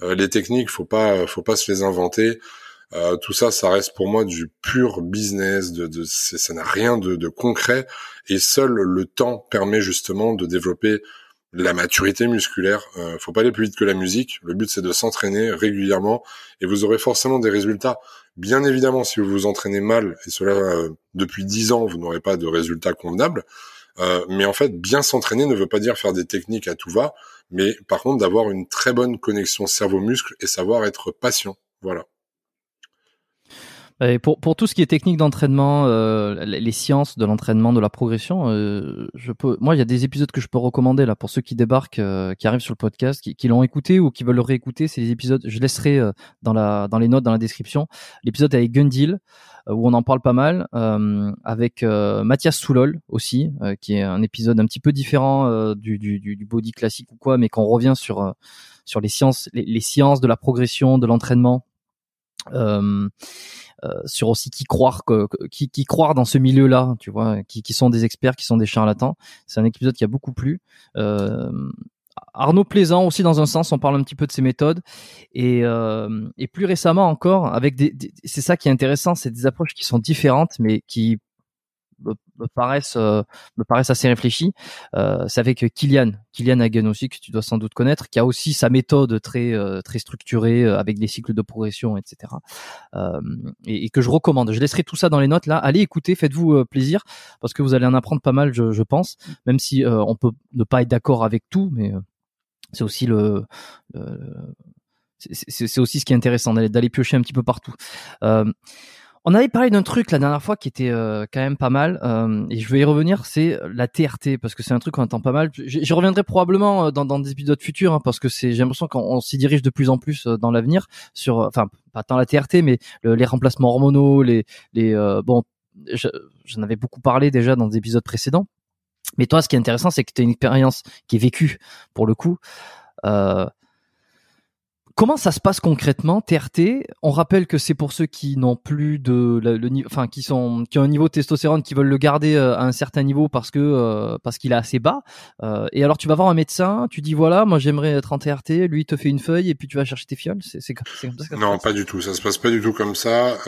les techniques, faut pas, faut pas se les inventer. tout ça, ça reste pour moi du pur business. De, de ça n'a rien de, de concret. Et seul le temps permet justement de développer la maturité musculaire. Euh, faut pas aller plus vite que la musique. Le but c'est de s'entraîner régulièrement et vous aurez forcément des résultats. Bien évidemment, si vous vous entraînez mal et cela euh, depuis dix ans, vous n'aurez pas de résultats convenables. Euh, mais en fait, bien s'entraîner ne veut pas dire faire des techniques à tout va, mais par contre d'avoir une très bonne connexion cerveau-muscle et savoir être patient. Voilà. Et pour, pour tout ce qui est technique d'entraînement, euh, les sciences de l'entraînement, de la progression, euh, je peux, moi, il y a des épisodes que je peux recommander là pour ceux qui débarquent, euh, qui arrivent sur le podcast, qui, qui l'ont écouté ou qui veulent le réécouter. C'est les épisodes, je laisserai euh, dans la dans les notes, dans la description, l'épisode avec Gundil euh, où on en parle pas mal, avec Mathias Soulol aussi, qui est un épisode un petit peu différent du, du, du, body classique ou quoi, mais qu'on revient sur sur les sciences, les, les sciences de la progression, de l'entraînement. Euh, euh, sur aussi qui croire que, qui, croire dans ce milieu-là, tu vois, qui, qui sont des experts, qui sont des charlatans. C'est un épisode qui a beaucoup plu. Euh, Arnaud Plaisant aussi dans un sens, on parle un petit peu de ses méthodes et, euh, et plus récemment encore avec des, c'est ça qui est intéressant, c'est des approches qui sont différentes mais qui me, paraissent euh, me paraissent assez réfléchis. Euh, c'est avec Kylian, Kylian Hagen aussi que tu dois sans doute connaître, qui a aussi sa méthode très euh, très structurée euh, avec des cycles de progression, etc. Euh, et, et, que je recommande. Je laisserai tout ça dans les notes là. Allez écouter, faites-vous plaisir parce que vous allez en apprendre pas mal, je, je pense. Même si on peut ne pas être d'accord avec tout, mais c'est aussi le, le c'est aussi ce qui est intéressant d'aller piocher un petit peu partout. Euh, on avait parlé d'un truc la dernière fois qui était euh, quand même pas mal, euh, et je vais y revenir, c'est la TRT parce que c'est un truc qu'on entend pas mal. J'y reviendrai probablement euh, dans, dans des épisodes futurs hein, parce que c'est j'ai l'impression qu'on s'y dirige de plus en plus dans l'avenir sur, enfin pas tant la TRT mais les remplacements hormonaux, les les bon, j'en avais beaucoup parlé déjà dans des épisodes précédents. Mais toi, ce qui est intéressant, c'est que tu as une expérience qui est vécue pour le coup. Euh, Comment ça se passe concrètement TRT On rappelle que c'est pour ceux qui n'ont plus de le, niveau, enfin qui sont qui ont un niveau de testostérone qui veulent le garder euh, à un certain niveau parce que euh, parce qu'il est assez bas. Euh, et alors tu vas voir un médecin, tu dis voilà, moi j'aimerais être en TRT, lui il te fait une feuille et puis tu vas chercher tes fioles. C'est comme ça. non, pas du tout. Ça se passe pas du tout comme ça.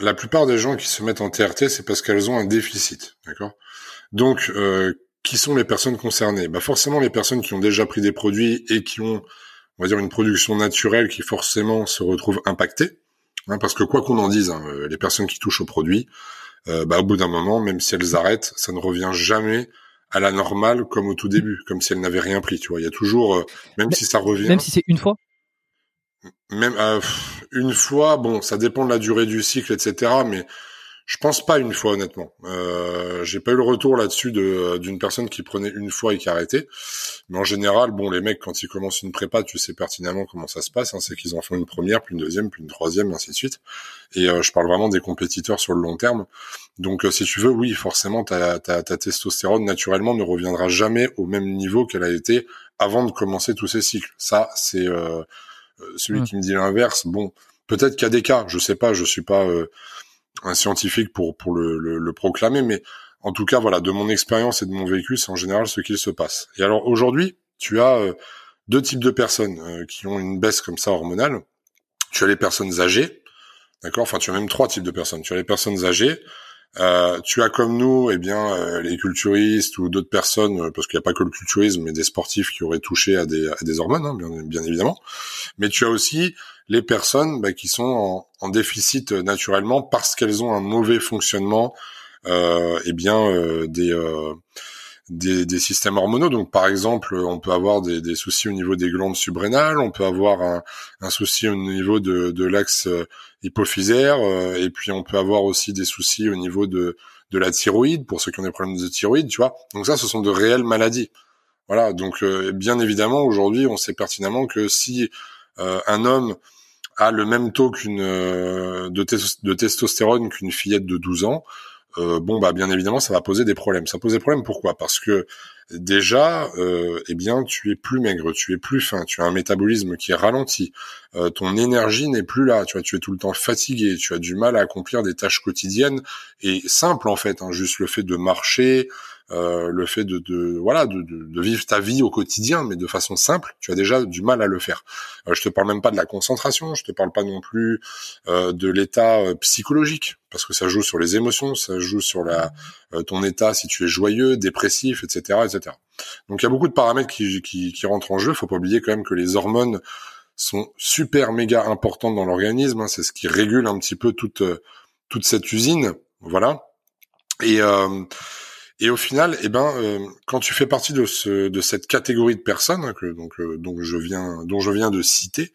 la plupart des gens qui se mettent en TRT, c'est parce qu'elles ont un déficit, d'accord? Donc qui sont les personnes concernées? Bah forcément les personnes qui ont déjà pris des produits et qui ont on va dire une production naturelle qui forcément se retrouve impactée, hein, parce que quoi qu'on en dise, hein, euh, les personnes qui touchent au produit, euh, bah, au bout d'un moment, même si elles arrêtent, ça ne revient jamais à la normale comme au tout début, comme si elles n'avaient rien pris. Tu vois, il y a toujours, euh, même si ça revient, même si c'est une fois? Même une fois, bon, ça dépend de la durée du cycle, etc. Mais je pense pas une fois honnêtement. Euh, j'ai pas eu le retour là-dessus de d'une personne qui prenait une fois et qui arrêtait. Mais en général, bon, les mecs quand ils commencent une prépa, tu sais pertinemment comment ça se passe. Hein, c'est qu'ils en font une première, puis une deuxième, puis une troisième, ainsi de suite. Et euh, je parle vraiment des compétiteurs sur le long terme. Donc, euh, si tu veux, oui, forcément, ta, ta, ta testostérone naturellement ne reviendra jamais au même niveau qu'elle a été avant de commencer tous ces cycles. Ça, c'est euh, celui mmh. qui me dit l'inverse. Bon, peut-être qu'il y a des cas. Je sais pas. Je suis pas un scientifique pour pour le, le, proclamer, mais en tout cas, voilà, de mon expérience et de mon vécu, c'est en général ce qu'il se passe. Et alors aujourd'hui, tu as euh, deux types de personnes euh, qui ont une baisse comme ça hormonale. Tu as les personnes âgées, d'accord? Enfin, tu as même trois types de personnes. Tu as les personnes âgées. Euh, tu as comme nous, eh bien, les culturistes ou d'autres personnes, parce qu'il n'y a pas que le culturisme, mais des sportifs qui auraient touché à des, à des hormones, hein, bien, bien évidemment. Mais tu as aussi les personnes bah, qui sont en, déficit euh, naturellement parce qu'elles ont un mauvais fonctionnement euh, eh bien euh, euh, des, des, systèmes hormonaux. Donc par exemple, on peut avoir des, soucis au niveau des glandes subrénales, on peut avoir un, souci au niveau de, de l'axe hypophysaire, et puis on peut avoir aussi des soucis au niveau de, de la thyroïde pour ceux qui ont des problèmes de thyroïde, tu vois. Donc ça, ce sont de réelles maladies. Voilà. Donc bien évidemment, aujourd'hui, on sait pertinemment que si un homme a le même taux qu'une euh, de, de, testostérone qu'une fillette de 12 ans, euh, bon bah bien évidemment ça va poser des problèmes. Ça pose des problèmes pourquoi? Parce que déjà, euh, eh bien tu es plus maigre, tu es plus fin, tu as un métabolisme qui est ralenti, euh, ton énergie n'est plus là, tu vois, tu es tout le temps fatigué, tu as du mal à accomplir des tâches quotidiennes. Et simples en fait, hein, juste le fait de marcher, euh, le fait de, de voilà de, de, vivre ta vie au quotidien, mais de façon simple, tu as déjà du mal à le faire. Euh, je te parle même pas de la concentration, je te parle pas non plus euh, de l'état euh, psychologique, parce que ça joue sur les émotions, ça joue sur la ton état si tu es joyeux, dépressif, etc., etc. Donc il y a beaucoup de paramètres qui, qui, qui rentrent en jeu. Faut pas oublier quand même que les hormones sont super méga importantes dans l'organisme. Hein. c'est ce qui régule un petit peu toute toute cette usine, voilà. Et euh, et au final, eh ben, euh, quand tu fais partie de, ce, de cette catégorie de personnes que donc euh, dont je viens dont je viens de citer,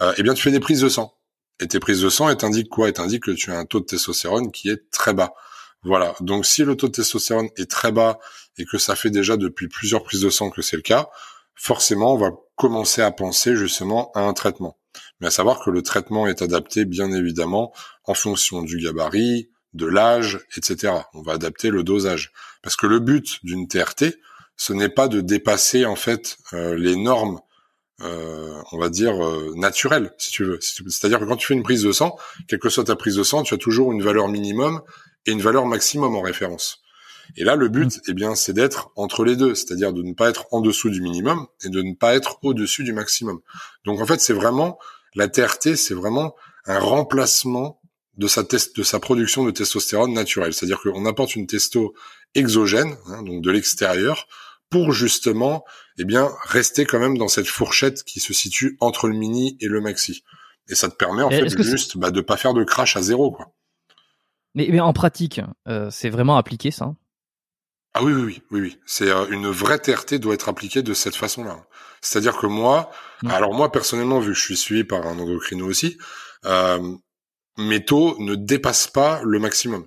euh, eh bien, tu fais des prises de sang. Et tes prises de sang, elles t'indiquent quoi? Elles t'indiquent que tu as un taux de testostérone qui est très bas. Voilà. Donc, si le taux de testostérone est très bas et que ça fait déjà depuis plusieurs prises de sang que c'est le cas, forcément, on va commencer à penser justement à un traitement. Mais à savoir que le traitement est adapté, bien évidemment, en fonction du gabarit, de l'âge, etc. On va adapter le dosage. Parce que le but d'une TRT, ce n'est pas de dépasser en fait euh, les normes, euh, on va dire euh, naturelles, si tu veux. C'est-à-dire que quand tu fais une prise de sang, quelle que soit ta prise de sang, tu as toujours une valeur minimum et une valeur maximum en référence. Et là, le but, eh bien, c'est d'être entre les deux, c'est-à-dire de ne pas être en dessous du minimum et de ne pas être au-dessus du maximum. Donc, en fait, c'est vraiment la TRT, c'est vraiment un remplacement de sa test, de sa production de testostérone naturelle. C'est-à-dire qu'on apporte une testo exogène, hein, donc de l'extérieur, pour justement, eh bien, rester quand même dans cette fourchette qui se situe entre le mini et le maxi. Et ça te permet en fait juste bah, de pas faire de crash à zéro, quoi. Mais, mais en pratique, euh, c'est vraiment appliqué ça Ah oui, oui, oui, oui, oui. C'est euh, une vraie TRT doit être appliquée de cette façon-là. C'est-à-dire que moi, mmh. alors moi personnellement, vu que je suis suivi par un endocrino aussi, euh, mes taux ne dépassent pas le maximum.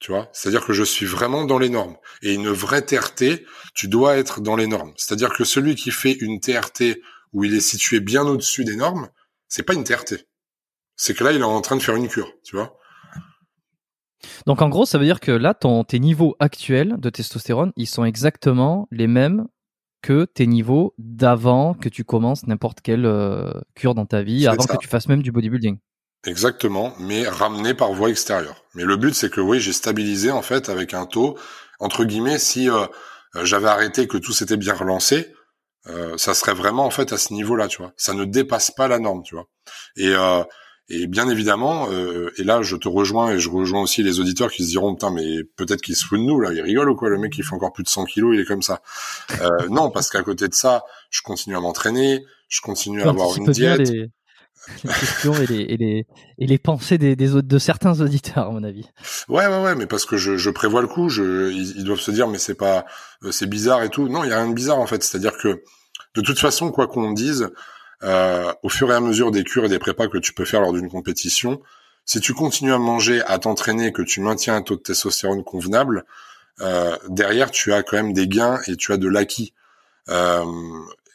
Tu vois, c'est-à-dire que je suis vraiment dans les normes. Et une vraie TRT, tu dois être dans les normes. C'est-à-dire que celui qui fait une TRT où il est situé bien au-dessus des normes, c'est pas une TRT. C'est que là, il est en train de faire une cure, tu vois? Donc en gros, ça veut dire que là, ton, tes niveaux actuels de testostérone, ils sont exactement les mêmes que tes niveaux d'avant que tu commences n'importe quelle euh, cure dans ta vie, avant que tu fasses même du bodybuilding. Exactement, mais ramené par voie extérieure. Mais le but, c'est que oui, j'ai stabilisé en fait avec un taux entre guillemets. Si euh, j'avais arrêté que tout s'était bien relancé, euh, ça serait vraiment en fait à ce niveau-là, tu vois. Ça ne dépasse pas la norme, tu vois. Et euh, et bien évidemment, euh, et là je te rejoins et je rejoins aussi les auditeurs qui se diront putain mais peut-être qu'ils se foutent de nous là, ils rigolent ou quoi Le mec il fait encore plus de 100 kilos, il est comme ça. Euh, non, parce qu'à côté de ça, je continue à m'entraîner, je continue à avoir une diète. Les, <laughs> les questions et les, et les, et les pensées des, des de certains auditeurs à mon avis. Ouais ouais ouais, mais parce que je, je prévois le coup, je, ils, doivent se dire mais c'est pas euh, c'est bizarre et tout. Non, il y a rien de bizarre en fait, c'est-à-dire que de toute façon quoi qu'on dise euh, au fur et à mesure des cures et des prépas que tu peux faire lors d'une compétition, si tu continues à manger, à t'entraîner, que tu maintiens un taux de testostérone convenable, euh, derrière tu as quand même des gains et tu as de l'acquis. Euh,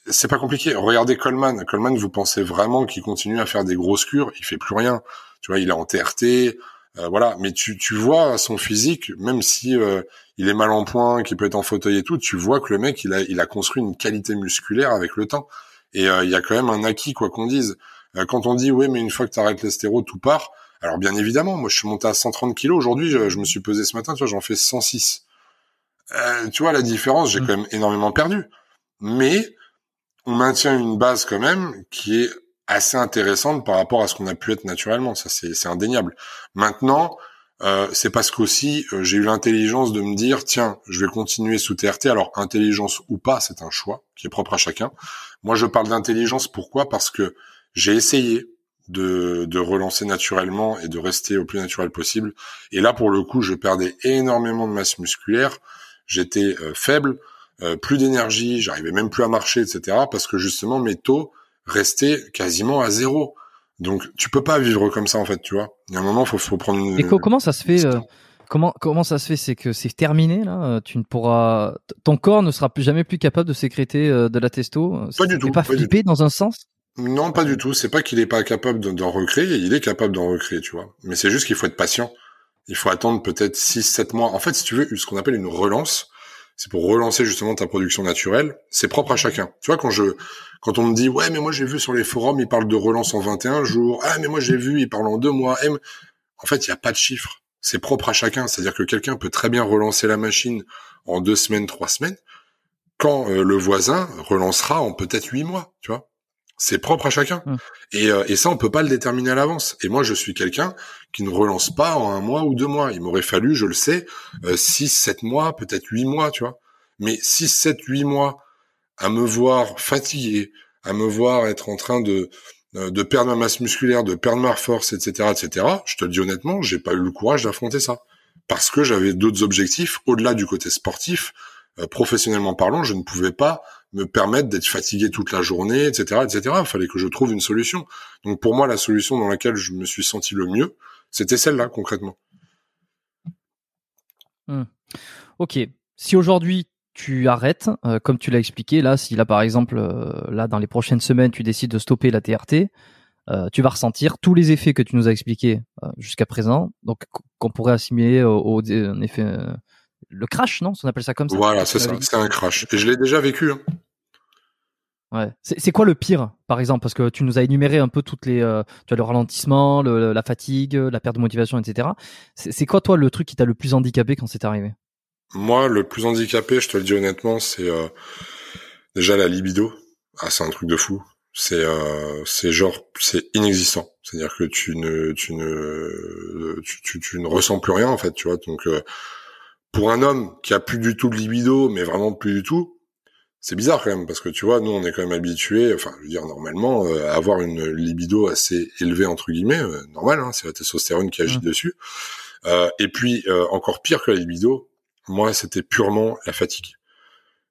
c'est pas compliqué. Regardez Coleman. Coleman, vous pensez vraiment qu'il continue à faire des grosses cures? Il fait plus rien. Tu vois, il est en TRT. Euh, voilà, mais tu, tu vois son physique, même si euh, il est mal en point, qu'il peut être en fauteuil et tout, tu vois que le mec, il a, il a construit une qualité musculaire avec le temps. Et euh, il y a quand même un acquis, quoi qu'on dise. Euh, quand on dit, oui, mais une fois que tu arrêtes les stéros, tout part. Alors bien évidemment, moi je suis monté à 130 kilos aujourd'hui, je, me suis pesé ce matin, tu vois, j'en fais 106. Euh, tu vois la différence, j'ai mmh. quand même énormément perdu. Mais on maintient une base quand même qui est assez intéressante par rapport à ce qu'on a pu être naturellement. Ça, c'est indéniable. Maintenant, euh, c'est parce qu'aussi euh, j'ai eu l'intelligence de me dire tiens, je vais continuer sous TRT. Alors intelligence ou pas, c'est un choix qui est propre à chacun. Moi, je parle d'intelligence. Pourquoi? Parce que j'ai essayé de, de relancer naturellement et de rester au plus naturel possible. Et là, pour le coup, je perdais énormément de masse musculaire. J'étais euh, faible, plus d'énergie, j'arrivais même plus à marcher, etc. Parce que justement, mes taux restaient quasiment à zéro. Donc tu peux pas vivre comme ça en fait, tu vois. Il y a un moment, faut, faut prendre une. Et comment ça se fait euh, Comment comment ça se fait C'est que c'est terminé là. Euh, tu ne pourras, ton corps ne sera plus jamais plus capable de sécréter euh, de la testo. Pas du tout. Pas, pas flippé dans un sens? Non, pas du tout. C'est pas qu'il est pas capable d'en recréer. Il est capable d'en recréer, tu vois. Mais c'est juste qu'il faut être patient. Il faut attendre peut-être 6-7 mois. En fait, si tu veux, ce qu'on appelle une relance, c'est pour relancer justement ta production naturelle. C'est propre à chacun. Tu vois, quand je, quand on me dit, ouais, mais moi j'ai vu sur les forums, ils parlent de relance en 21 jours. Ah, mais moi j'ai vu, ils parlent en deux mois. En fait, il n'y a pas de chiffre. C'est propre à chacun. C'est-à-dire que quelqu'un peut très bien relancer la machine en deux semaines, trois semaines, quand euh, le voisin relancera en peut-être huit mois, tu vois. C'est propre à chacun. Hum. Et, euh, et ça, on peut pas le déterminer à l'avance. Et moi, je suis quelqu'un qui ne relance pas en un mois ou deux mois. Il m'aurait fallu, je le sais, euh, six, sept mois, peut-être huit mois, tu vois. Mais six, sept, huit mois à me voir fatigué, à me voir être en train de euh, de perdre ma masse musculaire, de perdre ma force, etc., etc. Je te le dis honnêtement, j'ai pas eu le courage d'affronter ça parce que j'avais d'autres objectifs au-delà du côté sportif. professionnellement parlant, je ne pouvais pas me permettre d'être fatigué toute la journée, etc., etc. Il fallait que je trouve une solution. Donc pour moi, la solution dans laquelle je me suis senti le mieux, c'était celle-là concrètement. Hmm. Ok. Si aujourd'hui tu arrêtes, euh, comme tu l'as expliqué, là, si là par exemple, euh, là dans les prochaines semaines, tu décides de stopper la TRT, euh, tu vas ressentir tous les effets que tu nous as expliqués jusqu'à présent, donc qu'on pourrait assimiler au, effet le crash, non On appelle ça comme ça. Voilà, c'est ça, c'est un crash. Et je l'ai déjà vécu. Hein. Ouais. C'est quoi le pire, par exemple? Parce que tu nous as énuméré un peu toutes les, euh, tu as le ralentissement, la fatigue, la perte de motivation, etc. C'est quoi toi le truc qui t'a le plus handicapé quand c'est arrivé? Moi, le plus handicapé, je te le dis honnêtement, c'est euh, déjà la libido. Ah, c'est un truc de fou. C'est euh, c'est genre c'est inexistant. C'est-à-dire que tu ne tu ne tu, tu, ne ressens plus rien en fait, tu vois. Donc pour un homme qui a plus du tout de libido, mais vraiment plus du tout, c'est bizarre quand même parce que tu vois, nous on est quand même habitués, enfin je veux dire normalement euh, à avoir une libido assez élevée entre guillemets, normal, hein, c'est la testostérone qui agit mmh. dessus. et puis encore pire que la libido, moi, c'était purement la fatigue.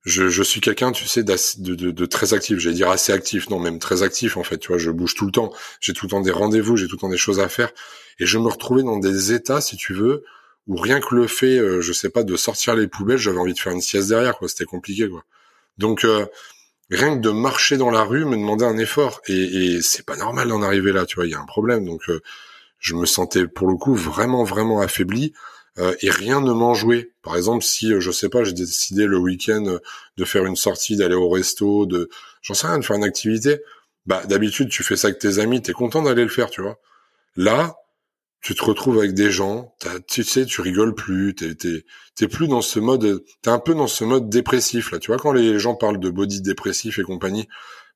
Je, je suis quelqu'un, tu sais, de, de, de, très actif. J'allais dire assez actif, non, même très actif en fait. Tu vois, je bouge tout le temps. J'ai tout le temps des rendez-vous, j'ai tout le temps des choses à faire, et je me retrouvais dans des états, si tu veux, où rien que le fait, euh, je sais pas, de sortir les poubelles, j'avais envie de faire une sieste derrière. quoi. C'était compliqué, quoi. Donc euh, rien que de marcher dans la rue me demandait un effort, et, et c'est pas normal d'en arriver là. Tu vois, il y a un problème. Donc euh, je me sentais pour le coup vraiment vraiment affaibli. Euh, et rien ne m'en jouait. Par exemple, si euh, je sais pas, j'ai décidé le week-end euh, de faire une sortie, d'aller au resto, de j'en sais rien, de faire une activité, bah d'habitude tu fais ça avec tes amis, t'es content d'aller le faire, tu vois. Là, tu te retrouves avec des gens, tu sais, tu rigoles plus, t'es t'es plus dans ce mode, t'es un peu dans ce mode dépressif là. Tu vois quand les gens parlent de body dépressif et compagnie,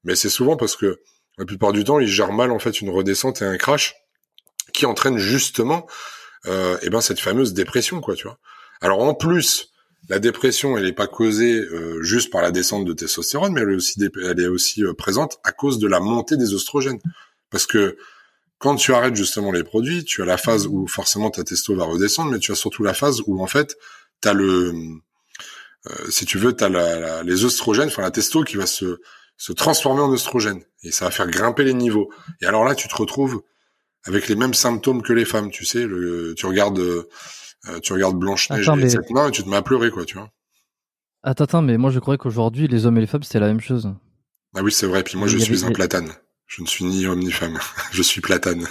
mais c'est souvent parce que la plupart du temps ils gèrent mal en fait une redescente et un crash qui entraîne justement euh, et ben cette fameuse dépression, quoi, tu vois. Alors en plus, la dépression, elle n'est pas causée euh, juste par la descente de testostérone, mais elle est aussi, elle est aussi euh, présente à cause de la montée des oestrogènes. Parce que quand tu arrêtes justement les produits, tu as la phase où forcément ta testo va redescendre, mais tu as surtout la phase où en fait, tu as le, euh, si tu veux, tu as la, les oestrogènes, enfin la testo qui va se, se transformer en oestrogène et ça va faire grimper les niveaux. Et alors là, tu te retrouves avec les mêmes symptômes que les femmes, tu sais. Le, tu regardes, euh, tu regardes Blanche Neige et cette main et tu te mets à pleurer, quoi, tu vois. Attends, attends, mais moi je croyais qu'aujourd'hui les hommes et les femmes c'était la même chose. Ah oui, c'est vrai. Puis moi je suis un platane. Je ne suis ni homme ni femme. <laughs> je suis platane.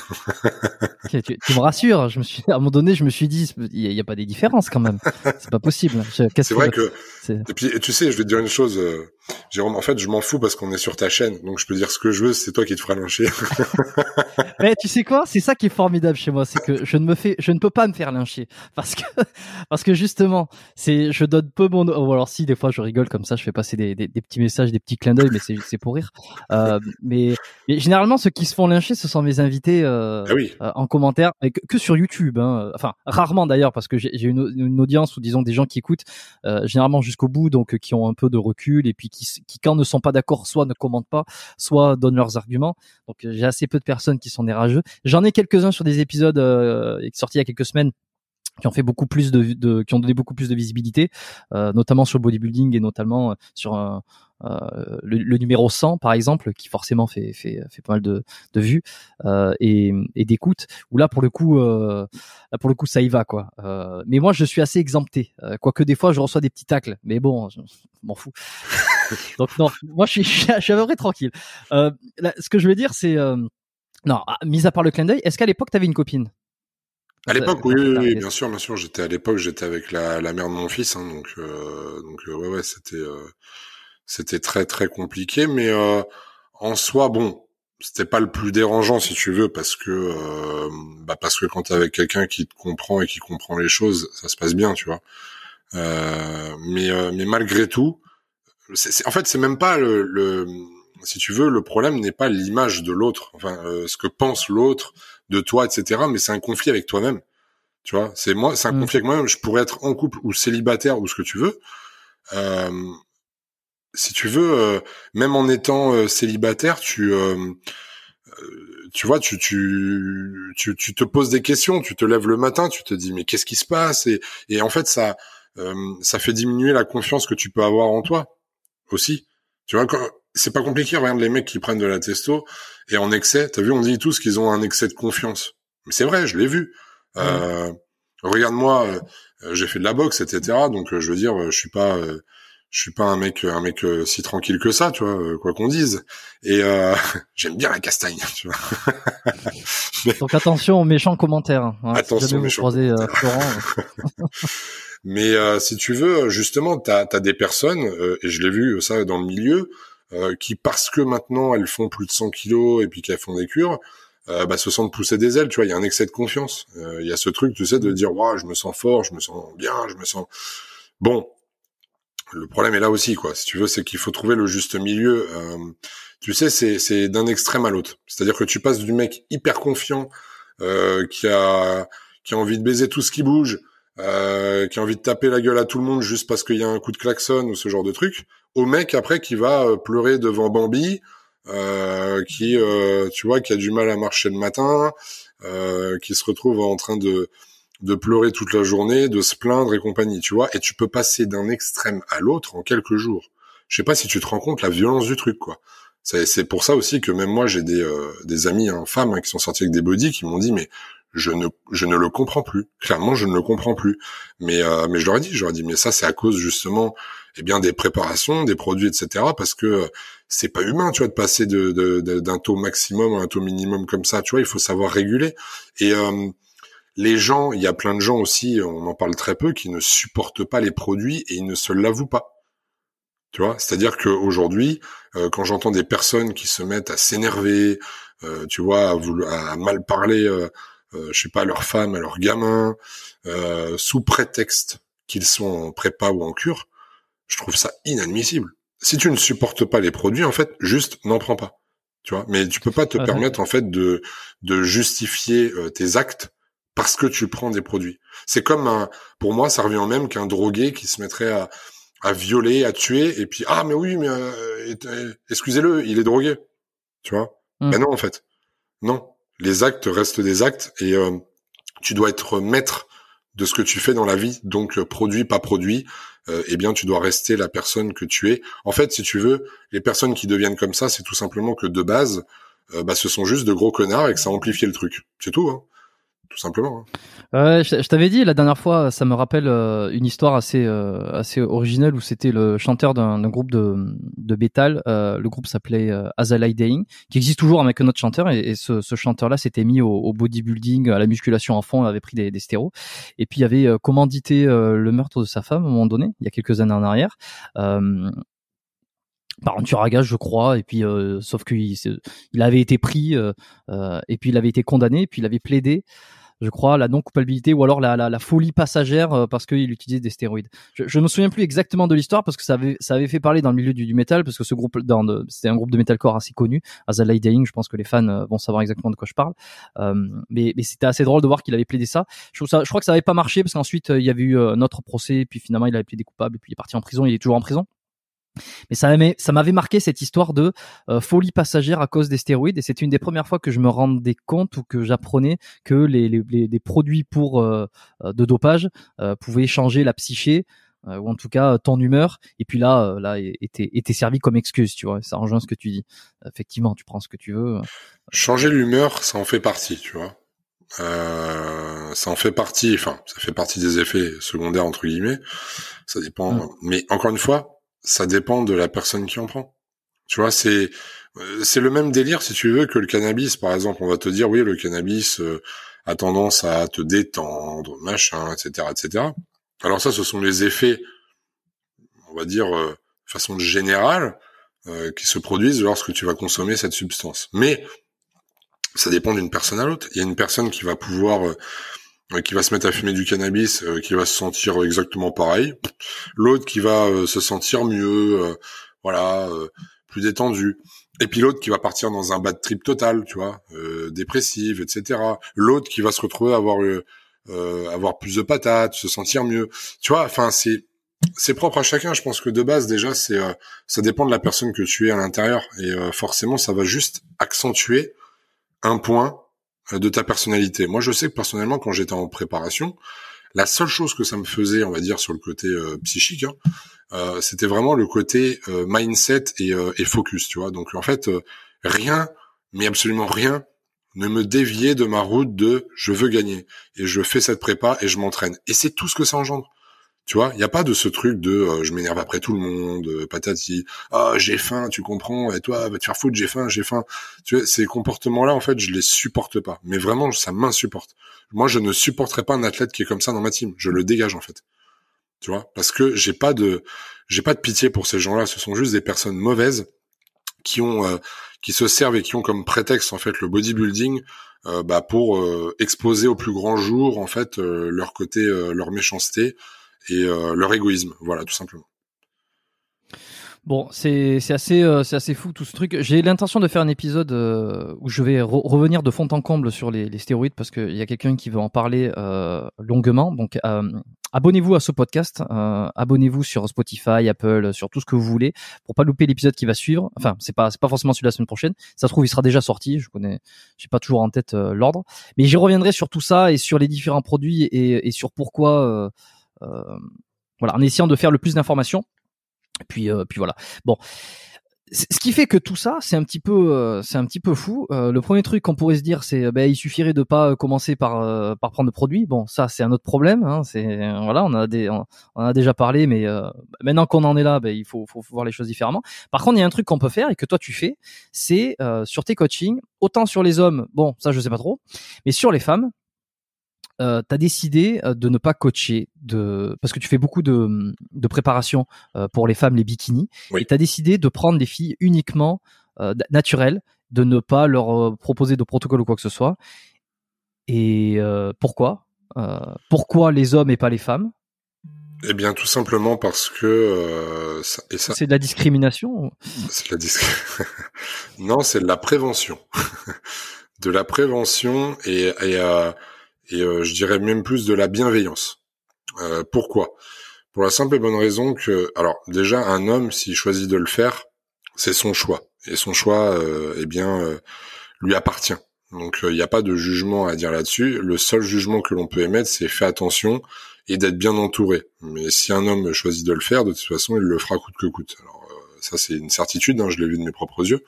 tu, tu, me rassures. Je me suis, à un moment donné, je me suis dit, il n'y a, pas des différences quand même. C'est pas possible. C'est vrai que. Et puis, tu sais, je vais te dire une chose, euh, Jérôme. En fait, je m'en fous parce qu'on est sur ta chaîne, donc je peux dire ce que je veux. C'est toi qui te feras lyncher. <laughs> Mais tu sais quoi? C'est ça qui est formidable chez moi, c'est que je ne me fais, je ne peux pas me faire lyncher parce que, <laughs> parce que justement, c'est, je donne peu mon. Ou alors si, des fois, je rigole comme ça, je fais passer des, des, des petits messages, des petits clins d'œil, mais c'est pour rire. Euh, mais et généralement, ceux qui se font lyncher, ce sont mes invités euh, ah oui. euh, en commentaire, que, que, sur YouTube. Hein. Enfin, rarement d'ailleurs, parce que j'ai une, une, audience ou disons des gens qui écoutent euh, généralement jusqu'au bout, donc qui ont un peu de recul et puis qui, qui quand ne sont pas d'accord, soit ne commentent pas, soit donnent leurs arguments. Donc j'ai assez peu de personnes qui sont des. J'en ai quelques-uns sur des épisodes euh, sortis il y a quelques semaines qui ont fait beaucoup plus de, de, qui ont donné beaucoup plus de visibilité, euh, notamment sur le bodybuilding et notamment euh, sur un, euh, le, numéro 100 par exemple qui forcément fait fait, fait pas mal de, de vues euh, et, et d'écoute où là pour le coup euh, là pour le coup ça y va quoi euh, mais moi je suis assez exempté euh, quoique des fois je reçois des petits tacles mais bon je, m'en fous <laughs> donc non moi je suis <laughs> je suis à peu près tranquille là, ce que je veux dire c'est non ah, mis à part le clin d'œil est-ce qu'à l'époque tu avais une copine? À l'époque, oui, oui, bien sûr, bien sûr. J'étais à l'époque, j'étais avec la, la mère de mon fils, hein, donc euh, donc ouais, ouais, c'était c'était très très compliqué, mais euh, en soi, bon, c'était pas le plus dérangeant si tu veux, parce que euh, bah parce que quand t'es avec quelqu'un qui te comprend et qui comprend les choses, ça se passe bien, tu vois. Euh, mais euh, mais malgré tout, en fait c'est même pas le, le, si tu veux le problème n'est pas l'image de l'autre, enfin euh, ce que pense l'autre de toi, etc. Mais c'est un conflit avec toi-même. Tu vois, c'est moi, c'est un mmh. conflit avec moi-même. Je pourrais être en couple ou célibataire ou ce que tu veux. Euh, si tu veux, euh, même en étant euh, célibataire, tu euh, tu vois, tu, tu, tu, tu, te poses des questions, tu te lèves le matin, tu te dis mais qu'est-ce qui se passe? Et, et en fait ça ça fait diminuer la confiance que tu peux avoir en toi aussi. Tu vois, c'est pas compliqué. Regarde les mecs qui prennent de la testo et en excès. T'as vu, on dit tous qu'ils ont un excès de confiance. Mais c'est vrai, je l'ai vu. Euh, regarde-moi, j'ai fait de la boxe, etc. Donc je veux dire, je suis pas je suis pas un mec un mec euh, si tranquille que ça, tu vois, euh, quoi qu'on dise. Et euh, <laughs> j'aime bien la castagne, tu vois. <laughs> Donc attention aux méchants commentaires. Hein, attention aux méchants. Euh, <laughs> Mais si tu veux, justement, tu as, des personnes, et je l'ai vu ça dans le milieu, qui parce que maintenant elles font plus de 100 kilos et puis qu'elles font des cures, bah, se sentent pousser des ailes, tu vois. Il y a un excès de confiance. Il y a ce truc, tu sais, de dire, waouh, je me sens fort, je me sens bien, je me sens Bon, le problème est là aussi, quoi. Si tu veux, c'est qu'il faut trouver le juste milieu. Euh, tu sais, c'est, d'un extrême à l'autre. C'est-à-dire que tu passes du mec hyper confiant, euh, qui a qui a envie de baiser tout ce qui bouge, euh, qui a envie de taper la gueule à tout le monde juste parce qu'il y a un coup de klaxon ou ce genre de truc, au mec après qui va euh, pleurer devant Bambi, euh, qui euh, tu vois qui a du mal à marcher le matin, euh, qui se retrouve en train de de pleurer toute la journée, de se plaindre et compagnie, tu vois, et tu peux passer d'un extrême à l'autre en quelques jours. Je sais pas si tu te rends compte la violence du truc, quoi. C'est pour ça aussi que même moi j'ai des euh, des amis hein, femmes hein, qui sont sortis avec des body qui m'ont dit mais je ne je ne le comprends plus. Clairement, je ne le comprends plus. Mais euh, mais je leur ai dit, je leur ai dit mais ça c'est à cause justement eh bien des préparations, des produits, etc. Parce que c'est pas humain, tu vois, de passer de d'un taux maximum à un taux minimum comme ça. Tu vois, il faut savoir réguler. Et euh, les gens, il y a plein de gens aussi, on en parle très peu, qui ne supportent pas les produits et ils ne se l'avouent pas. Tu vois, c'est-à-dire qu'aujourd'hui, euh, quand j'entends des personnes qui se mettent à s'énerver, euh, tu vois, à, à mal parler, euh, euh, je sais pas, à leur femme, à leurs gamins, euh, sous prétexte qu'ils sont en prépa ou en cure, je trouve ça inadmissible. Si tu ne supportes pas les produits, en fait, juste n'en prends pas. Tu vois, mais tu peux pas te permettre en fait de de justifier tes actes parce que tu prends des produits. C'est comme un, pour moi, ça revient au même qu'un drogué qui se mettrait à, à violer, à tuer, et puis ah mais oui, mais euh, euh, excusez-le, il est drogué, tu vois? Ben non en fait, non. Les actes restent des actes et euh, tu dois être maître de ce que tu fais dans la vie, donc produit pas produit, eh bien tu dois rester la personne que tu es. En fait, si tu veux, les personnes qui deviennent comme ça, c'est tout simplement que de base, bah, ce sont juste de gros connards et que ça amplifie le truc. C'est tout. Hein tout simplement. Hein. je, t'avais dit la dernière fois, ça me rappelle euh, une histoire assez euh, assez originale où c'était le chanteur d'un groupe de de metal. Euh, le groupe s'appelait Azalai Dying, qui existe toujours avec un autre chanteur. Et, ce, ce chanteur-là s'était mis au, bodybuilding, à la musculation en fond, avait pris des, des stéros. Et puis il avait commandité le meurtre de sa femme à un moment donné, il y a quelques années en arrière par à gage, je crois, et puis sauf qu'il il avait été pris, euh, et puis il avait été condamné, et puis il avait plaidé je crois, la non-culpabilité ou alors la, la, la folie passagère euh, parce qu'il utilisait des stéroïdes. Je, je me souviens plus exactement de l'histoire parce que ça avait, ça avait fait parler dans le milieu du, du parce que ce groupe, c'était un groupe de metalcore assez connu, Azalea Dying, je pense que les fans euh, vont savoir exactement de quoi je parle. Euh, mais, mais c'était assez drôle de voir qu'il avait plaidé ça. Je, ça. je crois que ça avait pas marché parce qu'ensuite il y avait eu un autre procès, et puis finalement il avait plaidé coupable, et puis il est parti en prison, il est toujours en prison. Mais ça m'avait, ça m'avait marqué cette histoire de euh, folie passagère à cause des stéroïdes et c'était une des premières fois que je me rendais compte ou que j'apprenais que les, les, les, produits pour euh, euh, de dopage pouvaient changer la psyché ou en tout cas ton humeur. Et puis là là était était servi comme excuse tu vois. Ça rejoint ce que tu dis. Effectivement tu prends ce que tu veux changer l'humeur ça en fait partie tu vois. Ça en fait partie enfin ça fait partie des effets secondaires entre guillemets. Ça dépend. Mmh. mais encore une fois ça dépend de la personne qui en prend. Tu vois, c'est euh, c'est le même délire si tu veux que le cannabis, par exemple. On va te dire oui, le cannabis euh, a tendance à te détendre, machin, etc., etc. Alors ça, ce sont les effets, on va dire, euh, façon générale, euh, qui se produisent lorsque tu vas consommer cette substance. Mais ça dépend d'une personne à l'autre. Il y a une personne qui va pouvoir euh, qui va se mettre à fumer du cannabis, euh, qui va se sentir exactement pareil. L'autre qui va euh, se sentir mieux, voilà, plus détendu. Et puis l'autre qui va partir dans un bad trip total, tu vois, dépressive, etc. L'autre qui va se retrouver à avoir avoir plus de patates, se sentir mieux. Tu vois, enfin c'est c'est propre à chacun. Je pense que de base déjà c'est ça dépend de la personne que tu es à l'intérieur et forcément ça va juste accentuer un point euh, de ta personnalité. Moi, je sais que personnellement, quand j'étais en préparation, la seule chose que ça me faisait, on va dire, sur le côté euh, psychique, hein, euh, c'était vraiment le côté mindset et, et, focus, tu vois. Donc, en fait, rien, mais absolument rien, ne me déviait de ma route de je veux gagner et je fais cette prépa et je m'entraîne. Et c'est tout ce que ça engendre. Tu vois, il n'y a pas de ce truc de euh, je m'énerve après tout le monde, euh, patati, ah j'ai faim, tu comprends, et toi va te faire foutre, j'ai faim, j'ai faim. Tu vois, ces comportements-là, en fait, je les supporte pas. Mais vraiment, ça m'insupporte. Moi, je ne supporterais pas un athlète qui est comme ça dans ma team. Je le dégage en fait. Tu vois, parce que j'ai pas de j'ai pas de pitié pour ces gens-là. Ce sont juste des personnes mauvaises qui ont euh, qui se servent et qui ont comme prétexte en fait le bodybuilding bah, pour exposer au plus grand jour en fait leur côté leur méchanceté et leur égoïsme. Voilà, tout simplement. Bon, c'est c'est assez euh, c'est assez fou tout ce truc. J'ai l'intention de faire un épisode euh, où je vais revenir de fond en comble sur les, les stéroïdes parce qu'il y a quelqu'un qui veut en parler euh, longuement. Donc abonnez-vous à ce podcast, abonnez-vous sur Spotify, Apple, sur tout ce que vous voulez pour pas louper l'épisode qui va suivre. Enfin, c'est pas c'est pas forcément celui de la semaine prochaine. Ça se trouve il sera déjà sorti. Je connais, j'ai pas toujours en tête l'ordre, mais j'y reviendrai sur tout ça et sur les différents produits et, et sur pourquoi. Voilà, en essayant de faire le plus d'informations puis, euh, puis voilà. Bon, ce qui fait que tout ça, c'est un petit peu, euh, c'est un petit peu fou. Euh, le premier truc qu'on pourrait se dire, c'est, ben, il suffirait de pas commencer par, par prendre le produit. Bon, ça, c'est un autre problème. Hein, c'est, voilà, on a des, on, a déjà parlé, mais maintenant qu'on en est là, ben, il faut, faut, voir les choses différemment. Par contre, il y a un truc qu'on peut faire et que toi tu fais, c'est sur tes coachings, autant sur les hommes, bon, ça je sais pas trop, mais sur les femmes, euh, tu as décidé euh, de ne pas coacher de parce que tu fais beaucoup de, de préparation euh, pour les femmes les bikinis. Et tu as décidé de prendre des filles uniquement euh, naturelles de ne pas leur proposer de protocole ou quoi que ce soit. Et pourquoi? Pourquoi les hommes et pas les femmes? Eh bien, tout simplement parce que ça, et ça, c'est de la discrimination. C'est de la discrimination. <laughs> non, c'est de la prévention, <laughs> de la prévention et, et et euh, je dirais même plus de la bienveillance. Euh, pourquoi? Pour la simple et bonne raison que, alors déjà, un homme, s'il choisit de le faire, c'est son choix. Et son choix, euh, eh bien, euh, lui appartient. Donc il n'y a pas de jugement à dire là-dessus. Le seul jugement que l'on peut émettre, c'est fais attention et d'être bien entouré. Mais si un homme choisit de le faire, de toute façon, il le fera coûte que coûte. Alors ça, c'est une certitude. Hein, je l'ai vu de mes propres yeux.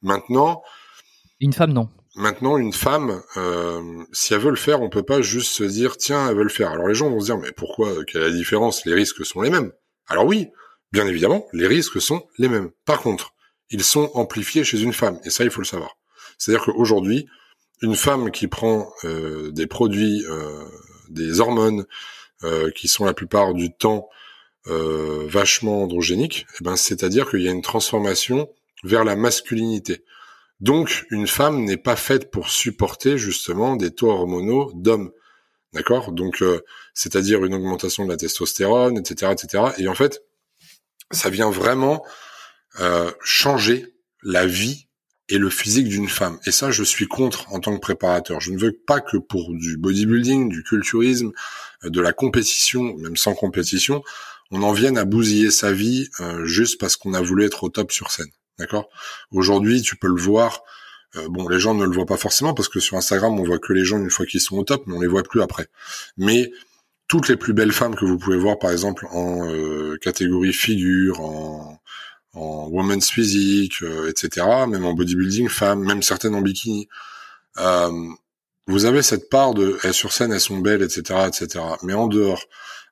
Maintenant, une femme, non. Maintenant, une femme, euh, si elle veut le faire, on peut pas juste se dire tiens, elle veut le faire. Alors les gens vont se dire mais pourquoi Quelle est la différence? Les risques sont les mêmes. Alors oui, bien évidemment, les risques sont les mêmes. Par contre, ils sont amplifiés chez une femme, et ça, il faut le savoir. C'est-à-dire qu'aujourd'hui, une femme qui prend euh, des produits, euh, des hormones, qui sont la plupart du temps vachement androgéniques, eh ben, c'est-à-dire qu'il y a une transformation vers la masculinité. Donc, une femme n'est pas faite pour supporter justement des taux hormonaux d'hommes. D'accord? Donc, euh, c'est-à-dire une augmentation de la testostérone, etc., etc. Et en fait, ça vient vraiment euh, changer la vie et le physique d'une femme. Et ça, je suis contre en tant que préparateur. Je ne veux pas que pour du bodybuilding, du culturisme, euh, de la compétition, même sans compétition, on en vienne à bousiller sa vie juste parce qu'on a voulu être au top sur scène. D'accord? Aujourd'hui, tu peux le voir. Euh, bon, les gens ne le voient pas forcément parce que sur Instagram, on voit que les gens une fois qu'ils sont au top, mais on les voit plus après. Mais toutes les plus belles femmes que vous pouvez voir, par exemple, en euh, catégorie figure, en, en women's physique, euh, etc., même en bodybuilding, femmes, même certaines en bikini, vous avez cette part de elles sur scène, elles sont belles, etc., etc. Mais en dehors,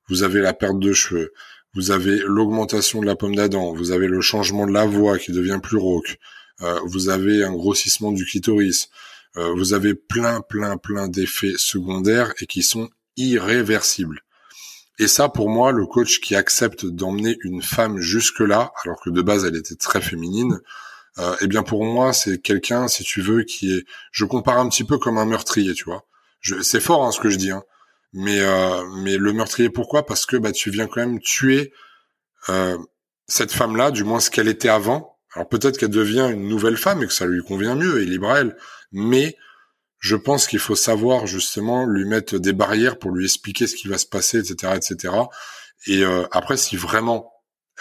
vous avez la perte de cheveux, vous avez l'augmentation de la pomme d'Adam, vous avez le changement de la voix qui devient plus rauque, euh, vous avez un grossissement du clitoris, euh, vous avez plein, plein, plein d'effets secondaires et qui sont irréversibles. Et ça, pour moi, le coach qui accepte d'emmener une femme jusque-là, alors que de base elle était très féminine, euh, eh bien pour moi, c'est quelqu'un, si tu veux, qui est, je compare un petit peu comme un meurtrier, tu vois. C'est fort hein, ce que je dis, hein. Mais euh, mais le meurtrier pourquoi? Parce que bah tu viens quand même tuer euh, cette femme-là, du moins ce qu'elle était avant. Alors peut-être qu'elle devient une nouvelle femme et que ça lui convient mieux et libre à elle. Mais je pense qu'il faut savoir justement lui mettre des barrières pour lui expliquer ce qui va se passer, etc., etc. Et euh, après, si vraiment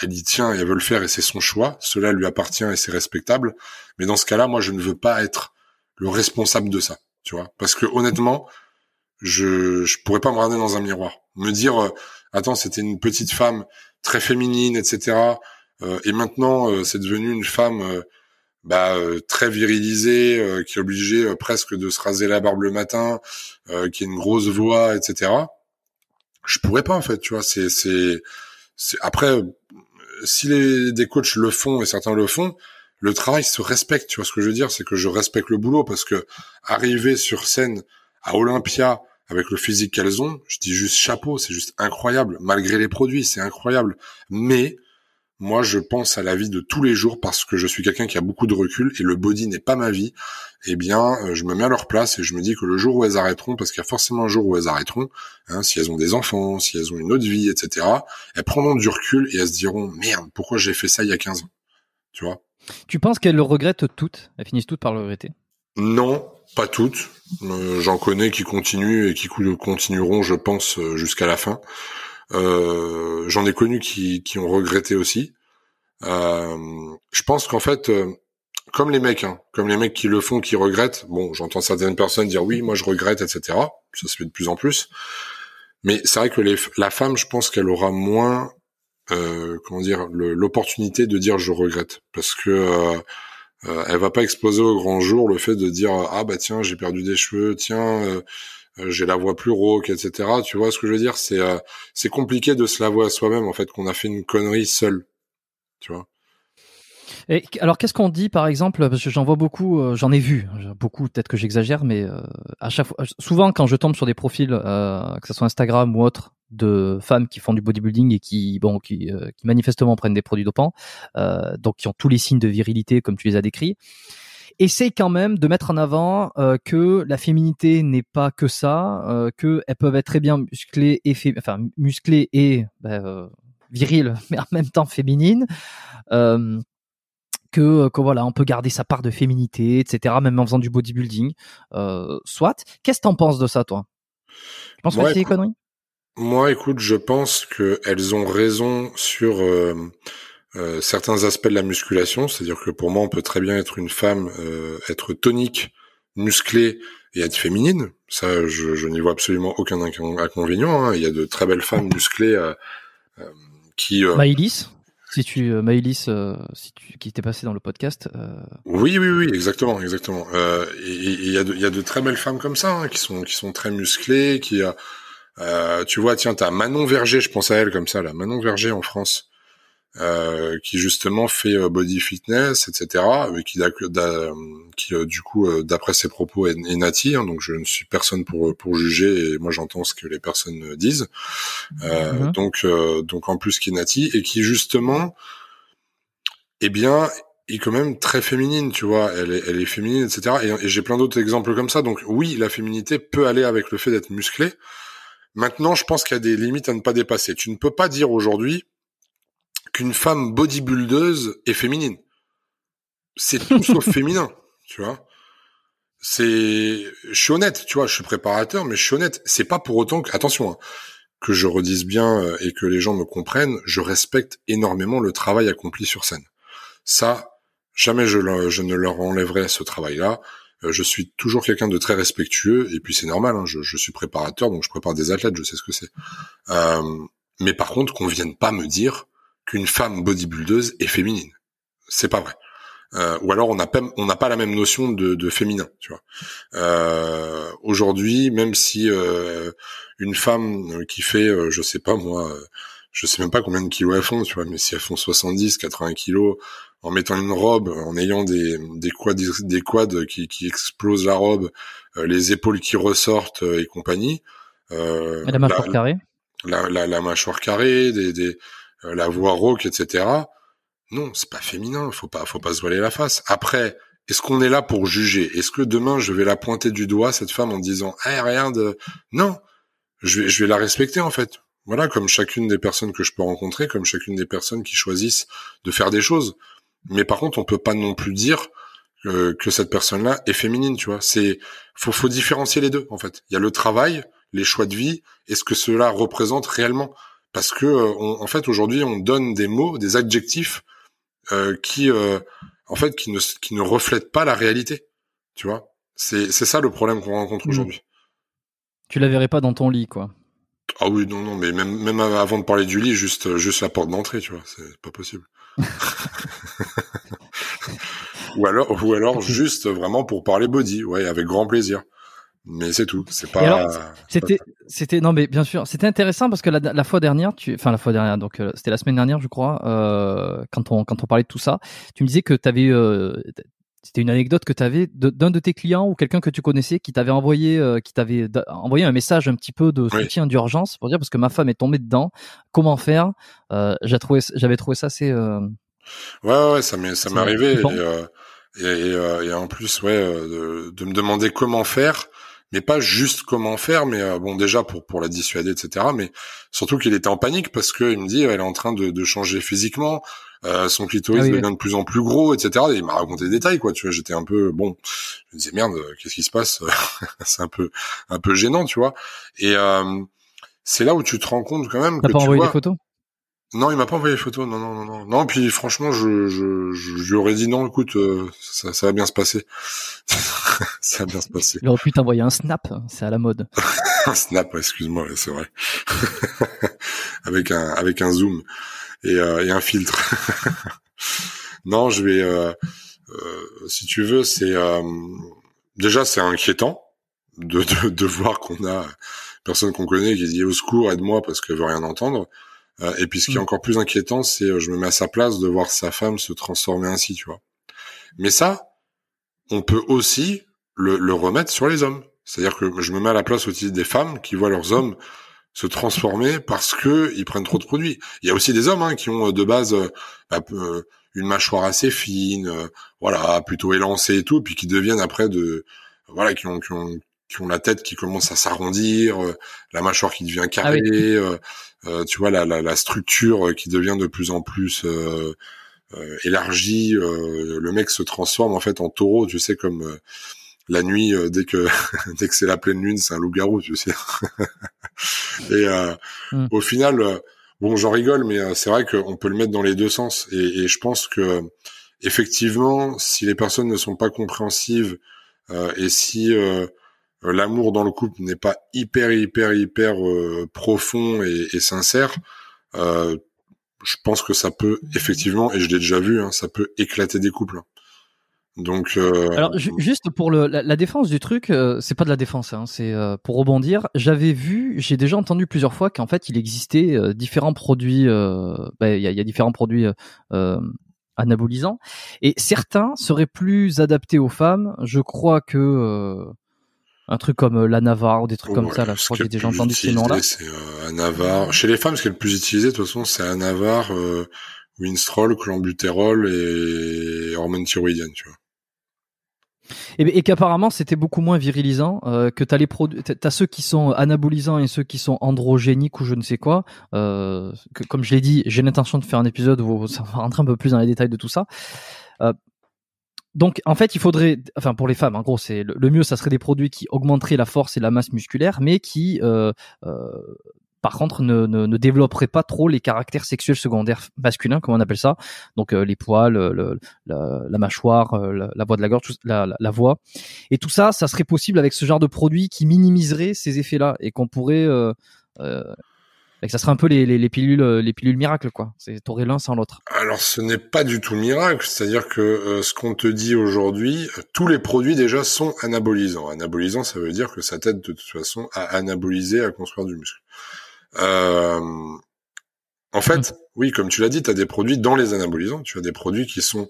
elle dit tiens, elle veut le faire et c'est son choix, cela lui appartient et c'est respectable. Mais dans ce cas-là, moi, je ne veux pas être le responsable de ça, tu vois, parce que honnêtement, je je pourrais pas me regarder dans un miroir, me dire euh, attends c'était une petite femme très féminine etc euh, et maintenant euh, c'est devenu une femme bah, très virilisée qui est obligée presque de se raser la barbe le matin qui a une grosse voix etc je pourrais pas en fait tu vois c'est c'est après si les des coachs le font et certains le font le travail se respecte tu vois ce que je veux dire? C'est que je respecte le boulot parce que arriver sur scène à Olympia avec le physique qu'elles ont, je dis juste chapeau, c'est juste incroyable. Malgré les produits, c'est incroyable. Mais Moi, je pense à la vie de tous les jours parce que je suis quelqu'un qui a beaucoup de recul et le body n'est pas ma vie. Eh bien, euh, je me mets à leur place et je me dis que le jour où elles arrêteront, parce qu'il y a forcément un jour où elles arrêteront, hein, si elles ont des enfants, si elles ont une autre vie, etc., elles prendront du recul et elles se diront merde, pourquoi j'ai fait ça il y a 15 ans, tu vois? Tu penses qu'elles le regrettent toutes? Elles finissent toutes par le regretter? Non, pas toutes. Euh, J'en connais qui continuent et qui continueront, je pense, euh, jusqu'à la fin. Euh, J'en ai connu qui, qui, ont regretté aussi. Euh, je pense qu'en fait, euh, comme les mecs, hein, comme les mecs qui le font, qui regrettent. Bon, j'entends certaines personnes dire oui, moi je regrette, etc. Ça se fait de plus en plus. Mais c'est vrai que les, la femme, je pense qu'elle aura moins, comment dire, l'opportunité de dire je regrette, parce que euh, euh, elle va pas exploser au grand jour le fait de dire ah bah tiens j'ai perdu des cheveux, tiens euh, euh, j'ai la voix plus rauque, etc. Tu vois ce que je veux dire? C'est euh, c'est compliqué de se l'avouer à soi-même en fait qu'on a fait une connerie seul. Tu vois? Et alors, qu'est-ce qu'on dit, par exemple, parce que j'en vois beaucoup, euh, j'en ai vu beaucoup, peut-être que j'exagère, mais euh, à chaque fois, souvent quand je tombe sur des profils, euh, que ce soit Instagram ou autre, de femmes qui font du bodybuilding et qui, bon, qui, qui manifestement prennent des produits dopants, donc qui ont tous les signes de virilité comme tu les as décrits, essaye quand même de mettre en avant que la féminité n'est pas que ça, euh, que elles peuvent être très bien musclées et enfin musclées et ben, viriles, <laughs> mais en même temps féminines. Euh, que, que voilà, on peut garder sa part de féminité, etc., même en faisant du bodybuilding. Euh, soit. Qu'est-ce que t'en penses de ça, toi? Tu penses que c'est des conneries? Moi, écoute, je pense qu'elles ont raison sur euh, euh, certains aspects de la musculation. C'est-à-dire que pour moi, on peut très bien être une femme, euh, être tonique, musclée et être féminine. Ça, je, je n'y vois absolument aucun inconvénient. Hein. Il y a de très belles femmes musclées euh, euh, qui... Maïlis si tu euh, Maëlys, euh, si tu qui était passé dans le podcast. Euh... Oui, oui, oui, exactement, exactement. Euh, et il y a de y a de très belles femmes comme ça hein, qui sont qui sont très musclées, qui euh, tu vois, tiens, t'as Manon Verger, je pense à elle comme ça, là, Manon Verger en France, euh, qui justement fait euh, body fitness, etc. Mais qui, qui euh, du coup, d'après ses propos, est, est nati. Hein, donc je ne suis personne pour pour juger et moi j'entends ce que les personnes disent. Mm-hmm. Donc donc en plus qui est nati et qui justement, eh bien, est quand même très féminine, tu vois. Elle est, elle est féminine, etc. Et, et j'ai plein d'autres exemples comme ça. Donc oui, la féminité peut aller avec le fait d'être musclé. Maintenant, je pense qu'il y a des limites à ne pas dépasser. Tu ne peux pas dire aujourd'hui, qu'une femme bodybuildeuse est féminine. C'est tout sauf <laughs> féminin, tu vois. C'est, je suis honnête, tu vois, je suis préparateur, mais je suis honnête. C'est pas pour autant que, attention, hein, que je redise bien euh, et que les gens me comprennent, je respecte énormément le travail accompli sur scène. Ça, jamais je, je ne leur enlèverai ce travail-là. Euh, je suis toujours quelqu'un de très respectueux, et puis c'est normal, hein, je, je, suis préparateur, donc je prépare des athlètes, je sais ce que c'est. Euh, mais par contre, qu'on vienne pas me dire qu'une femme bodybuildeuse est féminine. C'est pas vrai. Euh, ou alors on n'a pas on pas la même notion de, de féminin, tu vois. Euh, Aujourd'hui, même si euh, une femme qui fait, euh, je sais pas moi, euh, je sais même pas combien de kilos elles font, tu vois, mais si elles font 70, 80 kilos, en mettant une robe, en ayant des des quads des quads qui, qui explosent la robe, euh, les épaules qui ressortent et compagnie. et la mâchoire carrée. La, la, la, mâchoire carrée, des, des euh, la voix rauque, etc. Non, c'est pas féminin. Faut pas, faut pas se voiler la face. Après, est-ce qu'on est là pour juger? Est-ce que demain je vais la pointer du doigt cette femme en disant "Eh rien de non, je vais, je vais la respecter en fait." Voilà, comme chacune des personnes que je peux rencontrer, comme chacune des personnes qui choisissent de faire des choses. Mais par contre, on peut pas non plus dire que, que cette personne-là est féminine, tu vois. C'est faut faut différencier les deux en fait. Il y a le travail, les choix de vie, et ce que cela représente réellement parce que euh, en fait aujourd'hui on donne des mots, des adjectifs euh, qui euh, en fait qui ne qui ne reflètent pas la réalité. Tu vois, c'est c'est ça le problème qu'on rencontre mmh. aujourd'hui. Tu la verrais pas dans ton lit, quoi. Ah oui, non, non, mais même même avant de parler du lit, juste juste la porte d'entrée, tu vois, c'est pas possible. <laughs> ou alors ou alors juste vraiment pour parler body, ouais, avec grand plaisir mais c'est tout. C'est pas. C'était, c'était non, mais bien sûr, c'était intéressant parce que la, la, fois dernière, tu, enfin la fois dernière, donc euh, c'était la semaine dernière, je crois, euh, quand on quand on parlait de tout ça, tu me disais que tu avais, euh, C'était une anecdote que tu avais d'un de, tes clients ou quelqu'un que tu connaissais qui t'avait envoyé, euh, qui t'avait envoyé un message un petit peu de soutien d'urgence pour dire parce que ma femme est tombée dedans. Comment faire euh, J'avais trouvé, j'avais trouvé ça assez. Euh... Ouais, ouais, ça m'est, ça m'est arrivé. Euh, et, et, et, et, en plus, ouais, de, de, me demander comment faire mais pas juste comment faire, mais euh, bon déjà pour pour la dissuader, etc. Mais surtout qu'il était en panique parce que il me dit elle est en train de, de changer physiquement, euh, son clitoris ah devient de plus en plus gros, etc. Et il m'a raconté des détails quoi. Tu vois, j'étais un peu bon, je me disais merde, qu'est-ce qui se passe? <laughs> C'est un peu un peu gênant, tu vois. Et euh, c'est là où tu te rends compte quand même T'as pas tu envoyé vois, des photos? Non, il m'a pas envoyé les photos. Non, non, non, non. Non, puis franchement, je, je, je, lui aurais dit non. Écoute, euh, ça, ça va bien se passer. <laughs> ça va bien se passer. Il aurait pu t'envoyer un snap. C'est à la mode. <laughs> un snap, excuse-moi, c'est vrai. <laughs> avec un, avec un zoom et, euh, et un filtre. non, je vais. Euh, euh, si tu veux, c'est euh, déjà c'est inquiétant de, de, de voir qu'on a personne qu'on connaît qui dit au secours, aide-moi parce qu'elle veut rien entendre. Euh, et puis ce qui est Mm. encore plus inquiétant, c'est euh, je me mets à sa place de voir sa femme se transformer ainsi, tu vois. Mais ça, on peut aussi le, le remettre sur les hommes. C'est-à-dire que je me mets à la place aussi des femmes qui voient leurs hommes se transformer parce que ils prennent trop de produits. Il y a aussi des hommes hein, qui ont euh, de base bah, euh, une mâchoire assez fine, euh, voilà, plutôt élancée et tout, puis qui deviennent après de voilà, qui ont qui ont qui ont la tête qui commence à s'arrondir, euh, la mâchoire qui devient carrée, euh, euh, tu vois la, la, la structure qui devient de plus en plus euh, euh, élargie. euh, le mec se transforme en fait en taureau, tu sais comme euh, la nuit euh, dès que <laughs> dès que c'est la pleine lune, c'est un loup-garou, tu sais. <laughs> et euh, Mm. au final, euh, bon, j'en rigole, mais euh, c'est vrai qu'on peut le mettre dans les deux sens. Et, et je pense que effectivement, si les personnes ne sont pas compréhensives euh, et si euh, euh, l'amour dans le couple n'est pas hyper hyper hyper euh, profond et, sincère, euh, je pense que ça peut effectivement, et je l'ai déjà vu, hein, ça peut éclater des couples. Donc, euh, Alors ju- juste pour le, la, la défense du truc, euh, c'est pas de la défense, hein, c'est euh, pour rebondir. J'avais vu, j'ai déjà entendu plusieurs fois qu'en fait il existait euh, différents produits. euh, bah, Il y, a, différents produits euh, euh, anabolisants et certains seraient plus adaptés aux femmes. Je crois que euh, un truc comme euh, la Navarre ou des trucs comme ouais, ça. Là, je crois que j'ai déjà entendu ces noms-là. C'est euh, Anavar. Chez les femmes, ce qui est le plus utilisé, de toute façon, c'est Anavar, euh, Winstrol, Clenbuterol et hormones thyroïdiennes, tu vois. Et, et qu'apparemment c'était beaucoup moins virilisant, euh, que t'as les produits, t'as- t'as ceux qui sont anabolisants et ceux qui sont androgéniques ou je ne sais quoi. Euh, que, comme je l'ai dit, j'ai l'intention de faire un épisode où ça va rentrer un peu plus dans les détails de tout ça. Euh, donc en fait, il faudrait, enfin pour les femmes, en gros, c'est le, mieux, ça serait des produits qui augmenteraient la force et la masse musculaire, mais qui euh, euh, par contre, ne, ne, ne développeraient pas trop les caractères sexuels secondaires masculins, comme on appelle ça. Donc euh, les poils, le, le- la, la mâchoire, euh, la, la voix de la gorge, la, la, voix. Et tout ça, ça serait possible avec ce genre de produit qui minimiserait ces effets-là et qu'on pourrait, euh, euh, ça serait un peu les, les, les pilules, euh, les pilules miracles, quoi. C'est t'aurais l'un sans l'autre. Alors, ce n'est pas du tout miracle, c'est-à-dire que euh, ce qu'on te dit aujourd'hui, euh, tous les produits déjà sont anabolisants. Anabolisant, ça veut dire que ça t'aide de toute façon à anaboliser, à construire du muscle. Euh, en fait, oui, comme tu l'as dit, tu as des produits dans les anabolisants, tu as des produits qui sont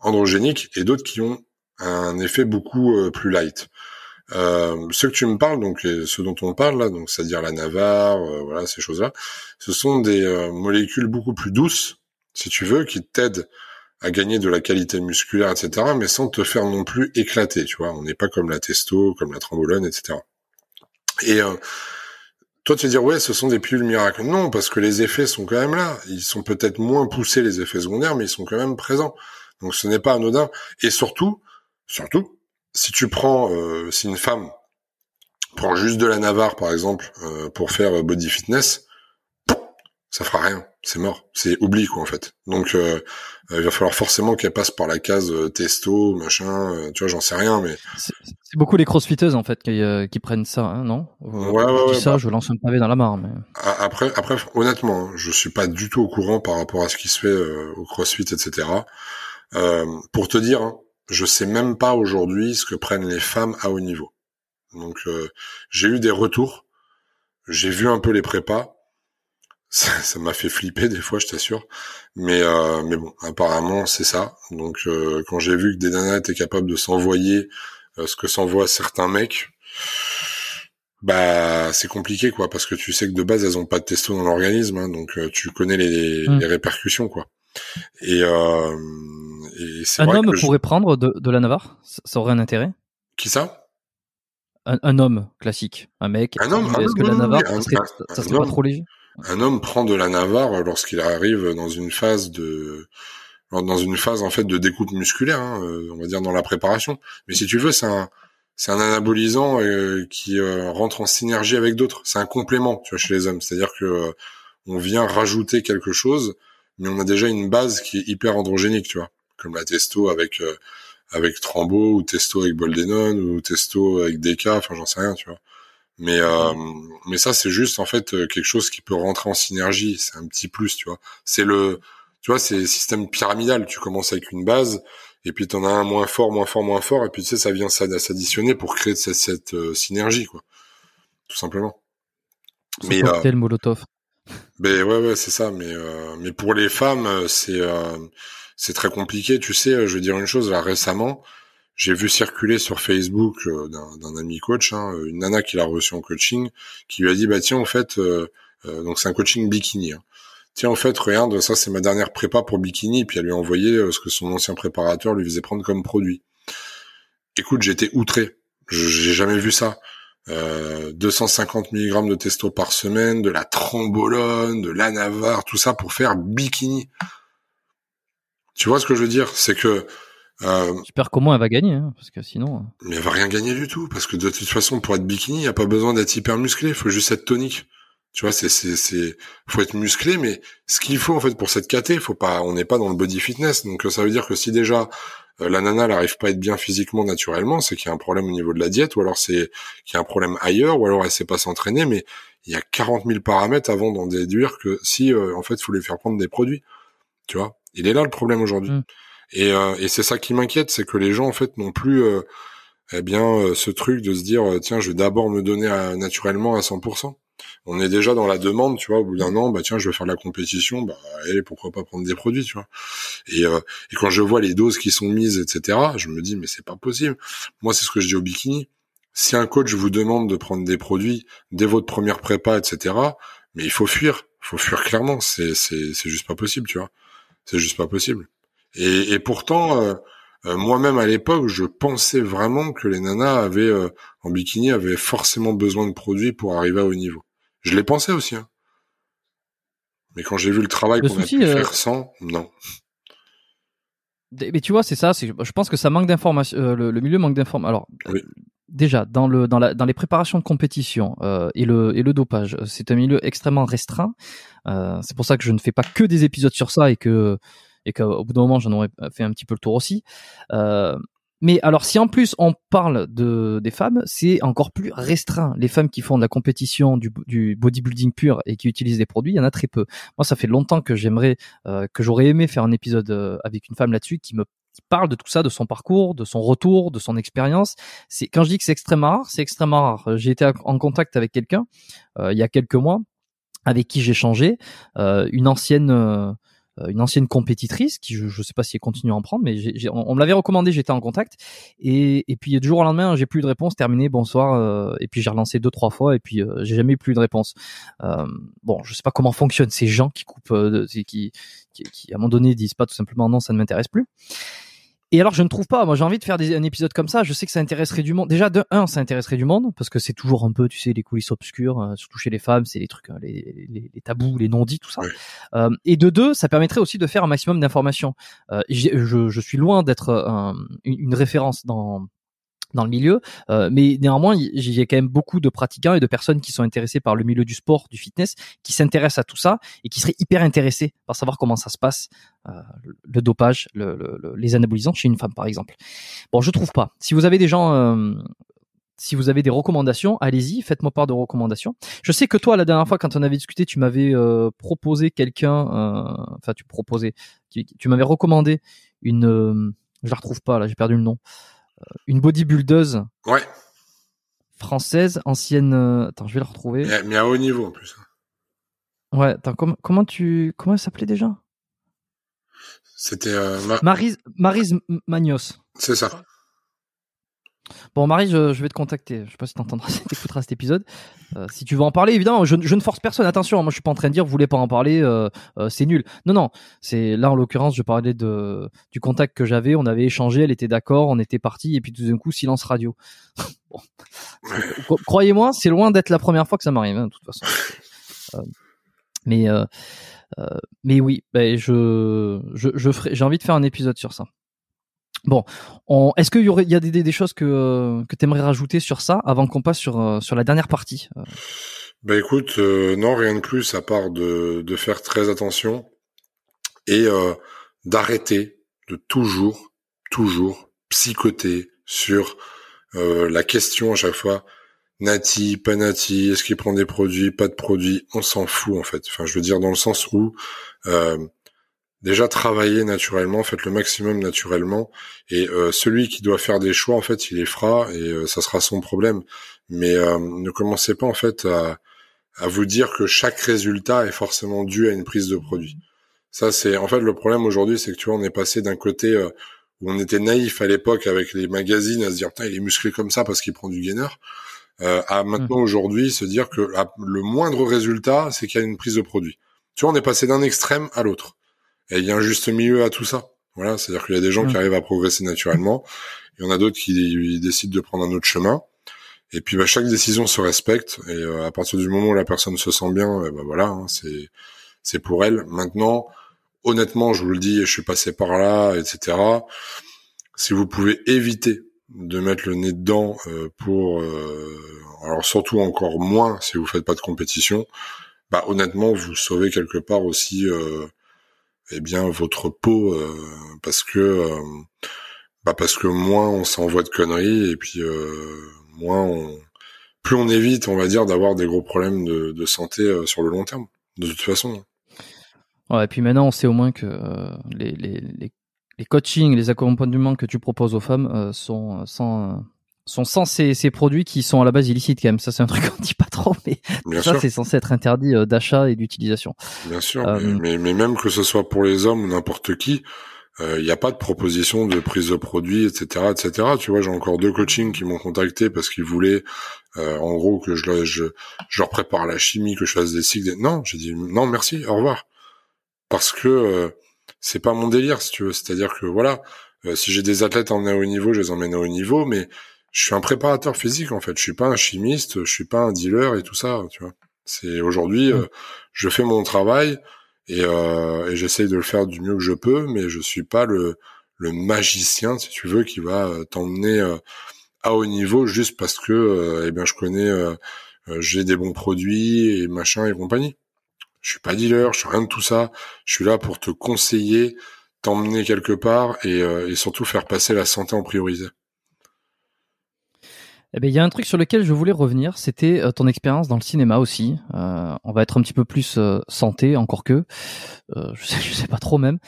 androgéniques et d'autres qui ont un effet beaucoup euh, plus light. Euh, ceux que tu me parles, donc et ceux dont on parle là, donc c'est-à-dire la Navarre, euh, voilà ces choses-là, ce sont des euh, molécules beaucoup plus douces, si tu veux, qui t'aident à gagner de la qualité musculaire, etc., mais sans te faire non plus éclater, tu vois. On n'est pas comme la testo, comme la trembolone, etc. Et euh, toi, tu vas dire, ouais, ce sont des pilules miracles. Non, parce que les effets sont quand même là. Ils sont peut-être moins poussés, les effets secondaires, mais ils sont quand même présents. Donc ce n'est pas anodin. Et surtout, surtout, si tu prends, euh, si une femme prend juste de la Navarre, par exemple, euh, pour faire euh, body fitness, ça fera rien. C'est mort. C'est oubli, quoi, en fait. Donc, euh, euh, il va falloir forcément qu'elle passe par la case euh, testo, machin, tu vois, j'en sais rien, mais C'est beaucoup les crossfiteuses en fait qui, euh, qui prennent ça, hein, non? Ouais, ouais, Je dis ouais, ça, bah. je lance un pavé dans la mare. Mais... Après, après, honnêtement, hein, je suis pas du tout au courant par rapport à ce qui se fait euh, au CrossFit, etc. Euh, pour te dire, hein, je sais même pas aujourd'hui ce que prennent les femmes à haut niveau. Donc, euh, j'ai eu des retours, j'ai vu un peu les prépas. <laughs> ça m'a fait flipper des fois, je t'assure. Mais euh, mais bon, apparemment c'est ça. Donc euh, quand j'ai vu que des nanas étaient capables de s'envoyer euh, ce que s'envoient certains mecs, bah c'est compliqué quoi, parce que tu sais que de base elles ont pas de testo dans l'organisme, hein, donc tu connais les, les, répercussions quoi. Et, et un homme pourrait prendre de, de la Navarre, ça aurait un intérêt? Qui ça? Un, un, homme classique, un mec. Un homme. Est-ce que la Navarre, ça serait, ça serait pas trop léger un homme prend de la Navarre lorsqu'il arrive dans une phase de dans une phase en fait de découpe musculaire, hein, euh, on va dire dans la préparation. Mais si tu veux, c'est un c'est un anabolisant euh, qui euh, rentre en synergie avec d'autres. C'est un complément, tu vois, chez les hommes. C'est-à-dire que on vient rajouter quelque chose, mais on a déjà une base qui est hyper androgénique, tu vois, comme la testo avec avec Trambo ou testo avec Boldenon ou testo avec Deka, enfin j'en sais rien, tu vois. Mais euh, mais ça c'est juste en fait euh, quelque chose qui peut rentrer en synergie. C'est un petit plus, tu vois. C'est le tu vois c'est système pyramidal. Tu commences avec une base et puis t'en as un moins fort, moins fort, moins fort et puis tu sais ça vient s'additionner pour créer cette, cette euh, synergie quoi. Tout simplement. Mais euh, Molotov. Ben ouais ouais c'est ça. Mais mais pour les femmes c'est c'est très compliqué. Tu sais, je veux dire une chose là récemment j'ai vu circuler sur Facebook euh, d'un ami coach, hein, une nana qui l'a reçu en coaching, qui lui a dit bah tiens en fait, euh, euh, donc c'est un coaching bikini. Hein. Tiens en fait regarde ça c'est ma dernière prépa pour bikini, puis elle lui a envoyé ce que son ancien préparateur lui faisait prendre comme produit. Écoute j'étais outré, j'ai jamais vu ça. 250 mg de testo par semaine, de la trombolone, de l'anavar, tout ça pour faire bikini. Tu vois ce que je veux dire? C'est que euh, J'espère comment elle va gagner, hein, parce que sinon. Euh. Mais elle va rien gagner du tout, parce que de toute façon, pour être bikini, il y a pas besoin d'être hyper musclé, il faut juste être tonique. Tu vois, c'est c'est c'est faut être musclé, mais ce qu'il faut en fait pour cette KT, faut pas, on n'est pas dans le body fitness, donc ça veut dire que si déjà euh, la nana n'arrive pas à être bien physiquement naturellement, c'est qu'il y a un problème au niveau de la diète, ou alors c'est qu'il y a un problème ailleurs, ou alors elle sait pas s'entraîner, mais il y a 40 000 paramètres avant d'en déduire que si en fait faut les faire prendre des produits, tu vois, il est là le problème aujourd'hui. Mm. Et, euh, et c'est ça qui m'inquiète, c'est que les gens en fait n'ont plus euh, eh bien euh, ce truc de se dire tiens je vais d'abord me donner naturellement à 100%. On est déjà dans la demande, tu vois. Au bout d'un an, bah tiens, je vais faire de la compétition, bah allez, pourquoi pas prendre des produits, tu vois. Et, et quand je vois les doses qui sont mises, etc., je me dis mais c'est pas possible. Moi, c'est ce que je dis au bikini. Si un coach vous demande de prendre des produits dès votre première prépa, etc., mais il faut fuir, il faut fuir clairement. C'est c'est c'est juste pas possible, tu vois. C'est juste pas possible. Et, et pourtant, euh, euh, moi-même à l'époque, je pensais vraiment que les nanas avaient euh, en bikini avaient forcément besoin de produits pour arriver à haut niveau. Je l'ai pensé aussi. Hein. Mais quand j'ai vu le travail qu'on a pu faire sans, non. Mais tu vois, c'est ça. Je pense que ça manque d'informations. le, milieu manque d'informations. Alors, déjà dans le dans la dans les préparations de compétition et le et le dopage, c'est un milieu extrêmement restreint. c'est pour ça que je ne fais pas que des épisodes sur ça et que et qu'au bout d'un moment j'en aurais fait un petit peu le tour aussi. Euh, mais alors, si en plus on parle de des femmes, c'est encore plus restreint. Les femmes qui font de la compétition, du, du bodybuilding pur et qui utilisent des produits, il y en a très peu. Moi, ça fait longtemps que j'aimerais, euh, que j'aurais aimé faire un épisode euh, avec une femme là-dessus qui me parle de tout ça, de son parcours, de son retour, de son expérience. C'est quand je dis que c'est extrêmement rare, c'est extrêmement rare. J'ai été en contact avec quelqu'un il y a quelques mois avec qui j'ai changé, une ancienne euh, une ancienne compétitrice qui je, ne sais pas si elle continue à en prendre mais on, me l'avait recommandé j'étais en contact. Et, et puis du jour au lendemain j'ai plus eu de réponse terminé bonsoir euh, et puis j'ai relancé deux trois fois et puis euh, j'ai jamais eu plus de réponse. Bon je sais pas comment fonctionnent ces gens qui coupent qui, qui, qui à un moment donné disent pas tout simplement non ça ne m'intéresse plus et alors, je ne trouve pas. Moi, j'ai envie de faire des, un épisode comme ça. Je sais que ça intéresserait du monde. Déjà, de un, ça intéresserait du monde parce que c'est toujours un peu, tu sais, les coulisses obscures, euh, surtout chez les femmes, c'est les trucs, euh, les, les, les, tabous, les non-dits, tout ça. Euh, et de deux, ça permettrait aussi de faire un maximum d'informations. Euh, je, je, suis loin d'être une référence dans dans le milieu, euh, mais néanmoins, il y a quand même beaucoup de pratiquants et de personnes qui sont intéressés par le milieu du sport, du fitness, qui s'intéressent à tout ça et qui seraient hyper intéressés par savoir comment ça se passe, euh, le dopage, le, le, les anabolisants chez une femme, par exemple. Bon, je trouve pas. Si vous avez des gens euh, si vous avez des recommandations, allez-y, faites-moi part de recommandations. Je sais que toi, la dernière fois, quand on avait discuté, tu m'avais euh, proposé quelqu'un, euh, enfin, tu proposais, tu, tu m'avais recommandé une, euh, je la retrouve pas là, j'ai perdu le nom une bodybuildeuse ouais. française, ancienne. Euh, attends, je vais la retrouver. Mais, à haut niveau en plus. Ouais, attends, comment, comment tu, comment elle s'appelait déjà? C'était euh, Ma- Marise, Marise M- Magnos. c'est ça. Bon, Marie, je, je vais te contacter. Je sais pas si t'entendras, <laughs> si t'écouteras cet épisode. Euh, si tu veux en parler, évidemment, je, je ne force personne. Attention, hein, moi, je suis pas en train de dire, vous voulez pas en parler, euh, euh, c'est nul. Non, non. C'est là, en l'occurrence, je parlais de du contact que j'avais. On avait échangé, elle était d'accord, on était parti, et puis tout d'un coup, silence radio. <laughs> bon. Croyez-moi, c'est loin d'être la première fois que ça m'arrive, hein, de toute façon. Mais mais oui, ben, je je, je ferai. J'ai envie de faire un épisode sur ça. Bon, on- est-ce qu'il y aurait, il y a des, des, choses que euh, que t'aimerais rajouter sur ça avant qu'on passe sur euh, sur la dernière partie Euh, Bah écoute, euh, non, rien de plus à part de, de faire très attention et euh, d'arrêter de toujours, toujours psychoter sur euh, la question à chaque fois Nati, pas Nati, est-ce qu'il prend des produits, pas de produits, on s'en fout en fait. Enfin, je veux dire dans le sens où déjà travailler naturellement, faites le maximum naturellement, et euh, celui qui doit faire des choix en fait, il les fera et euh, ça sera son problème. Mais euh, ne commencez pas en fait à à vous dire que chaque résultat est forcément dû à une prise de produit. Ça, c'est en fait le problème aujourd'hui, c'est que tu vois, on est passé d'un côté euh, où on était naïf à l'époque avec les magazines à se dire putain, il est musclé comme ça parce qu'il prend du gainer, euh, à maintenant aujourd'hui se dire que le moindre résultat, c'est qu'il y a une prise de produit. Tu vois, on est passé d'un extrême à l'autre. Et il y a un juste milieu à tout ça. Voilà, c'est-à-dire qu'il y a des gens qui arrivent à progresser naturellement, il y en a d'autres qui décident de prendre un autre chemin. Et puis bah, chaque décision se respecte et euh, à partir du moment où la personne se sent bien, euh, bah, voilà, hein, c'est c'est pour elle. Maintenant, honnêtement, je vous le dis, je suis passé par là, etc. Si vous pouvez éviter de mettre le nez dedans euh, pour, euh, alors surtout encore moins si vous faites pas de compétition, bah honnêtement, vous sauvez quelque part aussi, euh, eh bien votre peau euh, parce que euh, bah parce que moins on s'envoie de conneries et puis euh, moins on plus on évite on va dire d'avoir des gros problèmes de, santé sur le long terme de toute façon. Et puis maintenant, on sait au moins que les, les, les, coachings, les accompagnements que tu proposes aux femmes sont sans, sont sans ces, produits qui sont à la base illicites quand même. Ça, c'est un truc <laughs> qu'on dit pas trop, mais bien ça, c'est censé être interdit euh, d'achat et d'utilisation. bien sûr Euh, mais, mais, mais même que ce soit pour les hommes ou n'importe qui euh, il n'y a pas de proposition de prise de produit etc etc tu vois j'ai encore deux coachings qui m'ont contacté parce qu'ils voulaient euh, en gros que je, leur- je je leur prépare la chimie que je fasse des cycles. Des- non j'ai dit non merci au revoir. Parce que euh, c'est pas mon délire si tu veux. C'est-à-dire que voilà euh, si j'ai des athlètes emmener à haut niveau je les emmène à haut niveau mais je suis un préparateur physique en fait je suis pas un chimiste je suis pas un dealer et tout ça tu vois c'est aujourd'hui Mm. euh, je fais mon travail et, euh, et j'essaye de le faire du mieux que je peux mais je suis pas le le magicien si tu veux qui va euh, t'emmener euh, à haut niveau juste parce que euh, eh bien je connais j'ai des bons produits et machin et compagnie je suis pas dealer, je suis rien de tout ça. Je suis là pour te conseiller, t'emmener quelque part et, euh, et surtout faire passer la santé en priorité. Eh ben, il y a un truc sur lequel je voulais revenir, c'était euh, ton expérience dans le cinéma aussi. Euh, on va être un petit peu plus euh, santé, encore que, euh, je sais, <laughs> je sais pas trop même.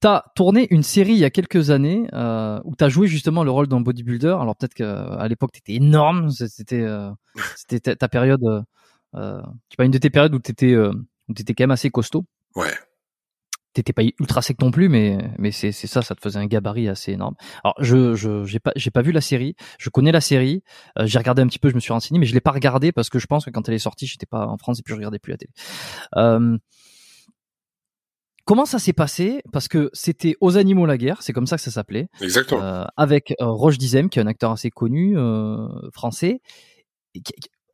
T'as tourné une série il y a quelques années euh, où t'as joué justement le rôle d'un bodybuilder. Alors peut-être qu'à l'époque t'étais énorme, c'était euh, <laughs> c'était ta, ta période, euh, euh, tu pas une de tes périodes où t'étais euh, où t'étais quand même assez costaud. Ouais. T'étais pas ultra sec non plus, mais mais c'est c'est ça, ça te faisait un gabarit assez énorme. Alors je je j'ai pas j'ai pas vu la série, je connais la série, euh, j'ai regardé un petit peu, je me suis renseigné, mais je l'ai pas regardé parce que je pense que quand elle est sortie, j'étais pas en France et puis je regardais plus la télé. Euh, comment ça s'est passé? Parce que c'était aux animaux la guerre, c'est comme ça que ça s'appelait, Exactement. euh, avec Roche Dizem, qui est un acteur assez connu euh, français.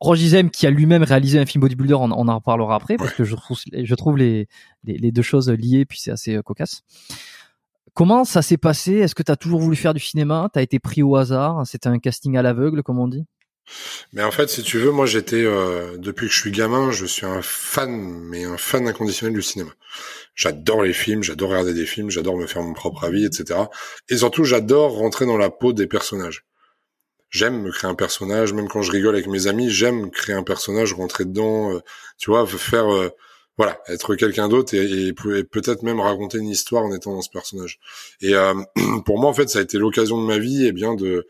Et qui- qui- a lui-même réalisé un film bodybuilder, on, on en reparlera après parce que je trouve, je trouve les, les, les deux choses liées puis c'est assez euh, cocasse. Comment ça s'est passé? Est-ce que tu as toujours voulu faire du cinéma? T'as été pris au hasard? C'était un casting à l'aveugle, comme on dit? Mais en fait, si tu veux, moi j'étais euh, depuis que je suis gamin, je suis un fan, mais un fan inconditionnel du cinéma. J'adore les films, j'adore regarder des films, j'adore me faire mon propre avis, etc. Et surtout, j'adore rentrer dans la peau des personnages. J'aime me créer un personnage, même quand je rigole avec mes amis, j'aime créer un personnage, rentrer dedans, euh, tu vois, faire, euh, voilà, être quelqu'un d'autre et, et et peut-être même raconter une histoire en étant dans ce personnage. Et euh, <clears throat> pour moi, en fait, ça a été l'occasion de ma vie, et bien de,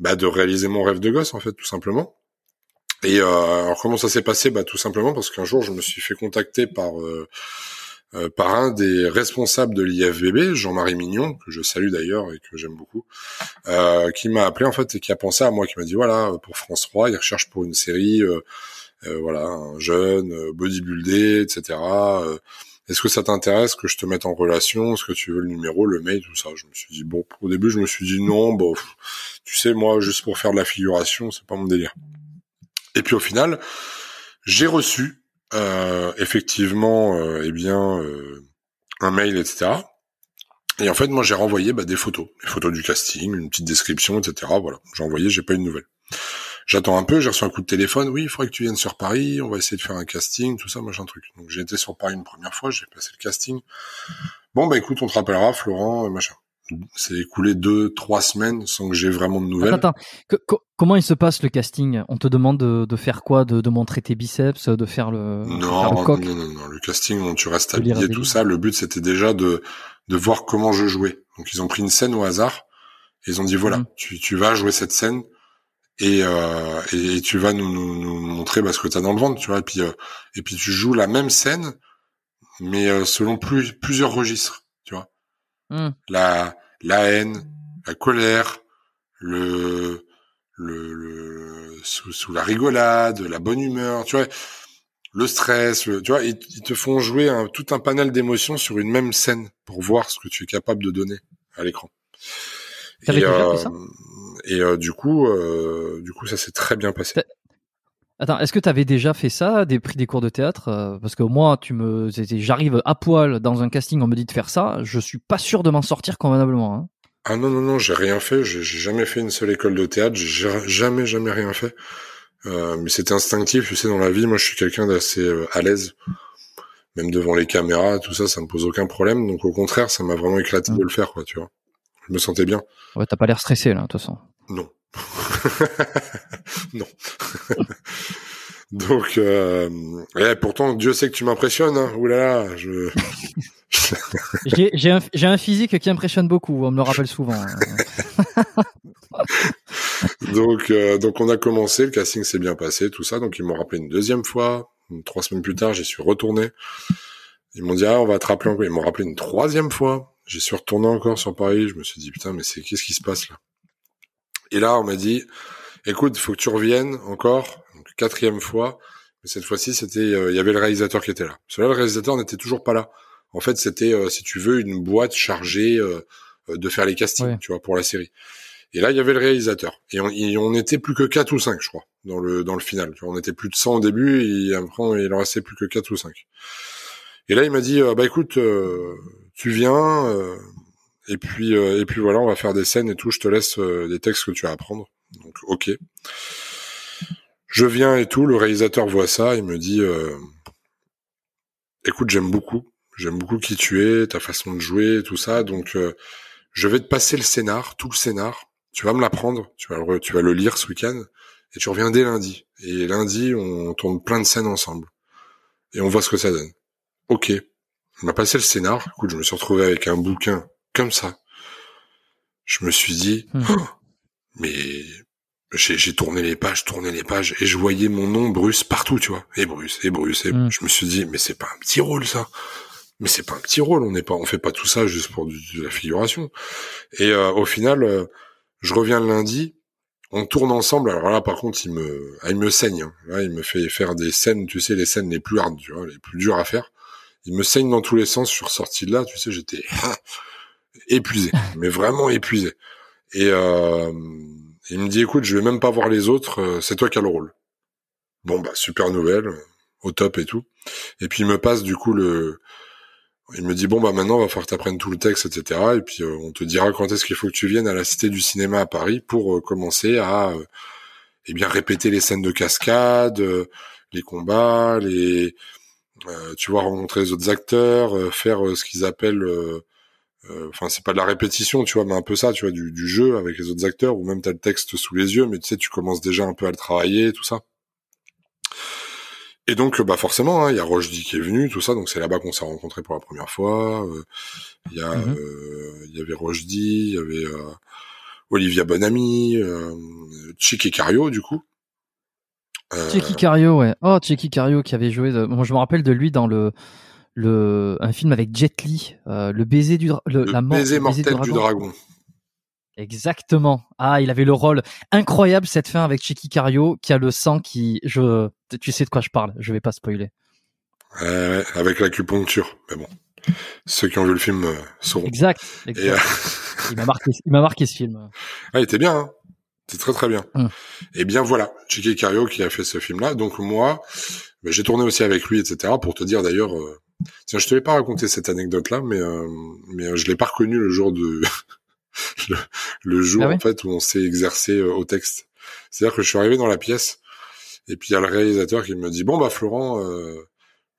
bah, de réaliser mon rêve de gosse, en fait, tout simplement. Et alors comment ça s'est passé? Bah tout simplement parce qu'un jour je me suis fait contacter par par un des responsables de l'IFBB, Jean-Marie Mignon, que je salue d'ailleurs et que j'aime beaucoup, euh, qui m'a appelé en fait et qui a pensé à moi, qui m'a dit voilà pour France 3, il recherche pour une série, euh, voilà un jeune bodybuildé, etc. Est-ce que ça t'intéresse que je te mette en relation Est-ce que tu veux le numéro, le mail, tout ça? Je me suis dit bon, au début je me suis dit non, bon, tu sais moi juste pour faire de la figuration, c'est pas mon délire. Et puis au final, j'ai reçu euh, effectivement, euh, eh bien, euh, un mail, etc. Et en fait, moi j'ai renvoyé bah, des photos, des photos du casting, une petite description, etc. Voilà, j'ai envoyé, j'ai pas eu de nouvelles. J'attends un peu, j'ai reçu un coup de téléphone. Oui, il faudrait que tu viennes sur Paris. On va essayer de faire un casting, tout ça, machin truc. Donc j'ai été sur Paris une première fois, j'ai passé le casting. Bon bah écoute, on te rappellera, Florent, machin. C'est écoulé deux, trois semaines sans que j'ai vraiment de nouvelles. Attends, comment il se passe le casting? On te demande de, faire quoi? De, montrer tes biceps, de faire le, non, le coq? non, non, non, le casting, tu restes habillé, tout ça. Le but c'était déjà de de voir comment je jouais. Donc ils ont pris une scène au hasard. Et ils ont dit voilà, mmh. tu, tu vas jouer cette scène et, euh, et, tu vas nous, nous, montrer bah, ce que tu as dans le ventre, tu vois. Et puis, euh, et puis tu joues la même scène, mais euh, selon plus, plusieurs registres, tu vois. Hmm. La, la haine, la colère, le, le, le sous, sous, la rigolade, la bonne humeur, tu vois. Le stress, tu vois, ils, te font jouer un, tout un panel d'émotions sur une même scène pour voir ce que tu es capable de donner à l'écran. Et, euh, et euh, du coup, euh, du coup, ça s'est très bien passé. Attends, est-ce que tu avais déjà fait ça, des pris des cours de théâtre euh, Parce que moi, tu me, j'arrive à poil dans un casting, on me dit de faire ça, je suis pas sûr de m'en sortir convenablement. Hein. Ah non non non, j'ai rien fait, j'ai jamais fait une seule école de théâtre, j'ai jamais jamais rien fait. Euh, mais c'était instinctif, tu sais, dans la vie, moi je suis quelqu'un d'assez euh, à l'aise, même devant les caméras, tout ça, ça me pose aucun problème. Donc au contraire, ça m'a vraiment éclaté mmh. de le faire, quoi, tu vois. Je me sentais bien. Ouais, t'as pas l'air stressé là, de toute façon. Non. <laughs> non. <laughs> Donc, euh, eh, pourtant, Dieu sait que tu m'impressionnes. Hein. Ouh là là, je. <laughs> j'ai un, un, physique qui impressionne beaucoup. On me le rappelle souvent. Hein. donc, euh, donc on a commencé. Le casting s'est bien passé, tout ça. Donc ils m'ont rappelé une deuxième fois. Trois semaines plus tard, j'y suis retourné. Ils m'ont dit ah on va te rappeler encore. Ils m'ont rappelé une troisième fois. J'y suis retourné encore sur Paris. Je me suis dit putain mais c'est qu'est-ce qui se passe là? Et là on m'a dit écoute il faut que tu reviennes encore quatrième fois. Mais cette fois-ci c'était euh, il y avait le réalisateur qui était là. Parce le réalisateur n'était toujours pas là. En fait c'était euh, si tu veux une boîte chargée euh, de faire les castings tu vois pour la série. Et là il y avait le réalisateur et on, on était plus que quatre ou cinq je crois dans le dans le final. On était plus de 100 au début et après il en restait plus que quatre ou cinq. Et là il m'a dit bah écoute tu viens euh, et puis euh, et puis voilà, on va faire des scènes et tout. Je te laisse euh, des textes que tu as à apprendre. Donc ok. Je viens et tout. Le réalisateur voit ça. Il me dit, écoute, j'aime beaucoup, j'aime beaucoup qui tu es, ta façon de jouer, tout ça. Donc je vais te passer le scénar, tout le scénar. Tu vas me l'apprendre. Tu vas le, tu vas le lire ce week-end et tu reviens dès lundi. Et lundi, on tourne plein de scènes ensemble et on voit ce que ça donne. Ok. On m'a passé le scénar. Écoute, je me suis retrouvé avec un bouquin comme ça. Je me suis dit, hmm. oh, mais j'ai tourné les pages, tourné les pages, et je voyais mon nom Bruce partout, tu vois. Et Bruce, et Bruce, et hmm. je me suis dit, mais c'est pas un petit rôle ça. Mais c'est pas un petit rôle. On n'est pas, on fait pas tout ça juste pour de la figuration. Et euh, au final, euh, je reviens le lundi. On tourne ensemble. Alors là, par contre, il me, ah, il me saigne. Hein. Là, il me fait faire des scènes, tu sais, les scènes les plus tu vois, les plus dures à faire il me saigne dans tous les sens. Je suis ressorti de là, tu sais, j'étais épuisé, mais vraiment épuisé. Et euh, il me dit, écoute, je vais même pas voir les autres, euh, c'est toi qui as le rôle. Bon, bah, super nouvelle, au top et tout. Et puis il me passe du coup le... Il me dit, bon, bah maintenant, va faire que tout le texte, etc. Et puis euh, on te dira quand est-ce qu'il faut que tu viennes à la Cité du Cinéma à Paris pour commencer à eh bien répéter les scènes de cascade, les combats, les euh, tu vois rencontrer les autres acteurs, euh, faire euh, ce qu'ils appellent enfin c'est pas de la répétition tu vois mais un peu ça tu vois du, jeu avec les autres acteurs ou même t'as le texte sous les yeux mais tu sais tu commences déjà un peu à le travailler tout ça et donc bah forcément hein, il y a Rochdy qui est venu tout ça donc c'est là-bas qu'on s'est rencontrés pour la première fois il y a il y avait Rochdy il y avait Olivia Bonamy euh, Chic et Cario du coup Euh, Checky Cario, ouais. Oh, Checky Cario qui avait joué. De... Moi, je me rappelle de lui dans le le un film avec Jet Li, euh, le baiser du le, le la mort, baiser mortel du du dragon. Exactement. Ah, il avait le rôle incroyable cette fin avec Checky Cario qui a le sang qui je tu sais de quoi je parle, je vais pas spoiler. Ouais, avec l'acupuncture. Mais bon, ceux qui ont vu le film euh, sauront. Exact. Euh, Il m'a marqué il m'a marqué ce film. <laughs> ah, il était bien. Hein c'est très très bien. Hum. Et bien voilà, Chicky Cario qui a fait ce film-là. Donc moi, ben, j'ai tourné aussi avec lui, etc. Pour te dire d'ailleurs, euh, tiens, je te l'ai pas raconté cette anecdote-là, mais euh, mais euh, je l'ai pas reconnu le jour de <laughs> le, le jour Ah ouais? en fait où on s'est exercé euh, au texte. C'est-à-dire que je suis arrivé dans la pièce et puis il y a le réalisateur qui me dit bon bah Florent, euh,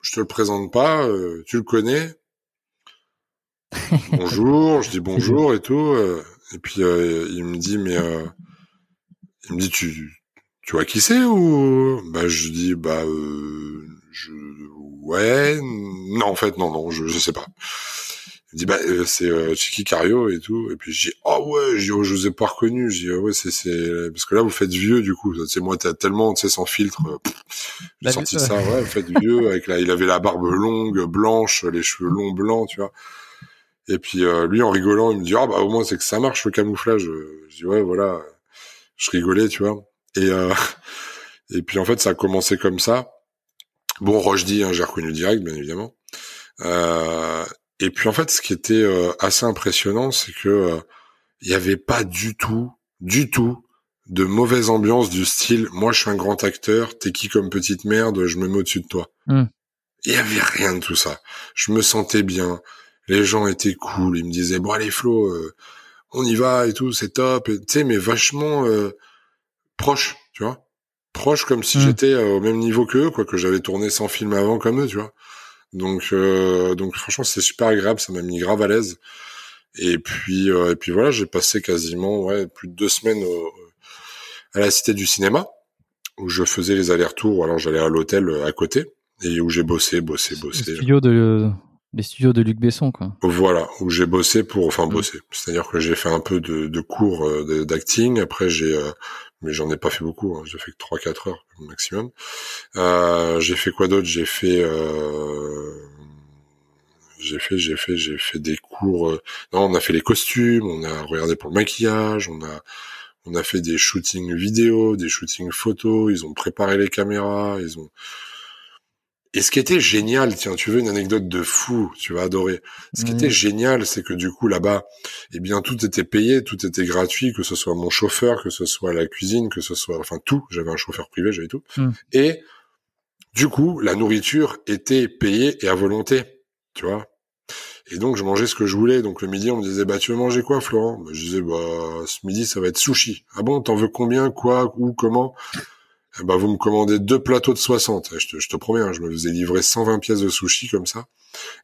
je te le présente pas, euh, tu le connais? <laughs> bonjour, je dis bonjour et tout. euh, et puis euh, il me dit mais euh, il me dit tu tu vois qui c'est ou bah je dis bah euh, je ouais non en fait non non je je sais pas. Il me dit bah euh, c'est euh, Chicky Cario et tout. Et puis je dis oh ouais je dis oh, je vous ai pas reconnu. Je dis oh, ouais c'est c'est parce que là vous faites vieux du coup. C'est moi t'as tellement tu sais sans filtre euh, j'ai sorti vie- ça ouais vous faites vieux avec la il avait la barbe longue blanche les cheveux longs blancs tu vois. Et puis euh, lui en rigolant il me dit ah bah au moins c'est que ça marche le camouflage. Je dis ouais voilà. Je rigolais tu vois. Et euh, <laughs> et puis en fait ça a commencé comme ça bon Rochdy hein, j'ai reconnu direct bien évidemment. Euh, et puis en fait ce qui était euh, assez impressionnant c'est que euh, il y avait pas du tout du tout de mauvaise ambiance du style moi je suis un grand acteur t'es qui comme petite merde je me mets au-dessus de toi. Hmm. il y avait rien de tout ça. Je me sentais bien. Les gens étaient cool. Ils me disaient bon allez Flo euh, on y va et tout c'est top. Tu sais mais vachement euh, proche tu vois proche comme si Mm. j'étais euh, au même niveau qu'eux quoi que j'avais tourné 100 films avant comme eux tu vois donc euh, donc franchement c'est super agréable ça m'a mis grave à l'aise et puis euh, et puis voilà j'ai passé quasiment ouais plus de deux semaines au- à la cité du cinéma où je faisais les allers-retours ou alors j'allais à l'hôtel euh, à côté et où j'ai bossé bossé Les bossé studios de les studios de Luc Besson quoi. voilà, où j'ai bossé pour, enfin Mm. bossé. C'est-à-dire que j'ai fait un peu de, de cours euh, d'acting. Après j'ai, euh, mais j'en ai pas fait beaucoup. Hein, j'ai fait que trois quatre heures au maximum. Euh, j'ai fait quoi d'autre? J'ai fait, euh, j'ai fait, j'ai fait, j'ai fait des cours. euh, non, on a fait les costumes, on a regardé pour le maquillage, on a, on a fait des shootings vidéo, des shootings photos. Ils ont préparé les caméras, ils ont. Et ce qui était génial, tiens, tu veux une anecdote de fou, tu vas adorer. Ce qui Oui. était génial, c'est que du coup là-bas, eh bien tout était payé, tout était gratuit, que ce soit mon chauffeur, que ce soit la cuisine, que ce soit, enfin tout. J'avais un chauffeur privé, j'avais tout. Hmm. Et du coup, la nourriture était payée et à volonté, tu vois. Et donc je mangeais ce que je voulais. Donc le midi, on me disait bah tu veux manger quoi, Florent? Bah, Je disais bah ce midi ça va être sushi. Ah bon, t'en veux combien, quoi, où, comment? Eh ben, vous me commandez deux plateaux de 60. Je te, je te promets, hein, je me faisais livrer 120 pièces de sushi comme ça.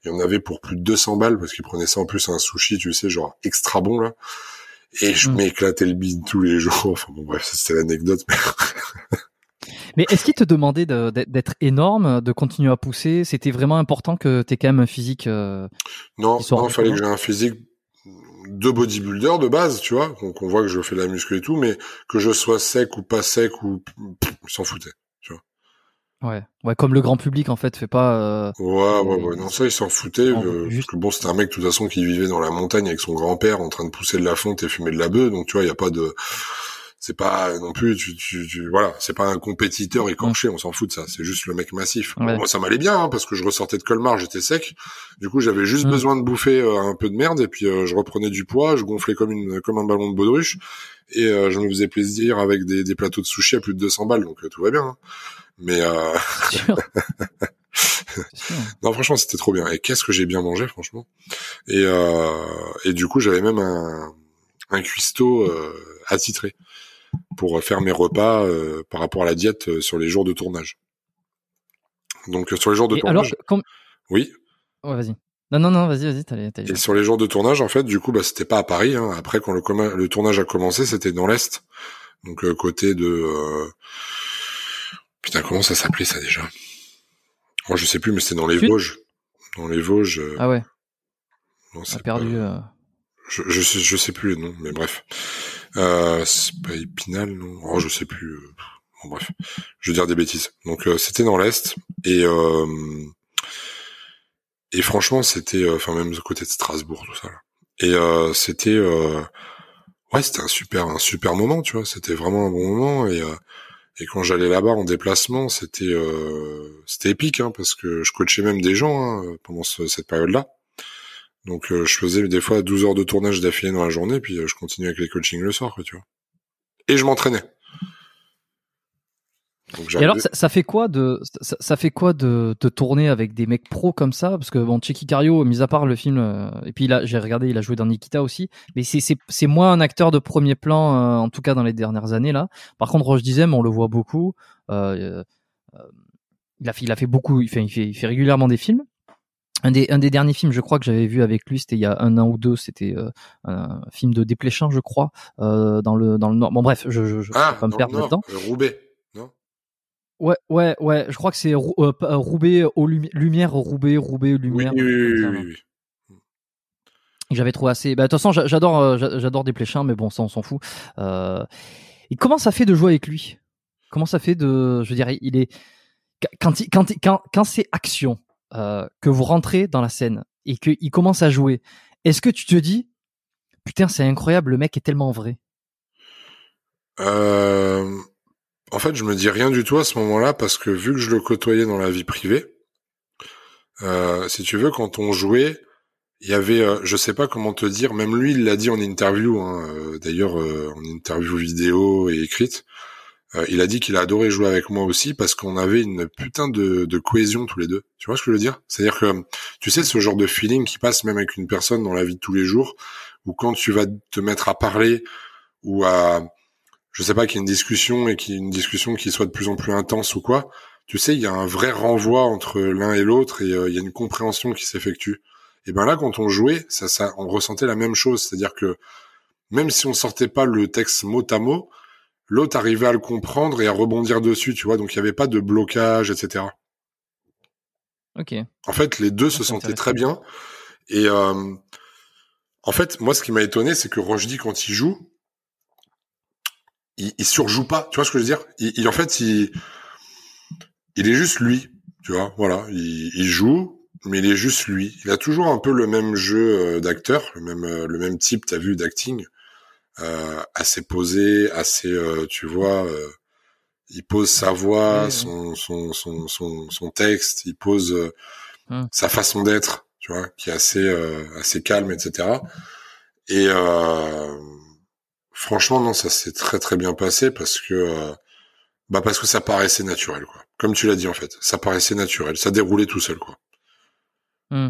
Il y en avait pour plus de 200 balles parce qu'ils prenaient ça en plus un sushi, tu sais, genre extra bon là. Et je Mm. m'éclatais le bide tous les jours. <laughs> Enfin bon, bref, c'était l'anecdote. mais- <laughs> Mais est-ce qu'il te demandait de- d'être énorme, de continuer à pousser? C'était vraiment important que tu aies quand même un physique. euh, Non, non, fallait que j'ai un physique de bodybuilder de base, tu vois. Donc on voit que je fais de la muscu et tout, mais que je sois sec ou pas sec ou ils s'en foutaient. Ouais, ouais, comme le grand public en fait fait pas. euh, Ouais, ouais, ouais. Non, ça, ils s'en foutaient. En- euh, juste- Parce que bon, c'était un mec, de toute façon, qui vivait dans la montagne avec son grand-père en train de pousser de la fonte et fumer de la bœuf. Donc, tu vois, il y a pas de... C'est pas non plus, tu, tu, tu- voilà, c'est pas un compétiteur écorché, on s'en fout de ça. C'est juste le mec massif. Ouais. moi, ça m'allait bien, hein, parce que je ressortais de Colmar, j'étais sec. Du coup, j'avais juste Mm. besoin de bouffer euh, un peu de merde et puis euh, je reprenais du poids, je gonflais comme une, comme un ballon de baudruche et euh, je me faisais plaisir avec des, des plateaux de sushi à plus de 200 balles, donc euh, tout va bien. hein. Mais euh. <laughs> Non, franchement, c'était trop bien. Et qu'est-ce que j'ai bien mangé, franchement. Et, euh, et du coup, j'avais même un, un cuistot euh, attitré pour faire mes repas euh, par rapport à la diète euh, sur les jours de tournage. Donc, euh, sur les jours de Et alors, tournage, comme... oui. ouais, vas-y. Non, non, non, vas-y, vas-y, t'allais. Et sur les jours de tournage, en fait, du coup, bah, c'était pas à Paris. Hein. Après, quand le, le tournage a commencé, c'était dans l'Est. Donc, euh, côté de... euh, Putain, comment ça s'appelait, ça, déjà? Moi, je sais plus, mais c'était dans les Vosges. Dans les Vosges... euh, Ah ouais, non, c'est perdu. pas- euh, Je, je sais, je sais plus les noms, mais bref. Euh, c'est pas Épinal, non Oh, je sais plus. euh, bref, je veux dire des bêtises. Donc c'était dans l'est et et franchement c'était, enfin même côté de Strasbourg tout ça. Là. Et c'était ouais c'était un super un super moment, tu vois. C'était vraiment un bon moment et et quand j'allais là-bas en déplacement, c'était euh, c'était épique hein, parce que je coachais même des gens hein, pendant cette période-là. Donc euh, je faisais des fois 12 heures de tournage d'affilée dans la journée, puis euh, je continuais avec les coachings le soir, quoi, tu vois. Et je m'entraînais. et alors, ça, fait quoi de ça, fait quoi de, de, tourner avec des mecs pros comme ça? Parce que bon, Checky Cario, mis à part le film, euh, et puis là, j'ai regardé, il a joué dans Nikita aussi, mais c'est c'est moins un acteur de premier plan, euh, en tout cas dans les dernières années là. Par contre, Roche disait, on le voit beaucoup. Euh, il a fait, il a fait beaucoup, il fait, il fait, il fait régulièrement des films. Un des, un des derniers films, je crois que j'avais vu avec lui, c'était il y a un an ou deux. C'était un film de Desplechin, je crois, dans le dans le nord. Bon bref, je je ah, vais pas me perdre là-dedans. Roubaix. Ouais, ouais, ouais. Je crois que c'est euh, euh, Roubaix aux lumières, Roubaix, Roubaix, lumière. Oui, oui, oui, oui, J'avais trouvé assez. Bah, de toute façon, j'adore, euh, j'adore des pléchins, mais bon, ça, on s'en fout. Euh... Et comment ça fait de jouer avec lui? Comment ça fait de, je dirais, il est quand, il, quand, quand, quand c'est action euh, que vous rentrez dans la scène et qu'il commence à jouer, est-ce que tu te dis, putain, c'est incroyable, le mec est tellement vrai? Euh en fait, je me dis rien du tout à ce moment-là parce que vu que je le côtoyais dans la vie privée, euh, si tu veux, quand on jouait, il y avait, euh, je sais pas comment te dire, même lui, il l'a dit en interview, hein, d'ailleurs en interview vidéo et écrite, il a dit qu'il a adoré jouer avec moi aussi parce qu'on avait une putain de, de, cohésion tous les deux. Tu vois ce que je veux dire? C'est-à-dire que, tu sais, ce genre de feeling qui passe même avec une personne dans la vie de tous les jours, où quand tu vas te mettre à parler ou à je sais pas qu'il y ait une discussion et qu'il y ait une discussion qui soit de plus en plus intense ou quoi, tu sais, il y a un vrai renvoi entre l'un et l'autre et euh, il y a une compréhension qui s'effectue. Et ben là, quand on jouait, ça, ça, on ressentait la même chose, c'est-à-dire que même si on sortait pas le texte mot à mot, l'autre arrivait à le comprendre et à rebondir dessus, tu vois. Donc il y avait pas de blocage, etc. Ok. En fait, les deux se sentaient très bien. Et euh, en fait, moi, ce qui m'a étonné, c'est que Rochdy, quand il joue, il, il, surjoue pas. Tu vois ce que je veux dire? Il, En fait, il, il est juste lui. Tu vois, voilà. Il, il, joue, mais il est juste lui. Il a toujours un peu le même jeu euh, d'acteur, le même euh, le même type. T'as vu d'acting, assez posé, assez, euh, tu vois. il pose sa voix, son, son, son, son, texte. Il pose hum. sa façon d'être. Tu vois, qui est assez assez calme, etc. Et euh, Franchement, non, ça s'est très très bien passé parce que euh, bah parce que ça paraissait naturel, quoi. Comme tu l'as dit en fait, ça paraissait naturel, ça déroulait tout seul, quoi. Hmm.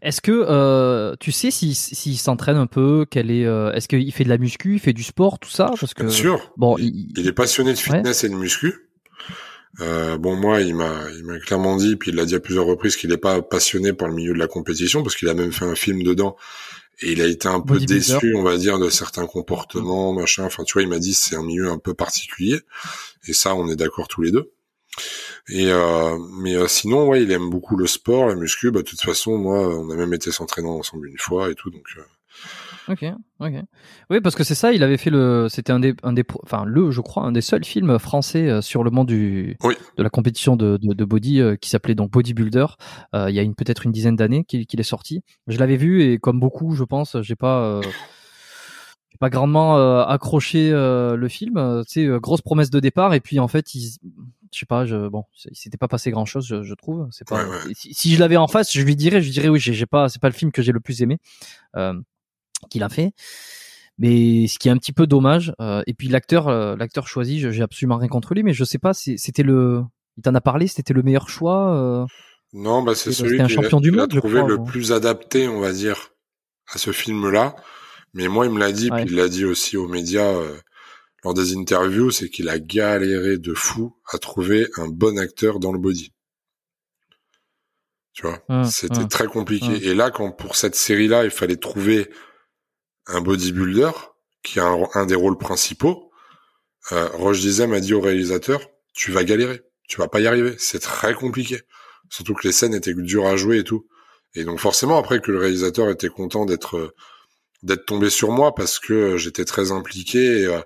Est-ce que euh, tu sais s'il si, s'entraîne un peu Quel est euh, Est-ce qu'il fait de la muscu, il fait du sport, tout ça? Parce que bien sûr. Bon, il, est passionné de fitness et de muscu. Euh, bon, moi, il m'a, il m'a clairement dit, puis il l'a dit à plusieurs reprises, qu'il n'est pas passionné par le milieu de la compétition, parce qu'il a même fait un film dedans et il a été un peu déçu, on va dire, de certains comportements, machin. Enfin, tu vois, il m'a dit c'est un milieu un peu particulier. Et ça, on est d'accord tous les deux. Et euh, mais euh, sinon, ouais, il aime beaucoup le sport, la muscu. Bah, de toute façon, moi, on a même été s'entraîner ensemble une fois et tout. Donc, euh, Ok, ok. Oui, parce que c'est ça, il avait fait le, c'était un des, un des, enfin le, je crois, un des seuls films français euh, sur le monde du, de la compétition de, de, de body euh, qui s'appelait donc Bodybuilder. Euh, il y a une peut-être une dizaine d'années qu'il est sorti. Je l'avais vu et comme beaucoup, je pense, j'ai pas, euh, pas grandement accroché le film. Tu sais, grosse promesse de départ et puis en fait, il, je sais pas, je, bon, il s'était pas passé grand chose, je, je trouve. C'est pas. Si, si, je l'avais en face, je lui dirais, je lui dirais oui, j'ai pas, c'est pas le film que j'ai le plus aimé. Euh, qu'il a fait. Mais ce qui est un petit peu dommage. Euh, et puis l'acteur, euh, l'acteur choisi, j'ai absolument rien contre lui, mais je sais pas, c'était le, il t'en a parlé, c'était le meilleur choix. Euh, non, bah c'est celui qui champion du monde, trouvé le plus adapté, on va dire, à ce film-là. Mais moi, il me l'a dit, puis il l'a dit aussi aux médias lors des interviews, c'est qu'il a galéré de fou à trouver un bon acteur dans le body. Tu vois, hum, c'était hum. très compliqué. Hum. Et là, quand pour cette série-là, il fallait trouver un bodybuilder qui a un, des rôles principaux, euh, Roche Dizem m'a dit au réalisateur, tu vas galérer, tu vas pas y arriver, c'est très compliqué. Surtout que les scènes étaient dures à jouer et tout. Et donc forcément après que le réalisateur était content d'être d'être tombé sur moi parce que j'étais très impliqué et, euh,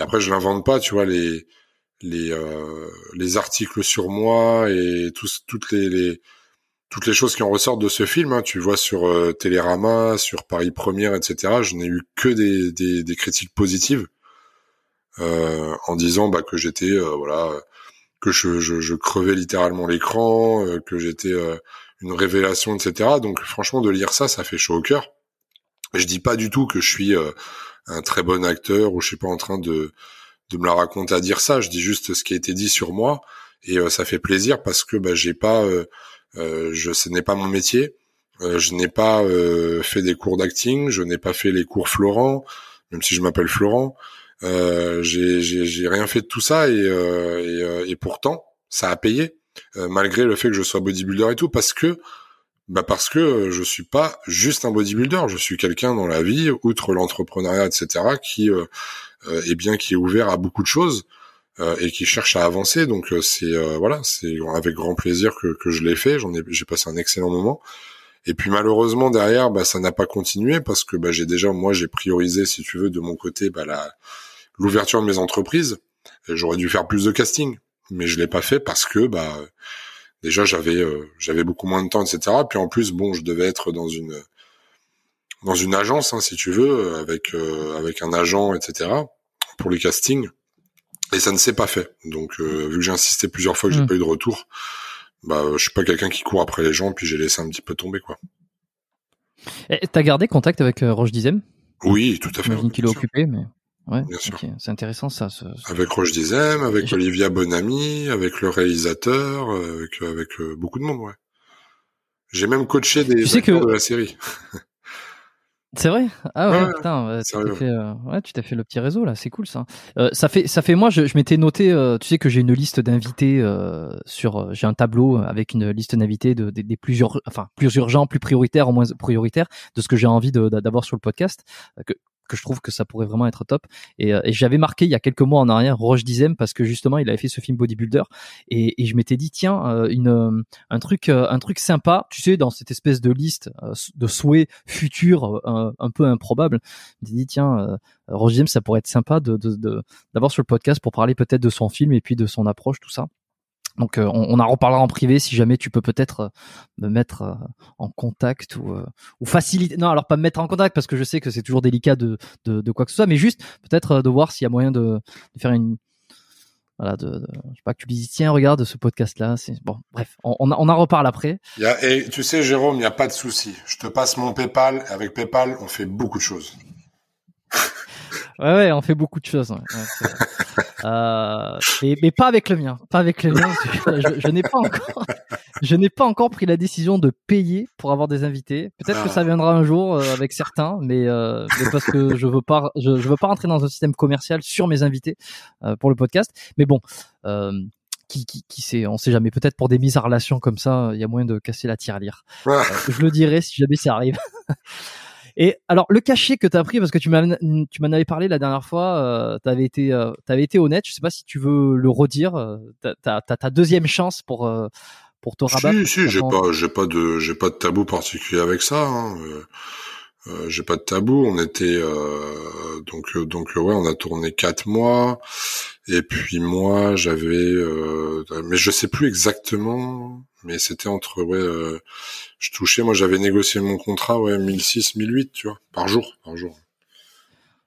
après je l'invente pas, tu vois les les les articles sur moi et tous toutes les, les toutes les choses qui en ressortent de ce film. Hein. Tu vois sur Télérama, sur Paris Première, etc. Je n'ai eu que des, des, des critiques positives en disant bah, que j'étais voilà que je, je, je crevais littéralement l'écran, que j'étais une révélation, etc. Donc franchement, de lire ça, ça fait chaud au cœur. Je dis pas du tout que je suis euh, un très bon acteur ou je suis pas en train de de me la raconter à dire ça. Je dis juste ce qui a été dit sur moi et euh, ça fait plaisir parce que bah, j'ai pas, euh, je ce n'est pas mon métier. je n'ai pas fait des cours d'acting, je n'ai pas fait les cours Florent, même si je m'appelle Florent. j'ai j'ai rien fait de tout ça et, et, et pourtant ça a payé malgré le fait que je sois bodybuilder et tout parce que bah parce que euh, je suis pas juste un bodybuilder, je suis quelqu'un dans la vie, outre l'entrepreneuriat, etc., qui euh, euh, est bien qui est ouvert à beaucoup de choses et qui cherche à avancer. Donc c'est voilà, c'est avec grand plaisir que, que je l'ai fait. J'en ai j'ai passé un excellent moment. Et puis malheureusement derrière, bah, ça n'a pas continué parce que bah, j'ai déjà moi j'ai priorisé, si tu veux, de mon côté, bah, la l'ouverture de mes entreprises. J'aurais dû faire plus de casting, mais je l'ai pas fait parce que bah déjà j'avais euh, j'avais beaucoup moins de temps, etc. Puis en plus, bon, je devais être dans une dans une agence, hein, si tu veux, avec euh, avec un agent, etc. pour les castings. Et ça ne s'est pas fait. Donc, euh, vu que j'ai insisté plusieurs fois que j'ai mmh. pas eu de retour, bah, je suis pas quelqu'un qui court après les gens, puis j'ai laissé un petit peu tomber, quoi. T'as gardé contact avec Roche Dizem? Oui, tout à fait. J'imagine qu'il est occupé, mais. Ouais, Bien sûr. C'est intéressant ça. Avec Roche Dizem, avec Olivia Bonami, avec le réalisateur, euh, avec, avec euh, beaucoup de monde, ouais. J'ai même coaché des tu acteurs de la série. <laughs> C'est vrai? Ah ouais, putain, tu t'as fait, euh, ouais, tu t'as fait le petit réseau là, c'est cool ça. ça fait, ça fait moi, je, je m'étais noté, tu sais que j'ai une liste d'invités sur, j'ai un tableau avec une liste d'invités de, des plusieurs, enfin plus urgents, plus prioritaires, au moins prioritaires, de ce que j'ai envie d'avoir sur le podcast, que, que je trouve que ça pourrait vraiment être top. Et, euh, et j'avais marqué il y a quelques mois en arrière Roche Dizem parce que justement il avait fait ce film Bodybuilder et, et je m'étais dit tiens euh, une euh, un truc un truc sympa, tu sais dans cette espèce de liste de souhaits futurs un, peu improbables. Je dit tiens Roche Dizem ça pourrait être sympa de d'avoir de, sur le podcast pour parler peut-être de son film et puis de son approche tout ça. Donc euh, on, en reparlera en privé si jamais tu peux peut-être euh, me mettre euh, en contact ou, faciliter. Non, alors pas me mettre en contact parce que je sais que c'est toujours délicat de, quoi que ce soit, mais juste peut-être de voir s'il y a moyen de, faire une voilà, de, je sais pas que tu dis tiens regarde ce podcast là, c'est bon bref, on, en reparle après. Et tu sais Jérôme, il n'y a pas de souci. Je te passe mon PayPal. Avec PayPal, on fait beaucoup de choses. <laughs> Ouais, ouais, on fait beaucoup de choses. Ouais. <laughs> euh, mais, mais, pas avec le mien, pas avec le mien. <laughs> Je, je, n'ai pas encore, je n'ai pas encore pris la décision de payer pour avoir des invités. Peut-être que ça viendra un jour euh, avec certains, mais, euh, mais, parce que je veux pas, je, je, veux pas rentrer dans un système commercial sur mes invités euh, pour le podcast. Mais bon. Euh, qui, qui, qui sait, on sait jamais. Peut-être pour des mises en relation comme ça, il y a moyen de casser la tirelire. Euh, je le dirai si jamais ça arrive. Et alors le cachet que tu as pris parce que tu m'en avais parlé la dernière fois, euh, tu avais été euh, avais été honnête, je sais pas si tu veux le redire, euh, tu as, ta deuxième chance pour euh, pour te rabattre. Si si, j'ai pas j'ai pas de j'ai pas de tabou particulier avec ça hein. Euh, j'ai pas de tabou, on était donc donc ouais, on a tourné quatre mois. Et puis moi j'avais mais je sais plus exactement mais c'était entre ouais euh, je touchais moi j'avais négocié mon contrat ouais 1006 1008 tu vois par jour par jour.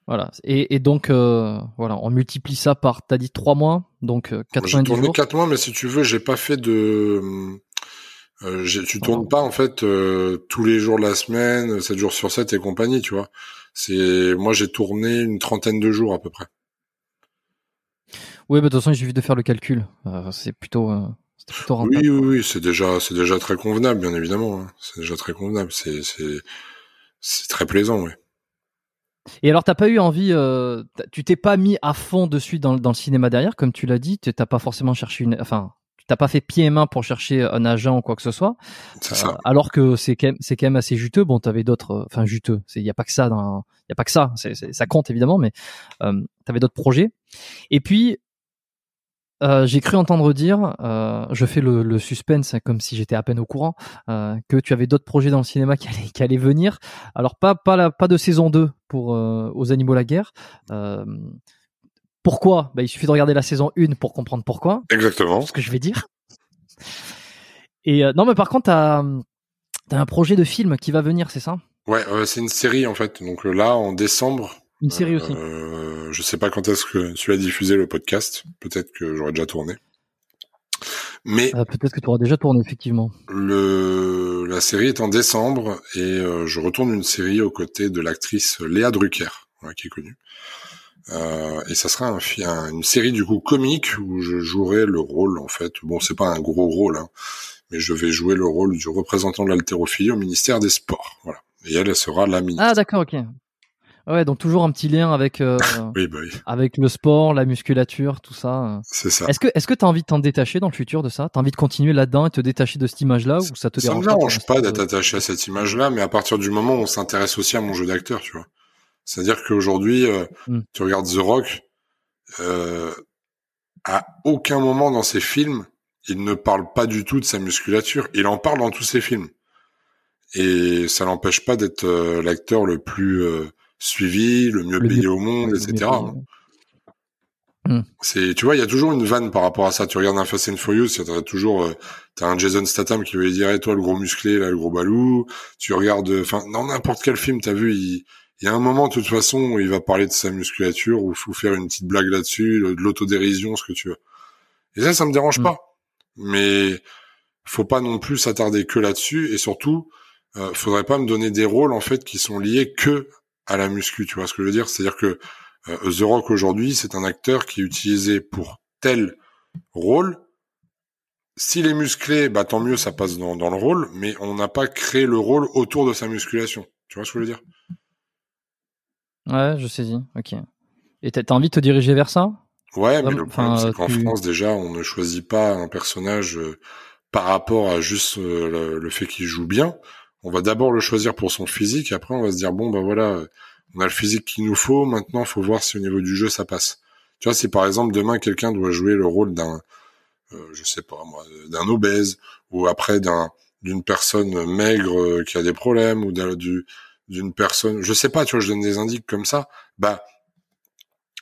Voilà. Et, et donc euh, voilà on multiplie ça par t'as dit trois mois donc euh, 90 j'ai tourné quatre mois mais si tu veux j'ai pas fait de euh, tu tournes pas en fait euh, tous les jours de la semaine 7 jours sur 7 et compagnie tu vois c'est moi j'ai tourné une trentaine de jours à peu près oui, bah, de toute façon, il suffit de faire le calcul. Euh, c'est plutôt, oui, oui, oui, c'est déjà, c'est déjà très convenable, bien évidemment. Hein. C'est déjà très convenable. C'est, c'est, c'est très plaisant, oui. Et alors, t'as pas eu envie, euh, tu t'es pas mis à fond dessus dans, dans le cinéma derrière, comme tu l'as dit. T'as pas forcément cherché une, enfin, t'as pas fait pied et main pour chercher un agent ou quoi que ce soit. Ça. Euh, alors que c'est quand même, c'est quand même assez juteux. Bon, t'avais d'autres, enfin juteux. C'est, y a pas que ça dans, y a pas que ça. C'est, ça compte évidemment, mais euh, t'avais d'autres projets. Et puis, euh, j'ai cru entendre dire, euh, je fais le, le, suspense comme si j'étais à peine au courant, euh, que tu avais d'autres projets dans le cinéma qui allaient, qui allaient venir. Alors pas pas la, pas de saison 2 pour euh, aux animaux la guerre. Euh, Pourquoi? Bah, Il suffit de regarder la saison 1 pour comprendre pourquoi. Exactement. Ce que je vais dire. <laughs> Et euh, non, mais par contre, t'as as un projet de film qui va venir, c'est ça? Ouais, euh, c'est une série en fait. Donc là, en décembre. Une série aussi. Euh, je sais pas quand est-ce que tu as diffusé le podcast. Peut-être que j'aurais déjà tourné. Mais euh, peut-être que tu auras déjà tourné effectivement. Le la série est en décembre et euh, je retourne une série aux côtés de l'actrice Léa Drucker, qui est connue. Euh, et ça sera un, une série du coup comique où je jouerai le rôle en fait. Bon, c'est pas un gros rôle, hein, mais je vais jouer le rôle du représentant de l'haltérophilie au ministère des Sports. Voilà. Et elle, elle sera la ministre. Ah d'accord, ok. Ouais, donc toujours un petit lien avec euh, <laughs> oui, bah oui. avec le sport, la musculature, tout ça. C'est ça. Est-ce que est-ce que t'as envie de t'en détacher dans le futur de ça? T'as envie de continuer là-dedans et te détacher de cette image-là ou ça te ça dérange me dérange pas d'être attaché à cette image-là, mais à partir du moment où on s'intéresse aussi à mon jeu d'acteur, tu vois. C'est-à-dire qu'aujourd'hui, euh, Mm. tu regardes The Rock, euh, à aucun moment dans ses films, il ne parle pas du tout de sa musculature. Il en parle dans tous ses films. Et ça l'empêche pas d'être euh, l'acteur le plus euh, suivi, le mieux Le payé au monde, le etc. C'est, tu vois, il y a toujours une vanne par rapport à ça. Tu regardes un Fast and Furious, t'as toujours, euh, t'as un Jason Statham qui veut dire, Eh, toi le gros musclé, là le gros balou. Tu regardes, enfin, dans n'importe quel film, t'as vu, il, il y a un moment, de toute façon, où il va parler de sa musculature ou faut faire une petite blague là-dessus, de l'autodérision, ce que tu veux. Et ça, ça me dérange Mm. pas. Mais faut pas non plus s'attarder que là-dessus. Et surtout, euh, faudrait pas me donner des rôles en fait qui sont liés que à la muscu. Tu vois ce que je veux dire? C'est-à-dire que euh, The Rock aujourd'hui, c'est un acteur qui est utilisé pour tel rôle. S'il est musclé, bah tant mieux, ça passe dans, dans le rôle, mais on n'a pas créé le rôle autour de sa musculation. Tu vois ce que je veux dire? Ouais, je saisis. Ok. Et t'as envie de te diriger vers ça? Ouais, mais le problème, c'est qu'en tu- France, déjà, on ne choisit pas un personnage euh, par rapport à juste euh, le, le fait qu'il joue bien. On va d'abord le choisir pour son physique, et après, on va se dire, bon, bah voilà, on a le physique qu'il nous faut, maintenant, faut voir si au niveau du jeu, ça passe. Tu vois, si par exemple, demain, quelqu'un doit jouer le rôle d'un, euh, je sais pas moi, d'un obèse, ou après d'un d'une personne maigre qui a des problèmes, ou d'un- du- d'une personne, je sais pas, tu vois, je donne des indices comme ça, bah,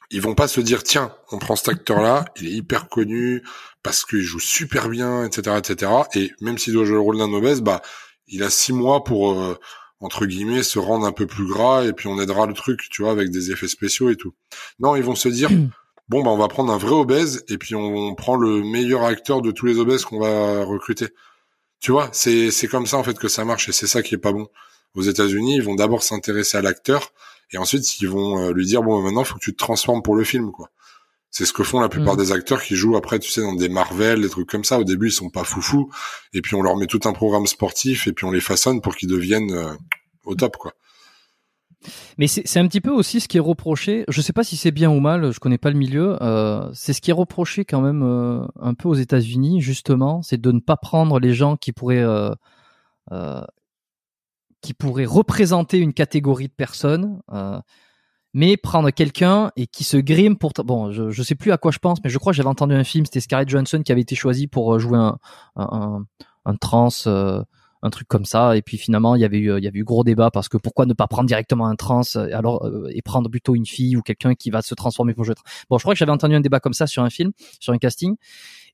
ils vont pas se dire tiens on prend cet acteur là il est hyper connu parce qu'il joue super bien etc etc et même s'il doit jouer le rôle d'un obèse bah il a six mois pour euh, entre guillemets se rendre un peu plus gras et puis on aidera le truc tu vois avec des effets spéciaux et tout. Non ils vont se dire bon bah on va prendre un vrai obèse et puis on prend le meilleur acteur de tous les obèses qu'on va recruter. Tu vois c'est c'est comme ça en fait que ça marche et c'est ça qui est pas bon aux États-Unis ils vont d'abord s'intéresser à l'acteur et ensuite, ils vont euh, lui dire bon, maintenant, faut que tu te transformes pour le film, quoi. C'est ce que font la plupart Mhm. des acteurs qui jouent après, tu sais, dans des Marvel, des trucs comme ça. Au début, ils sont pas foufous, et puis on leur met tout un programme sportif, et puis on les façonne pour qu'ils deviennent euh, au top, quoi. Mais c'est un petit peu aussi ce qui est reproché. Je sais pas si c'est bien ou mal. Je connais pas le milieu. Euh, c'est ce qui est reproché quand même euh, un peu aux États-Unis, justement, c'est de ne pas prendre les gens qui pourraient euh, euh, qui pourraient représenter une catégorie de personnes, euh, mais prendre quelqu'un et qui se grime pour. Bon, je, je sais plus à quoi je pense, mais je crois que j'avais entendu un film. C'était Scarlett Johansson qui avait été choisi pour euh, jouer un un, un, un trans. euh, un truc comme ça et puis finalement il y avait eu il y avait eu gros débat parce que pourquoi ne pas prendre directement un trans euh, alors euh, et prendre plutôt une fille ou quelqu'un qui va se transformer pour jouer trans. bon je crois que j'avais entendu un débat comme ça sur un film sur un casting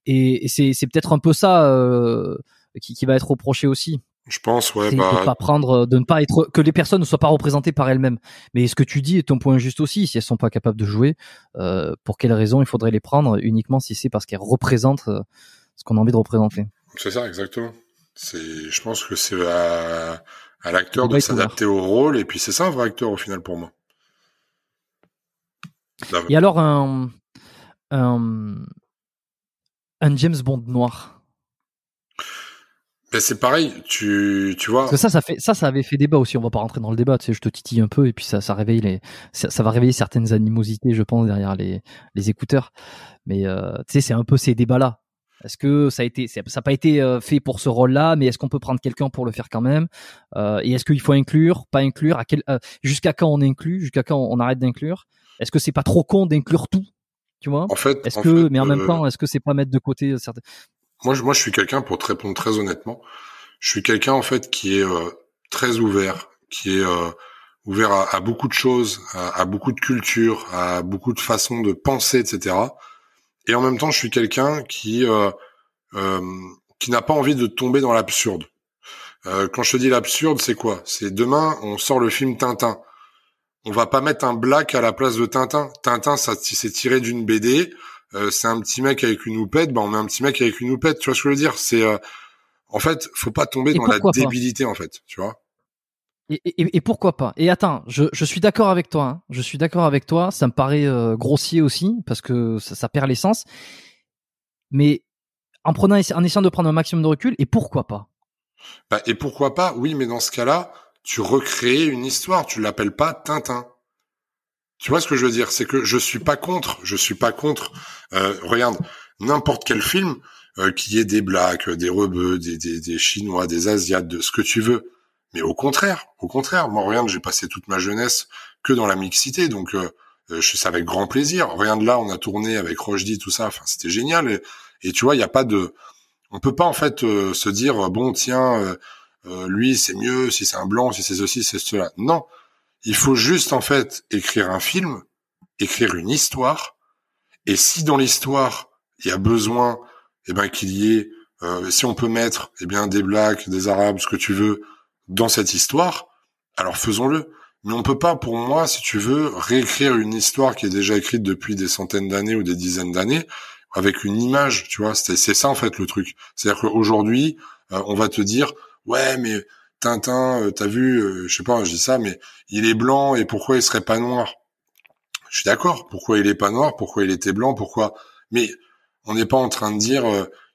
et, et c'est c'est peut-être un peu ça euh, qui, qui va être reproché aussi Je pense, ouais, de bah, ne pas prendre de ne pas être que les personnes ne soient pas représentées par elles-mêmes mais ce que tu dis est ton point juste aussi si elles sont pas capables de jouer euh, pour quelles raisons il faudrait les prendre uniquement si c'est parce qu'elles représentent euh, ce qu'on a envie de représenter? C'est ça, exactement. C'est, je pense que c'est à, à l'acteur de s'adapter au rôle, et puis c'est ça un vrai acteur au final pour moi. Et alors un, un, un James Bond noir? Ben, c'est pareil, tu, tu vois. Parce que ça, ça fait, ça, ça avait fait débat aussi. On va pas rentrer dans le débat. Tu sais, je te titille un peu et puis ça, ça réveille les, ça, ça va réveiller certaines animosités, je pense, derrière les, les écouteurs. Mais euh, tu sais, c'est un peu ces débats-là. Est-ce que ça a été, ça n'a pas été euh, fait pour ce rôle-là, mais est-ce qu'on peut prendre quelqu'un pour le faire quand même Euh, Et est-ce qu'il faut inclure, pas inclure À quel, euh, jusqu'à quand on inclut Jusqu'à quand on arrête d'inclure? Est-ce que c'est pas trop con d'inclure tout Tu vois? En fait, Est-ce que, fait, mais en même euh, temps, est-ce que c'est pas mettre de côté euh, certaines Moi, je, moi, je suis quelqu'un, pour te répondre très honnêtement, je suis quelqu'un, en fait, qui est euh, très ouvert, qui est euh, ouvert à, beaucoup de choses, à, beaucoup de cultures, à beaucoup de façons de penser, etc. Et en même temps, je suis quelqu'un qui euh, euh, qui n'a pas envie de tomber dans l'absurde. Euh, quand je te dis l'absurde, c'est quoi? C'est demain, on sort le film Tintin. On va pas mettre un black à la place de Tintin. Tintin, ça c'est tiré d'une BD. Euh, c'est un petit mec avec une houppette. Ben on met un petit mec avec une houppette. Tu vois ce que je veux dire? C'est euh, en fait, faut pas tomber dans la débilité en fait. Tu vois? Et, et, et, pourquoi pas? Et attends, je, je suis d'accord avec toi. Hein. Je suis d'accord avec toi. Ça me paraît euh, grossier aussi parce que ça, ça perd l'essence. Mais en prenant, en essayant de prendre un maximum de recul, et pourquoi pas? Bah, Et pourquoi pas? Oui, mais dans ce cas-là, tu recrées une histoire. Tu l'appelles pas Tintin. Tu vois ce que je veux dire? C'est que je suis pas contre. Je suis pas contre. Euh, regarde, n'importe quel film euh, qui ait des blacks, des rebeux, des, des, des chinois, des asiates, de ce que tu veux mais au contraire, au contraire, moi regarde, j'ai passé toute ma jeunesse que dans la mixité, donc euh, euh, je fais avec grand plaisir. Rien de là, on a tourné avec Rochdy, tout ça, enfin c'était génial. Et, tu vois, il y a pas de, on peut pas en fait euh, se dire bon tiens, lui c'est mieux si c'est un blanc, si c'est ceci, c'est cela. Non, il faut juste en fait écrire un film, écrire une histoire, et si dans l'histoire il y a besoin, eh ben qu'il y ait, si on peut mettre eh bien des blacks, des arabes, ce que tu veux, dans cette histoire, alors faisons-le. Mais on peut pas, pour moi, si tu veux, réécrire une histoire qui est déjà écrite depuis des centaines d'années ou des dizaines d'années avec une image, tu vois. C'est ça en fait le truc. C'est-à-dire qu'aujourd'hui, euh, on va te dire, ouais, mais Tintin, euh, t'as vu, euh, je sais pas, je dis ça, mais il est blanc et pourquoi il serait pas noir? Je suis d'accord. Pourquoi il est pas noir Pourquoi il était blanc Pourquoi? Mais on n'est pas en train de dire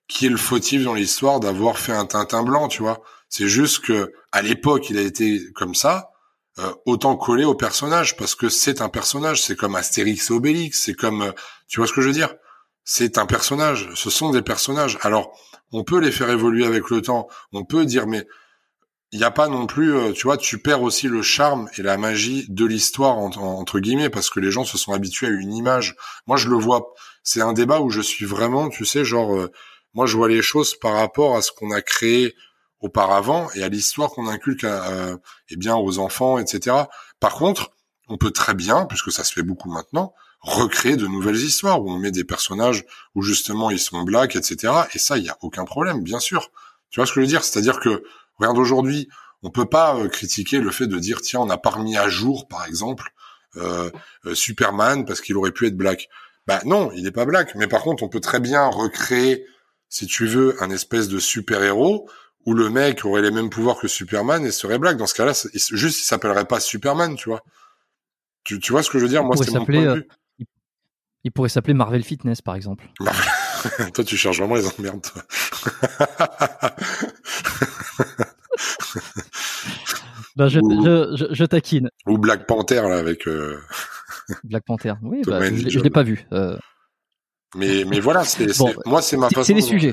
qui est le fautif dans l'histoire d'avoir fait un Tintin blanc, tu vois? C'est juste que à l'époque, il a été comme ça, euh, autant collé au personnage parce que c'est un personnage. C'est comme Astérix et Obélix. C'est comme, euh, tu vois ce que je veux dire? C'est un personnage. Ce sont des personnages. Alors, on peut les faire évoluer avec le temps. On peut dire, mais il n'y a pas non plus, euh, tu vois, tu perds aussi le charme et la magie de l'histoire entre guillemets parce que les gens se sont habitués à une image. Moi, je le vois. C'est un débat où je suis vraiment, tu sais, genre, moi, je vois les choses par rapport à ce qu'on a créé auparavant et à l'histoire qu'on inculque à, eh bien aux enfants, etc. Par contre, on peut très bien, puisque ça se fait beaucoup maintenant, recréer de nouvelles histoires où on met des personnages où justement ils sont blacks, etc. Et ça, il y a aucun problème, bien sûr. Tu vois ce que je veux dire? C'est-à-dire que regarde aujourd'hui, on peut pas euh, critiquer le fait de dire tiens, on a pas remis à jour, par exemple, euh, euh, Superman parce qu'il aurait pu être black. Bah non, il n'est pas black. Mais par contre, on peut très bien recréer, si tu veux, un espèce de super héros où le mec aurait les mêmes pouvoirs que Superman et serait black. Dans ce cas-là, juste il s'appellerait pas Superman, tu vois. Tu, tu vois ce que je veux dire? Moi, c'est mon point de vue. Euh, il pourrait s'appeler Marvel Fitness, par exemple. <laughs> toi, tu cherches vraiment les emmerdes, toi. <laughs> <laughs> ben, je, je, je, taquine. Ou Black Panther, là, avec... Euh... <laughs> Black Panther, oui, bah, je, l'ai pas vu. Euh... Mais mais voilà, <laughs> c'est moi c'est ma façon. C'est les sujets.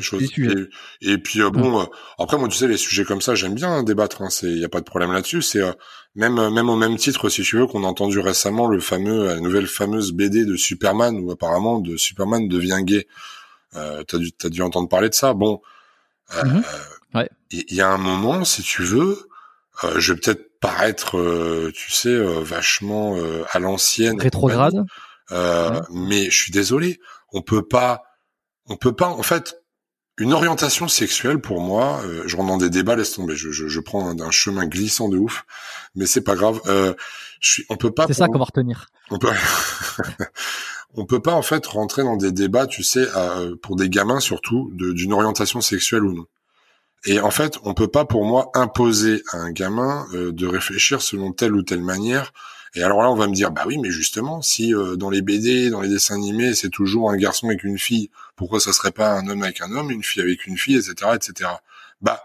Et, puis euh, bon, euh, après moi tu sais les sujets comme ça j'aime bien débattre. Hein, c'est y a pas de problème là-dessus. C'est euh, même même au même titre si tu veux qu'on a entendu récemment le fameux la nouvelle fameuse BD de Superman où apparemment de Superman devient gay. Euh, t'as dû t'as dû entendre parler de ça. Bon, mm-hmm. Il y, a un moment si tu veux, je vais peut-être paraître tu sais vachement à l'ancienne. Rétrograde. Euh, mais je suis désolé, on peut pas, on peut pas, en fait, une orientation sexuelle pour moi, euh, je rentre dans des débats, laisse tomber, je, je, je prends un, chemin glissant de ouf, mais c'est pas grave. Euh, je suis, on peut pas. C'est ça qu'on va retenir. On peut, <laughs> on peut pas en fait rentrer dans des débats, tu sais, euh, pour des gamins surtout, d'une orientation sexuelle ou non. Et en fait, on peut pas pour moi imposer à un gamin euh, de réfléchir selon telle ou telle manière et alors là, on va me dire, bah oui, mais justement, si euh, dans les BD, dans les dessins animés, c'est toujours un garçon avec une fille, pourquoi ça serait pas un homme avec un homme, une fille avec une fille, etc., etc. Bah,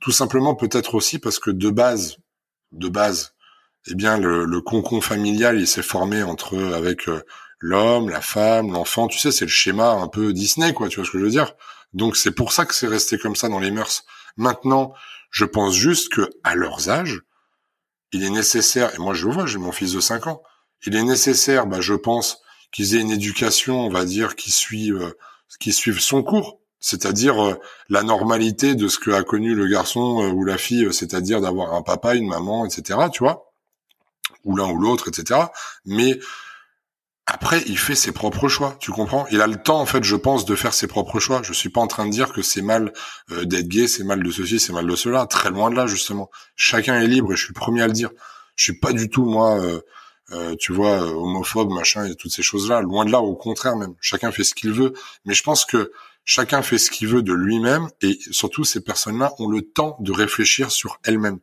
tout simplement peut-être aussi parce que de base, de base, eh bien, le, le familial, il s'est formé entre avec euh, l'homme, la femme, l'enfant. Tu sais, c'est le schéma un peu Disney, quoi. Tu vois ce que je veux dire? Donc c'est pour ça que c'est resté comme ça dans les mœurs. Maintenant, je pense juste que à leurs âges, il est nécessaire, et moi je le vois, j'ai mon fils de 5 ans, il est nécessaire, bah, je pense, qu'ils aient une éducation, on va dire, qui suit, euh, qui suive son cours, c'est-à-dire euh, la normalité de ce que a connu le garçon euh, ou la fille, c'est-à-dire d'avoir un papa, une maman, etc. Tu vois ou l'un ou l'autre, etc. Mais après, il fait ses propres choix, tu comprends? Il a le temps, en fait, je pense, de faire ses propres choix. Je suis pas en train de dire que c'est mal euh, d'être gay, c'est mal de ceci, c'est mal de cela. Très loin de là, justement. Chacun est libre et je suis premier à le dire. Je suis pas du tout, moi, euh, euh, tu vois, homophobe, machin, et toutes ces choses-là. Loin de là, au contraire même. Chacun fait ce qu'il veut. Mais je pense que chacun fait ce qu'il veut de lui-même et surtout, ces personnes-là ont le temps de réfléchir sur elles-mêmes.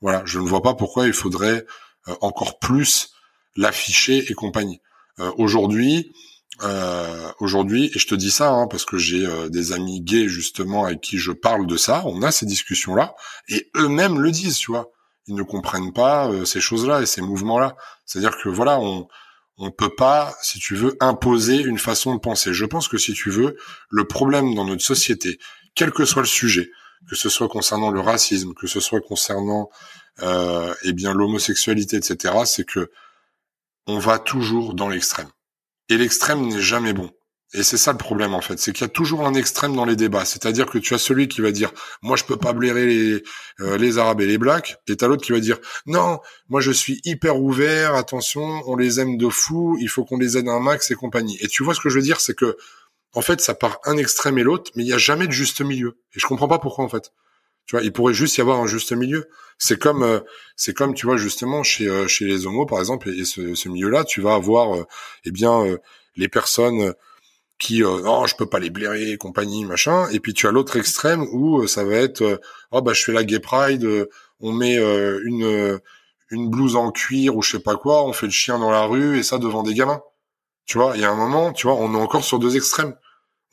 Voilà, je ne vois pas pourquoi il faudrait encore plus l'afficher et compagnie. Euh, aujourd'hui, euh, aujourd'hui, et je te dis ça hein, parce que j'ai euh, des amis gays justement avec qui je parle de ça, on a ces discussions-là, et eux-mêmes le disent, tu vois. Ils ne comprennent pas ces choses-là et ces mouvements-là. C'est-à-dire que voilà, on on peut pas, si tu veux, imposer une façon de penser. Je pense que si tu veux, le problème dans notre société, quel que soit le sujet, que ce soit concernant le racisme, que ce soit concernant euh, eh bien l'homosexualité, etc., c'est que on va toujours dans l'extrême. Et l'extrême n'est jamais bon. Et c'est ça le problème en fait, c'est qu'il y a toujours un extrême dans les débats. C'est-à-dire que tu as celui qui va dire moi je peux pas blairer les euh, les arabes et les blacks, et t'as l'autre qui va dire non moi je suis hyper ouvert, attention on les aime de fou, il faut qu'on les aide un max et compagnie. Et tu vois ce que je veux dire, c'est que en fait ça part un extrême et l'autre, mais il y a jamais de juste milieu. Et je comprends pas pourquoi en fait. Tu vois, il pourrait juste y avoir un juste milieu. C'est comme, euh, c'est comme, tu vois, justement chez euh, chez les homos, par exemple, et, ce, milieu-là, tu vas avoir, euh, eh bien, les personnes qui, non, je peux pas les blairer, compagnie, machin. Et puis tu as l'autre extrême où ça va être, oh bah je fais la gay pride, on met une une blouse en cuir ou je sais pas quoi, on fait le chien dans la rue et ça devant des gamins. Tu vois, il y a un moment, tu vois, on est encore sur deux extrêmes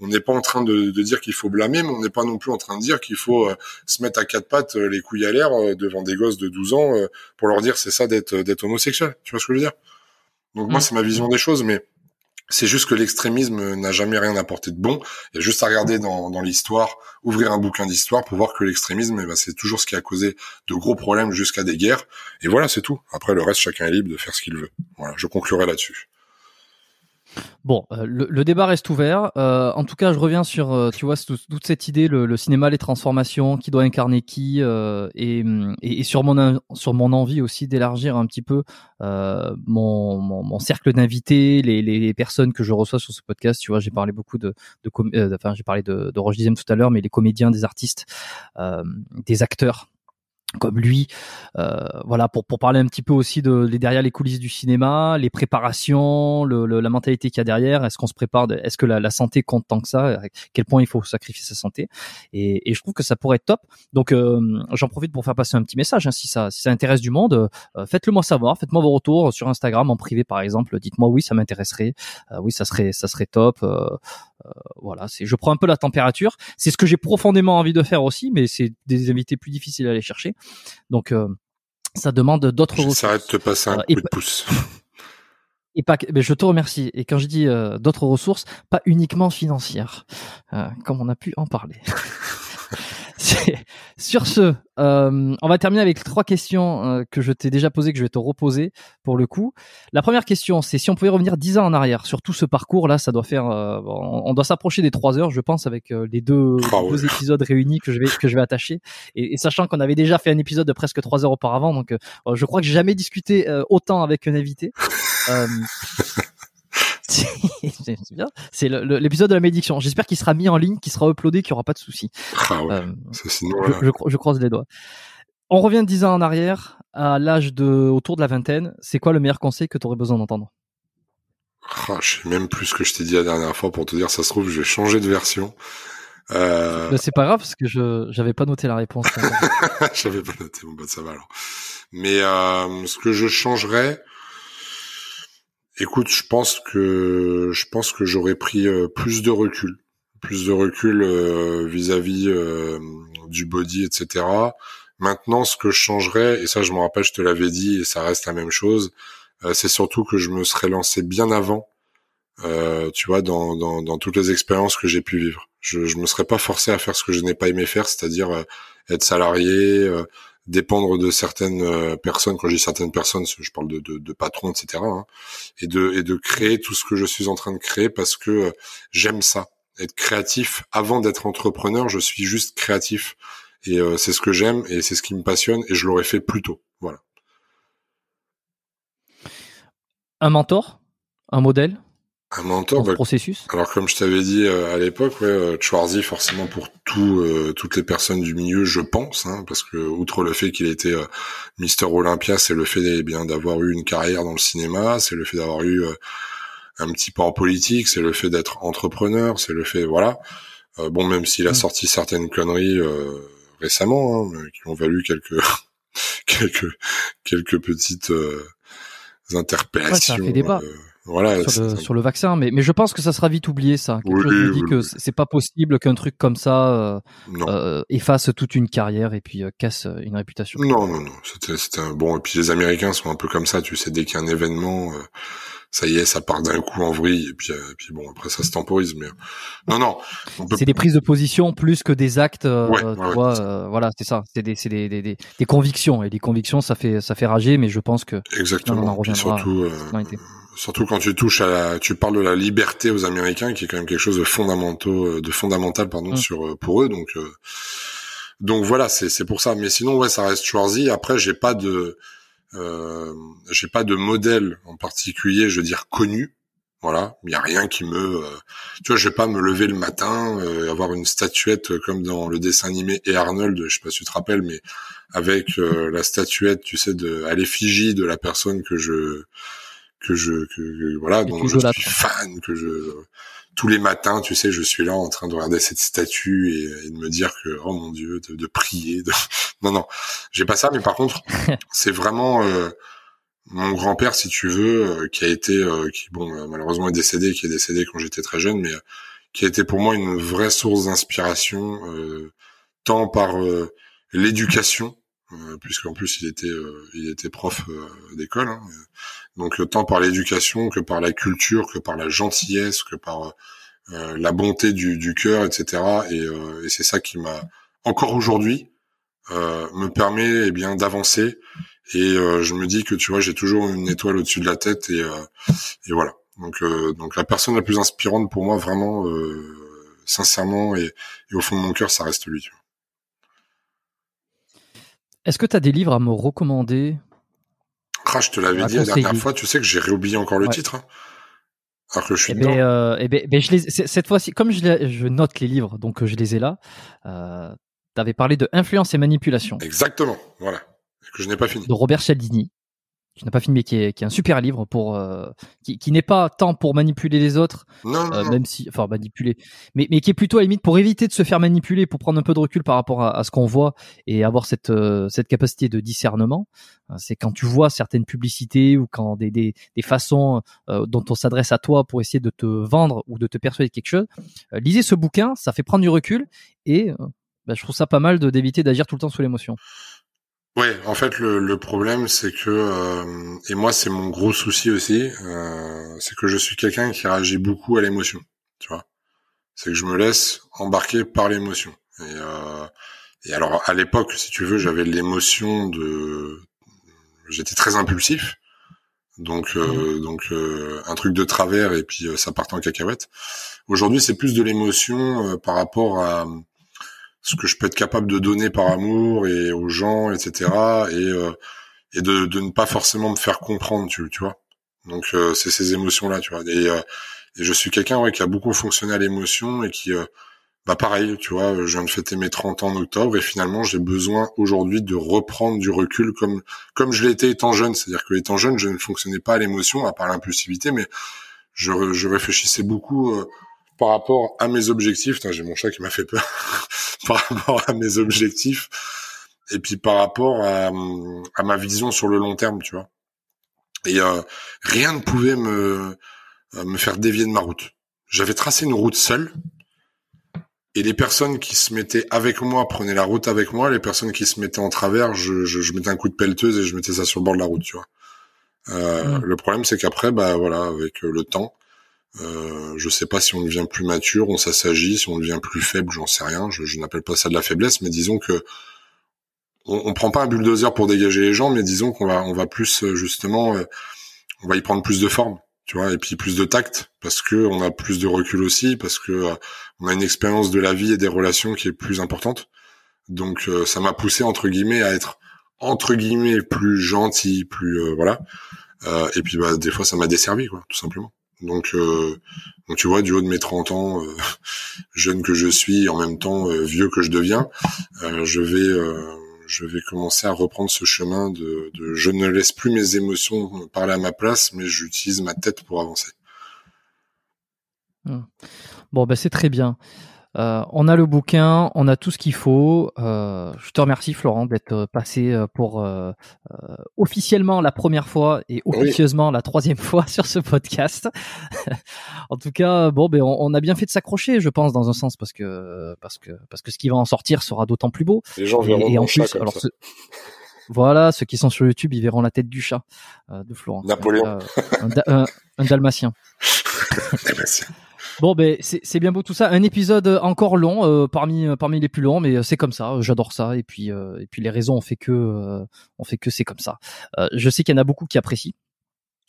on n'est pas en train de, dire qu'il faut blâmer, mais on n'est pas non plus en train de dire qu'il faut euh, se mettre à quatre pattes euh, les couilles à l'air euh, devant des gosses de 12 ans pour leur dire c'est ça d'être d'être homosexuel. Tu vois ce que je veux dire? Donc moi mm. c'est ma vision des choses, mais c'est juste que l'extrémisme n'a jamais rien apporté de bon. Il y a juste à regarder dans, l'histoire, ouvrir un bouquin d'histoire pour voir que l'extrémisme, eh ben, c'est toujours ce qui a causé de gros problèmes jusqu'à des guerres. Et voilà, c'est tout. Après, le reste, chacun est libre de faire ce qu'il veut. Voilà, je conclurai là-dessus. Bon, euh, le, débat reste ouvert. Euh, en tout cas, je reviens sur, euh, tu vois, toute, cette idée, le, cinéma, les transformations, qui doit incarner qui, et, et, sur mon envie aussi d'élargir un petit peu mon, cercle d'invités, les, personnes que je reçois sur ce podcast. Tu vois, j'ai parlé beaucoup de, de j'ai parlé de, de Roche Dizem tout à l'heure, mais les comédiens, des artistes, des acteurs comme lui, euh, voilà pour pour parler un petit peu aussi de derrière les coulisses du cinéma, les préparations, le, la mentalité qu'il y a derrière. Est-ce qu'on se prépare Est-ce que la, la, santé compte tant que ça À quel point il faut sacrifier sa santé et, et je trouve que ça pourrait être top. Donc euh, j'en profite pour faire passer un petit message. Hein, si ça si ça intéresse du monde, euh, faites-le moi savoir. Faites-moi vos retours sur Instagram en privé par exemple. Dites-moi oui ça m'intéresserait, euh, oui ça serait ça serait top. voilà, c'est je prends un peu la température. C'est ce que j'ai profondément envie de faire aussi, mais c'est des invités plus difficiles à aller chercher. Donc euh, ça demande d'autres ressources. Ça de te passer un euh, coup de pouce. <laughs> Et pas, mais je te remercie. Et quand je dis euh, d'autres ressources, pas uniquement financières, comme on a pu en parler. <laughs> <laughs> Sur ce, euh, on va terminer avec trois questions euh, que je t'ai déjà posées, que je vais te reposer pour le coup. La première question, c'est si on pouvait revenir dix ans en arrière sur tout ce parcours-là, ça doit faire, euh, on, doit s'approcher des trois heures, je pense, avec les deux, deux <laughs> épisodes réunis que je vais que je vais attacher. Et, et sachant qu'on avait déjà fait un épisode de presque trois heures auparavant, donc je crois que j'ai jamais discuté autant avec un invité. <laughs> c'est bien. C'est l'épisode de la médiction. J'espère qu'il sera mis en ligne, qu'il sera uploadé, qu'il n'y aura pas de soucis. Ah ouais, euh, je, croise les doigts. On revient dix ans en arrière, à l'âge de autour de la vingtaine. C'est quoi le meilleur conseil que tu aurais besoin d'entendre? Ah, Je sais même plus ce que je t'ai dit la dernière fois pour te dire. Ça se trouve, je vais changer de version. Euh... C'est pas grave parce que je j'avais pas noté la réponse. <laughs> j'avais pas noté. Bon bah ça va alors. Mais euh, ce que je changerais, Écoute, je pense que je pense que j'aurais pris euh, plus de recul, plus de recul euh, vis-à-vis euh, du body, etc. Maintenant, ce que je changerais, et ça je me rappelle, je te l'avais dit, et ça reste la même chose, c'est surtout que je me serais lancé bien avant, tu vois, dans, dans, dans, toutes les expériences que j'ai pu vivre. Je, je me serais pas forcé à faire ce que je n'ai pas aimé faire, c'est-à-dire être salarié, dépendre de certaines euh, personnes. Quand je dis certaines personnes, je parle de, de, patrons, etc. Hein, et de et de créer tout ce que je suis en train de créer parce que euh, j'aime ça. Être créatif avant d'être entrepreneur, je suis juste créatif et euh, c'est ce que j'aime et c'est ce qui me passionne et je l'aurais fait plus tôt. Voilà. Un mentor, un modèle, un mentor, bah, processus. Alors comme je t'avais dit euh, à l'époque, ouais, euh, Schwarzy forcément pour tout, euh, toutes les personnes du milieu, je pense, hein, parce que outre le fait qu'il était Mister Olympia, c'est le fait eh bien d'avoir eu une carrière dans le cinéma, c'est le fait d'avoir eu un petit peu en politique, c'est le fait d'être entrepreneur, c'est le fait, voilà. bon, même s'il a mm. sorti certaines conneries récemment, hein, qui ont valu quelques <laughs> quelques quelques petites interpellations. ça fait débat voilà, sur, le, vaccin, mais, mais je pense que ça sera vite oublié ça. Quelque chose me dit que c'est pas possible qu'un truc comme ça euh, euh, efface toute une carrière et puis euh, casse une réputation. Non, non, non. C'était un bon. Et puis les Américains sont un peu comme ça. Tu sais, dès qu'il y a un événement, ça y est, ça part d'un coup en vrille. Et puis, et puis bon, après ça se temporise. Mais non, non. C'est des prises de position plus que des actes. voilà, c'est ça. C'est des, des, des, des, convictions. Et les convictions, ça fait, ça fait rager. Mais je pense que exactement. On en reviendra. surtout surtout quand tu touches à la, tu parles de la liberté aux Américains, qui est quand même quelque chose de fondamental, euh, de fondamental pardon, mm. sur euh, pour eux. Donc euh, donc voilà, c'est c'est pour ça. Mais sinon ouais, ça reste Schwarzy. Après, j'ai pas de euh, j'ai pas de modèle en particulier, je veux dire connu. Voilà, il y a rien qui me, tu vois, je vais pas me lever le matin, avoir une statuette comme dans le dessin animé et Arnold, je sais pas si tu te rappelles, mais avec <laughs> la statuette, tu sais, de à l'effigie de la personne que je que je que, voilà donc je suis fan que je tous les matins tu sais je suis là en train de regarder cette statue et, de me dire que oh mon dieu de, de prier de... <laughs> non non j'ai pas ça mais par contre <laughs> c'est vraiment euh, mon grand-père si tu veux euh, qui a été euh, qui bon malheureusement est décédé qui est décédé quand j'étais très jeune mais qui a été pour moi une vraie source d'inspiration tant par l'éducation euh, puisqu'en plus il était euh, il était prof euh, d'école. Hein, donc tant par l'éducation que par la culture, que par la gentillesse, que par la bonté du, du cœur, etc. Et, et c'est ça qui m'a encore aujourd'hui me permet eh bien d'avancer. Et je me dis que tu vois j'ai toujours une étoile au-dessus de la tête et, et voilà. Donc donc la personne la plus inspirante pour moi vraiment sincèrement et, et, au fond de mon cœur ça reste lui. Tu vois. Est-ce que tu as des livres à me recommander? Ah, je te l'avais dit la dernière fois, tu sais que j'ai réoublié encore le titre. Hein. alors que je suis eh ben, euh, eh ben, ben, je les, cette fois-ci, comme je, je, note les livres, donc euh, je les ai là. Euh, tu avais parlé de influence et manipulation. Exactement, voilà, que je n'ai pas fini. De Robert Cialdini qui n'a pas filmé, qui est, qui est un super livre pour euh, qui, qui n'est pas tant pour manipuler les autres, euh, même si, enfin manipuler, mais, mais qui est plutôt à la limite pour éviter de se faire manipuler, pour prendre un peu de recul par rapport à, à ce qu'on voit et avoir cette euh, cette capacité de discernement. C'est quand tu vois certaines publicités ou quand des des, des façons dont on s'adresse à toi pour essayer de te vendre ou de te persuader de quelque chose. lisez ce bouquin, ça fait prendre du recul et bah, je trouve ça pas mal de d'éviter d'agir tout le temps sous l'émotion. Ouais, en fait le, le problème c'est que euh, et moi c'est mon gros souci aussi, euh, c'est que je suis quelqu'un qui réagit beaucoup à l'émotion, tu vois. C'est que je me laisse embarquer par l'émotion. Et, euh, et alors à l'époque, si tu veux, j'avais l'émotion de, j'étais très impulsif, donc euh, mmh. donc euh, un truc de travers et puis ça partait en cacahuète. Aujourd'hui, c'est plus de l'émotion par rapport à ce que je peux être capable de donner par amour et aux gens, etc. Et, euh, et de, de, ne pas forcément me faire comprendre, tu, tu vois. Donc euh, c'est ces émotions-là, tu vois. Et, euh, et je suis quelqu'un ouais, qui a beaucoup fonctionné à l'émotion et qui, bah pareil, tu vois, je viens de fêter mes 30 ans en octobre et finalement j'ai besoin aujourd'hui de reprendre du recul comme comme je l'étais étant jeune. C'est-à-dire que étant jeune, je ne fonctionnais pas à l'émotion, à part l'impulsivité, mais je, je réfléchissais beaucoup par rapport à mes objectifs. J'ai mon chat qui m'a fait peur. <laughs> par rapport à mes objectifs et puis par rapport à, ma vision sur le long terme, tu vois. Et euh, rien ne pouvait me euh, me faire dévier de ma route. J'avais tracé une route seule et les personnes qui se mettaient avec moi prenaient la route avec moi. Les personnes qui se mettaient en travers, je, je, mettais un coup de pelleteuse et je mettais ça sur le bord de la route, tu vois. Euh, mmh. Le problème, c'est qu'après, bah voilà, avec le temps, euh, je sais pas si on devient plus mature, on s'assagit, si on devient plus faible, j'en sais rien. Je, n'appelle pas ça de la faiblesse, mais disons que on, on, prend pas un bulldozer pour dégager les gens, mais disons qu'on va, on va plus euh, justement, euh, on va y prendre plus de forme, tu vois, et puis plus de tact, parce que on a plus de recul aussi, parce que euh, on a une expérience de la vie et des relations qui est plus importante. Donc ça m'a poussé entre guillemets à être entre guillemets plus gentil, plus voilà. Euh, et puis bah des fois ça m'a desservi quoi, tout simplement. Donc, euh, donc tu vois, du haut de mes 30 ans, euh, <laughs> jeune que je suis, en même temps euh, vieux que je deviens, je vais je vais commencer à reprendre ce chemin de, de, je ne laisse plus mes émotions parler à ma place, mais j'utilise ma tête pour avancer. Mmh. Bon, ben c'est très bien. Euh, on a le bouquin, on a tout ce qu'il faut. Euh, je te remercie Florent d'être passé euh, pour officiellement la première fois et officieusement la troisième <laughs> fois sur ce podcast. <laughs> en tout cas, bon, ben on, a bien fait de s'accrocher, je pense, dans un sens parce que parce que parce que ce qui va en sortir sera d'autant plus beau. Les gens verront et, en plus, alors, <laughs> voilà, ceux qui sont sur YouTube, ils verront la tête du chat de Florent. Napoléon. un, un dalmatien. dalmatien. Bon, ben c'est bien beau tout ça. Un épisode encore long, euh, parmi euh, parmi les plus longs, mais euh, c'est comme ça. J'adore ça. Et puis et puis les raisons ont fait que on fait que c'est comme ça. je sais qu'il y en a beaucoup qui apprécient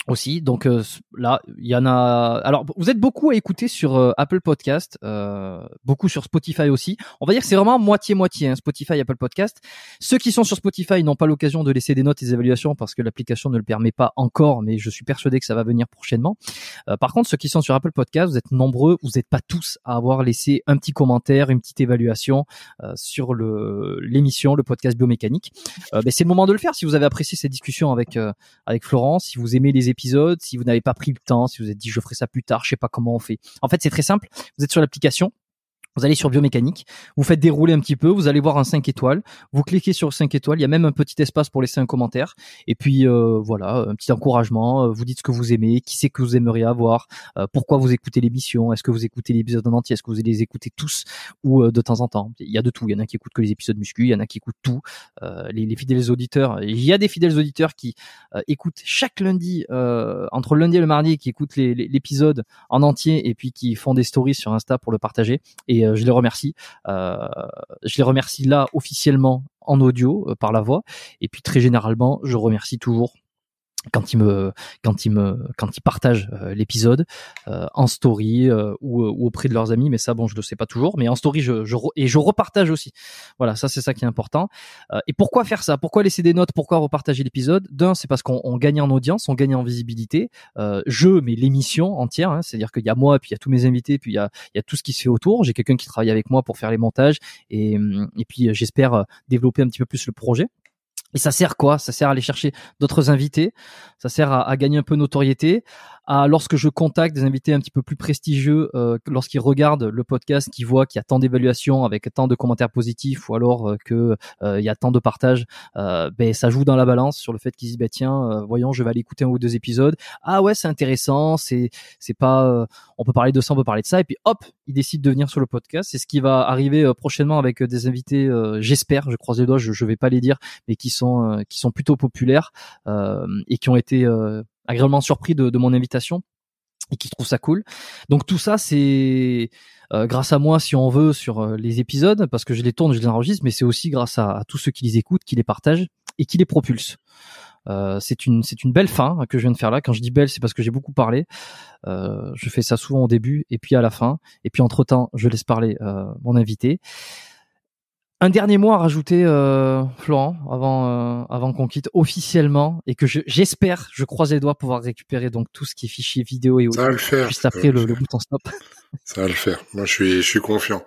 aussi. Donc euh, là, il y en a. Alors, vous êtes beaucoup à écouter sur euh, Apple Podcast, euh, beaucoup sur Spotify aussi. On va dire que c'est vraiment moitié moitié, hein, Spotify, Apple Podcast. Ceux qui sont sur Spotify n'ont pas l'occasion de laisser des notes et des évaluations parce que l'application ne le permet pas encore, mais je suis persuadé que ça va venir prochainement. par contre, ceux qui sont sur Apple Podcast, vous êtes nombreux, vous n'êtes pas tous à avoir laissé un petit commentaire, une petite évaluation sur le l'émission, le podcast biomécanique. Ben, c'est le moment de le faire si vous avez apprécié cette discussion avec avec Florence, si vous aimez les si vous n'avez pas pris le temps, si vous êtes dit je ferai ça plus tard, je sais pas comment on fait. En fait, c'est très simple. Vous êtes sur l'application, vous allez sur biomécanique, vous faites dérouler un petit peu, vous allez voir un 5 étoiles, vous cliquez sur 5 étoiles, il y a même un petit espace pour laisser un commentaire, et puis euh, voilà, un petit encouragement, euh, vous dites ce que vous aimez, qui c'est que vous aimeriez avoir, euh, pourquoi vous écoutez l'émission, est-ce que vous écoutez l'épisode en entier, est-ce que vous les écoutez tous ou de temps en temps. Il y a de tout, il y en a qui écoutent que les épisodes muscu, il y en a qui écoutent tout, les, les, fidèles auditeurs, il y a des fidèles auditeurs qui écoutent chaque lundi, entre lundi et le mardi, qui écoutent l'épisode en entier et puis qui font des stories sur Insta pour le partager. Et euh, je les remercie. Euh, je les remercie là officiellement en audio euh, par la voix et puis très généralement je remercie toujours quand ils me quand ils me quand ils partagent euh, l'épisode euh, en story euh, ou, ou, auprès de leurs amis mais ça bon je le sais pas toujours mais en story je, je et je repartage aussi. Voilà ça c'est ça qui est important. Et pourquoi faire ça? Pourquoi laisser des notes? Pourquoi repartager l'épisode? D'un c'est parce qu'on gagne en audience on gagne en visibilité. Je mais l'émission entière hein, c'est à dire qu'il y a moi puis il y a tous mes invités puis il y a il y a tout ce qui se fait autour. J'ai quelqu'un qui travaille avec moi pour faire les montages et et puis j'espère développer un petit peu plus le projet et ça sert quoi? Ça sert à aller chercher d'autres invités, ça sert à, gagner un peu notoriété, à lorsque je contacte des invités un petit peu plus prestigieux, euh, lorsqu'ils regardent le podcast, qu'ils voient qu'il y a tant d'évaluations avec tant de commentaires positifs ou alors euh, que euh, il y a tant de partages, euh, ben ça joue dans la balance sur le fait qu'ils disent ben tiens, euh, voyons, je vais aller écouter un ou deux épisodes. Ah ouais, c'est intéressant, c'est c'est pas, on peut parler de ça, on peut parler de ça, et puis hop, ils décident de venir sur le podcast. C'est ce qui va arriver prochainement avec des invités, j'espère, je croise les doigts, je, je vais pas les dire, mais qui sont qui sont plutôt populaires et qui ont été agréablement surpris de, mon invitation et qui trouve ça cool. Donc tout ça, c'est euh, grâce à moi, si on veut, sur euh, les épisodes, parce que je les tourne, je les enregistre, mais c'est aussi grâce à, tous ceux qui les écoutent, qui les partagent et qui les propulsent. Euh, c'est une c'est une belle fin que je viens de faire là. Quand je dis belle, c'est parce que j'ai beaucoup parlé. Euh, je fais ça souvent au début et puis à la fin. Et puis entre temps, je laisse parler euh, mon invité. Un dernier mot à rajouter, euh, Florent, avant euh, avant qu'on quitte officiellement et que j'espère, je, croise les doigts pouvoir récupérer donc tout ce qui est fichier vidéo et audio juste après le, le, bouton stop. <laughs> Ça va le faire. Moi, je suis je suis confiant.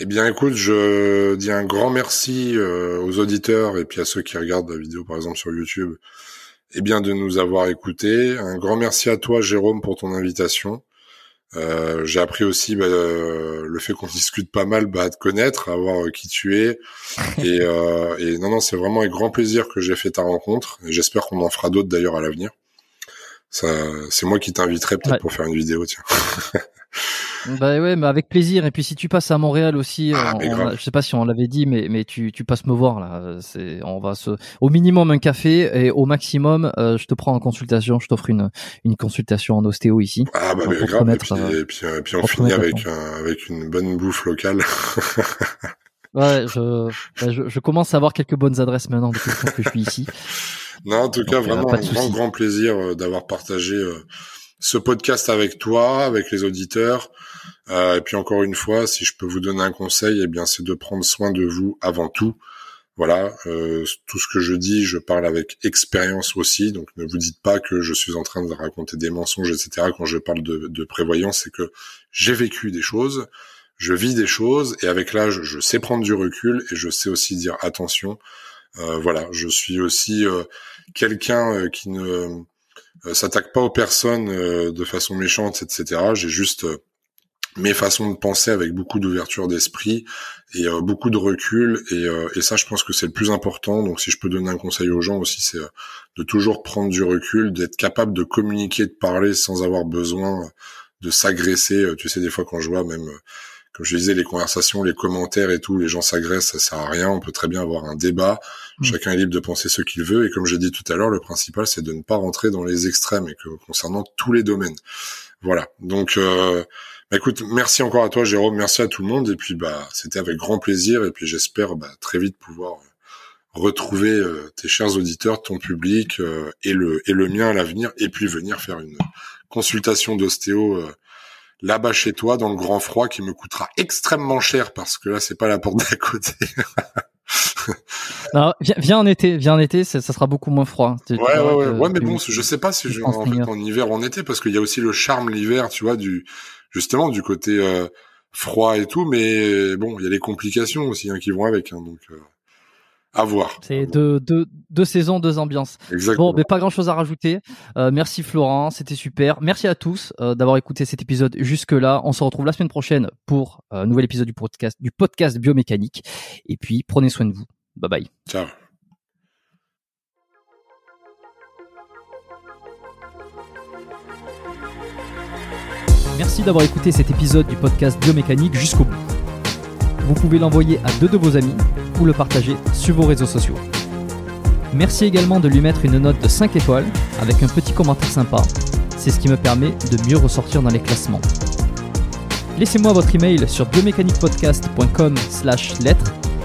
Eh bien, écoute, je dis un grand merci euh, aux auditeurs et puis à ceux qui regardent la vidéo, par exemple sur YouTube, eh bien de nous avoir écoutés. Un grand merci à toi, Jérôme, pour ton invitation. Euh, j'ai appris aussi bah, euh, le fait qu'on discute pas mal bah, à te connaître, à voir euh, qui tu es. <laughs> Et, euh, et non, non, c'est vraiment avec grand plaisir que j'ai fait ta rencontre. Et j'espère qu'on en fera d'autres d'ailleurs à l'avenir. Ça, c'est moi qui t'inviterai peut-être pour faire une vidéo, tiens. <laughs> Bah ouais, mais avec plaisir. Et puis si tu passes à Montréal aussi, ah, je sais pas si on l'avait dit, mais mais tu tu passes me voir là. C'est on va se au minimum un café et au maximum euh, je te prends en consultation. Je t'offre une une consultation en ostéo ici. Ah bah mais grave. et, puis, et, puis, et puis on finit avec un, avec une bonne bouffe locale. <laughs> ouais, je, bah, je, je commence à avoir quelques bonnes adresses maintenant depuis que je suis ici. <laughs> Non, en tout cas, euh, vraiment un grand grand plaisir euh, d'avoir partagé ce podcast avec toi, avec les auditeurs. Euh, et puis encore une fois, si je peux vous donner un conseil, eh bien c'est de prendre soin de vous avant tout. Voilà, euh, tout ce que je dis, je parle avec expérience aussi, donc ne vous dites pas que je suis en train de raconter des mensonges, etc. Quand je parle de, de prévoyance, c'est que j'ai vécu des choses, je vis des choses, et avec l'âge, je sais prendre du recul et je sais aussi dire attention. Euh, voilà, je suis aussi euh, quelqu'un euh, qui ne s'attaque pas aux personnes de façon méchante, etc. J'ai juste mes façons de penser avec beaucoup d'ouverture d'esprit et euh, beaucoup de recul. Et, euh, et, ça je pense que c'est le plus important. Donc si je peux donner un conseil aux gens aussi c'est euh, de toujours prendre du recul d'être capable de communiquer de parler sans avoir besoin de s'agresser. Tu sais des fois quand je vois même comme je disais les conversations les commentaires et tout les gens s'agressent ça sert à rien. On peut très bien avoir un débat mmh. chacun est libre de penser ce qu'il veut et comme j'ai dit tout à l'heure le principal c'est de ne pas rentrer dans les extrêmes et que concernant tous les domaines. Voilà. Donc bah, écoute, merci encore à toi Jérôme, merci à tout le monde. Et puis bah c'était avec grand plaisir. Et puis j'espère bah, très vite pouvoir euh, retrouver euh, tes chers auditeurs, ton public euh, et le et le mien à l'avenir. Et puis venir faire une consultation d'ostéo là-bas chez toi dans le grand froid qui me coûtera extrêmement cher parce que là c'est pas la porte d'à côté. <laughs> non, viens, en été, viens en été, ça, sera beaucoup moins froid. ouais, ouais, ouais, ouais, mais bon, je sais pas si je, en, fait, en hiver ou en été parce qu'il y a aussi le charme l'hiver, tu vois, du justement du côté euh, froid et tout, mais bon, il y a les complications aussi hein, qui vont avec, hein, donc euh, à voir. C'est deux, deux, deux saisons, deux ambiances. Exactement. Bon, mais pas grand chose à rajouter. Euh, merci Florent, c'était super. Merci à tous d'avoir écouté cet épisode jusque là. On se retrouve la semaine prochaine pour un nouvel épisode du podcast du podcast biomécanique. Et puis prenez soin de vous. Bye bye. Ciao. Merci d'avoir écouté cet épisode du podcast Biomécanique jusqu'au bout. Vous pouvez l'envoyer à deux de vos amis ou le partager sur vos réseaux sociaux. Merci également de lui mettre une note de 5 étoiles avec un petit commentaire sympa. C'est ce qui me permet de mieux ressortir dans les classements. Laissez-moi votre email sur biomécaniquepodcast.com slash lettres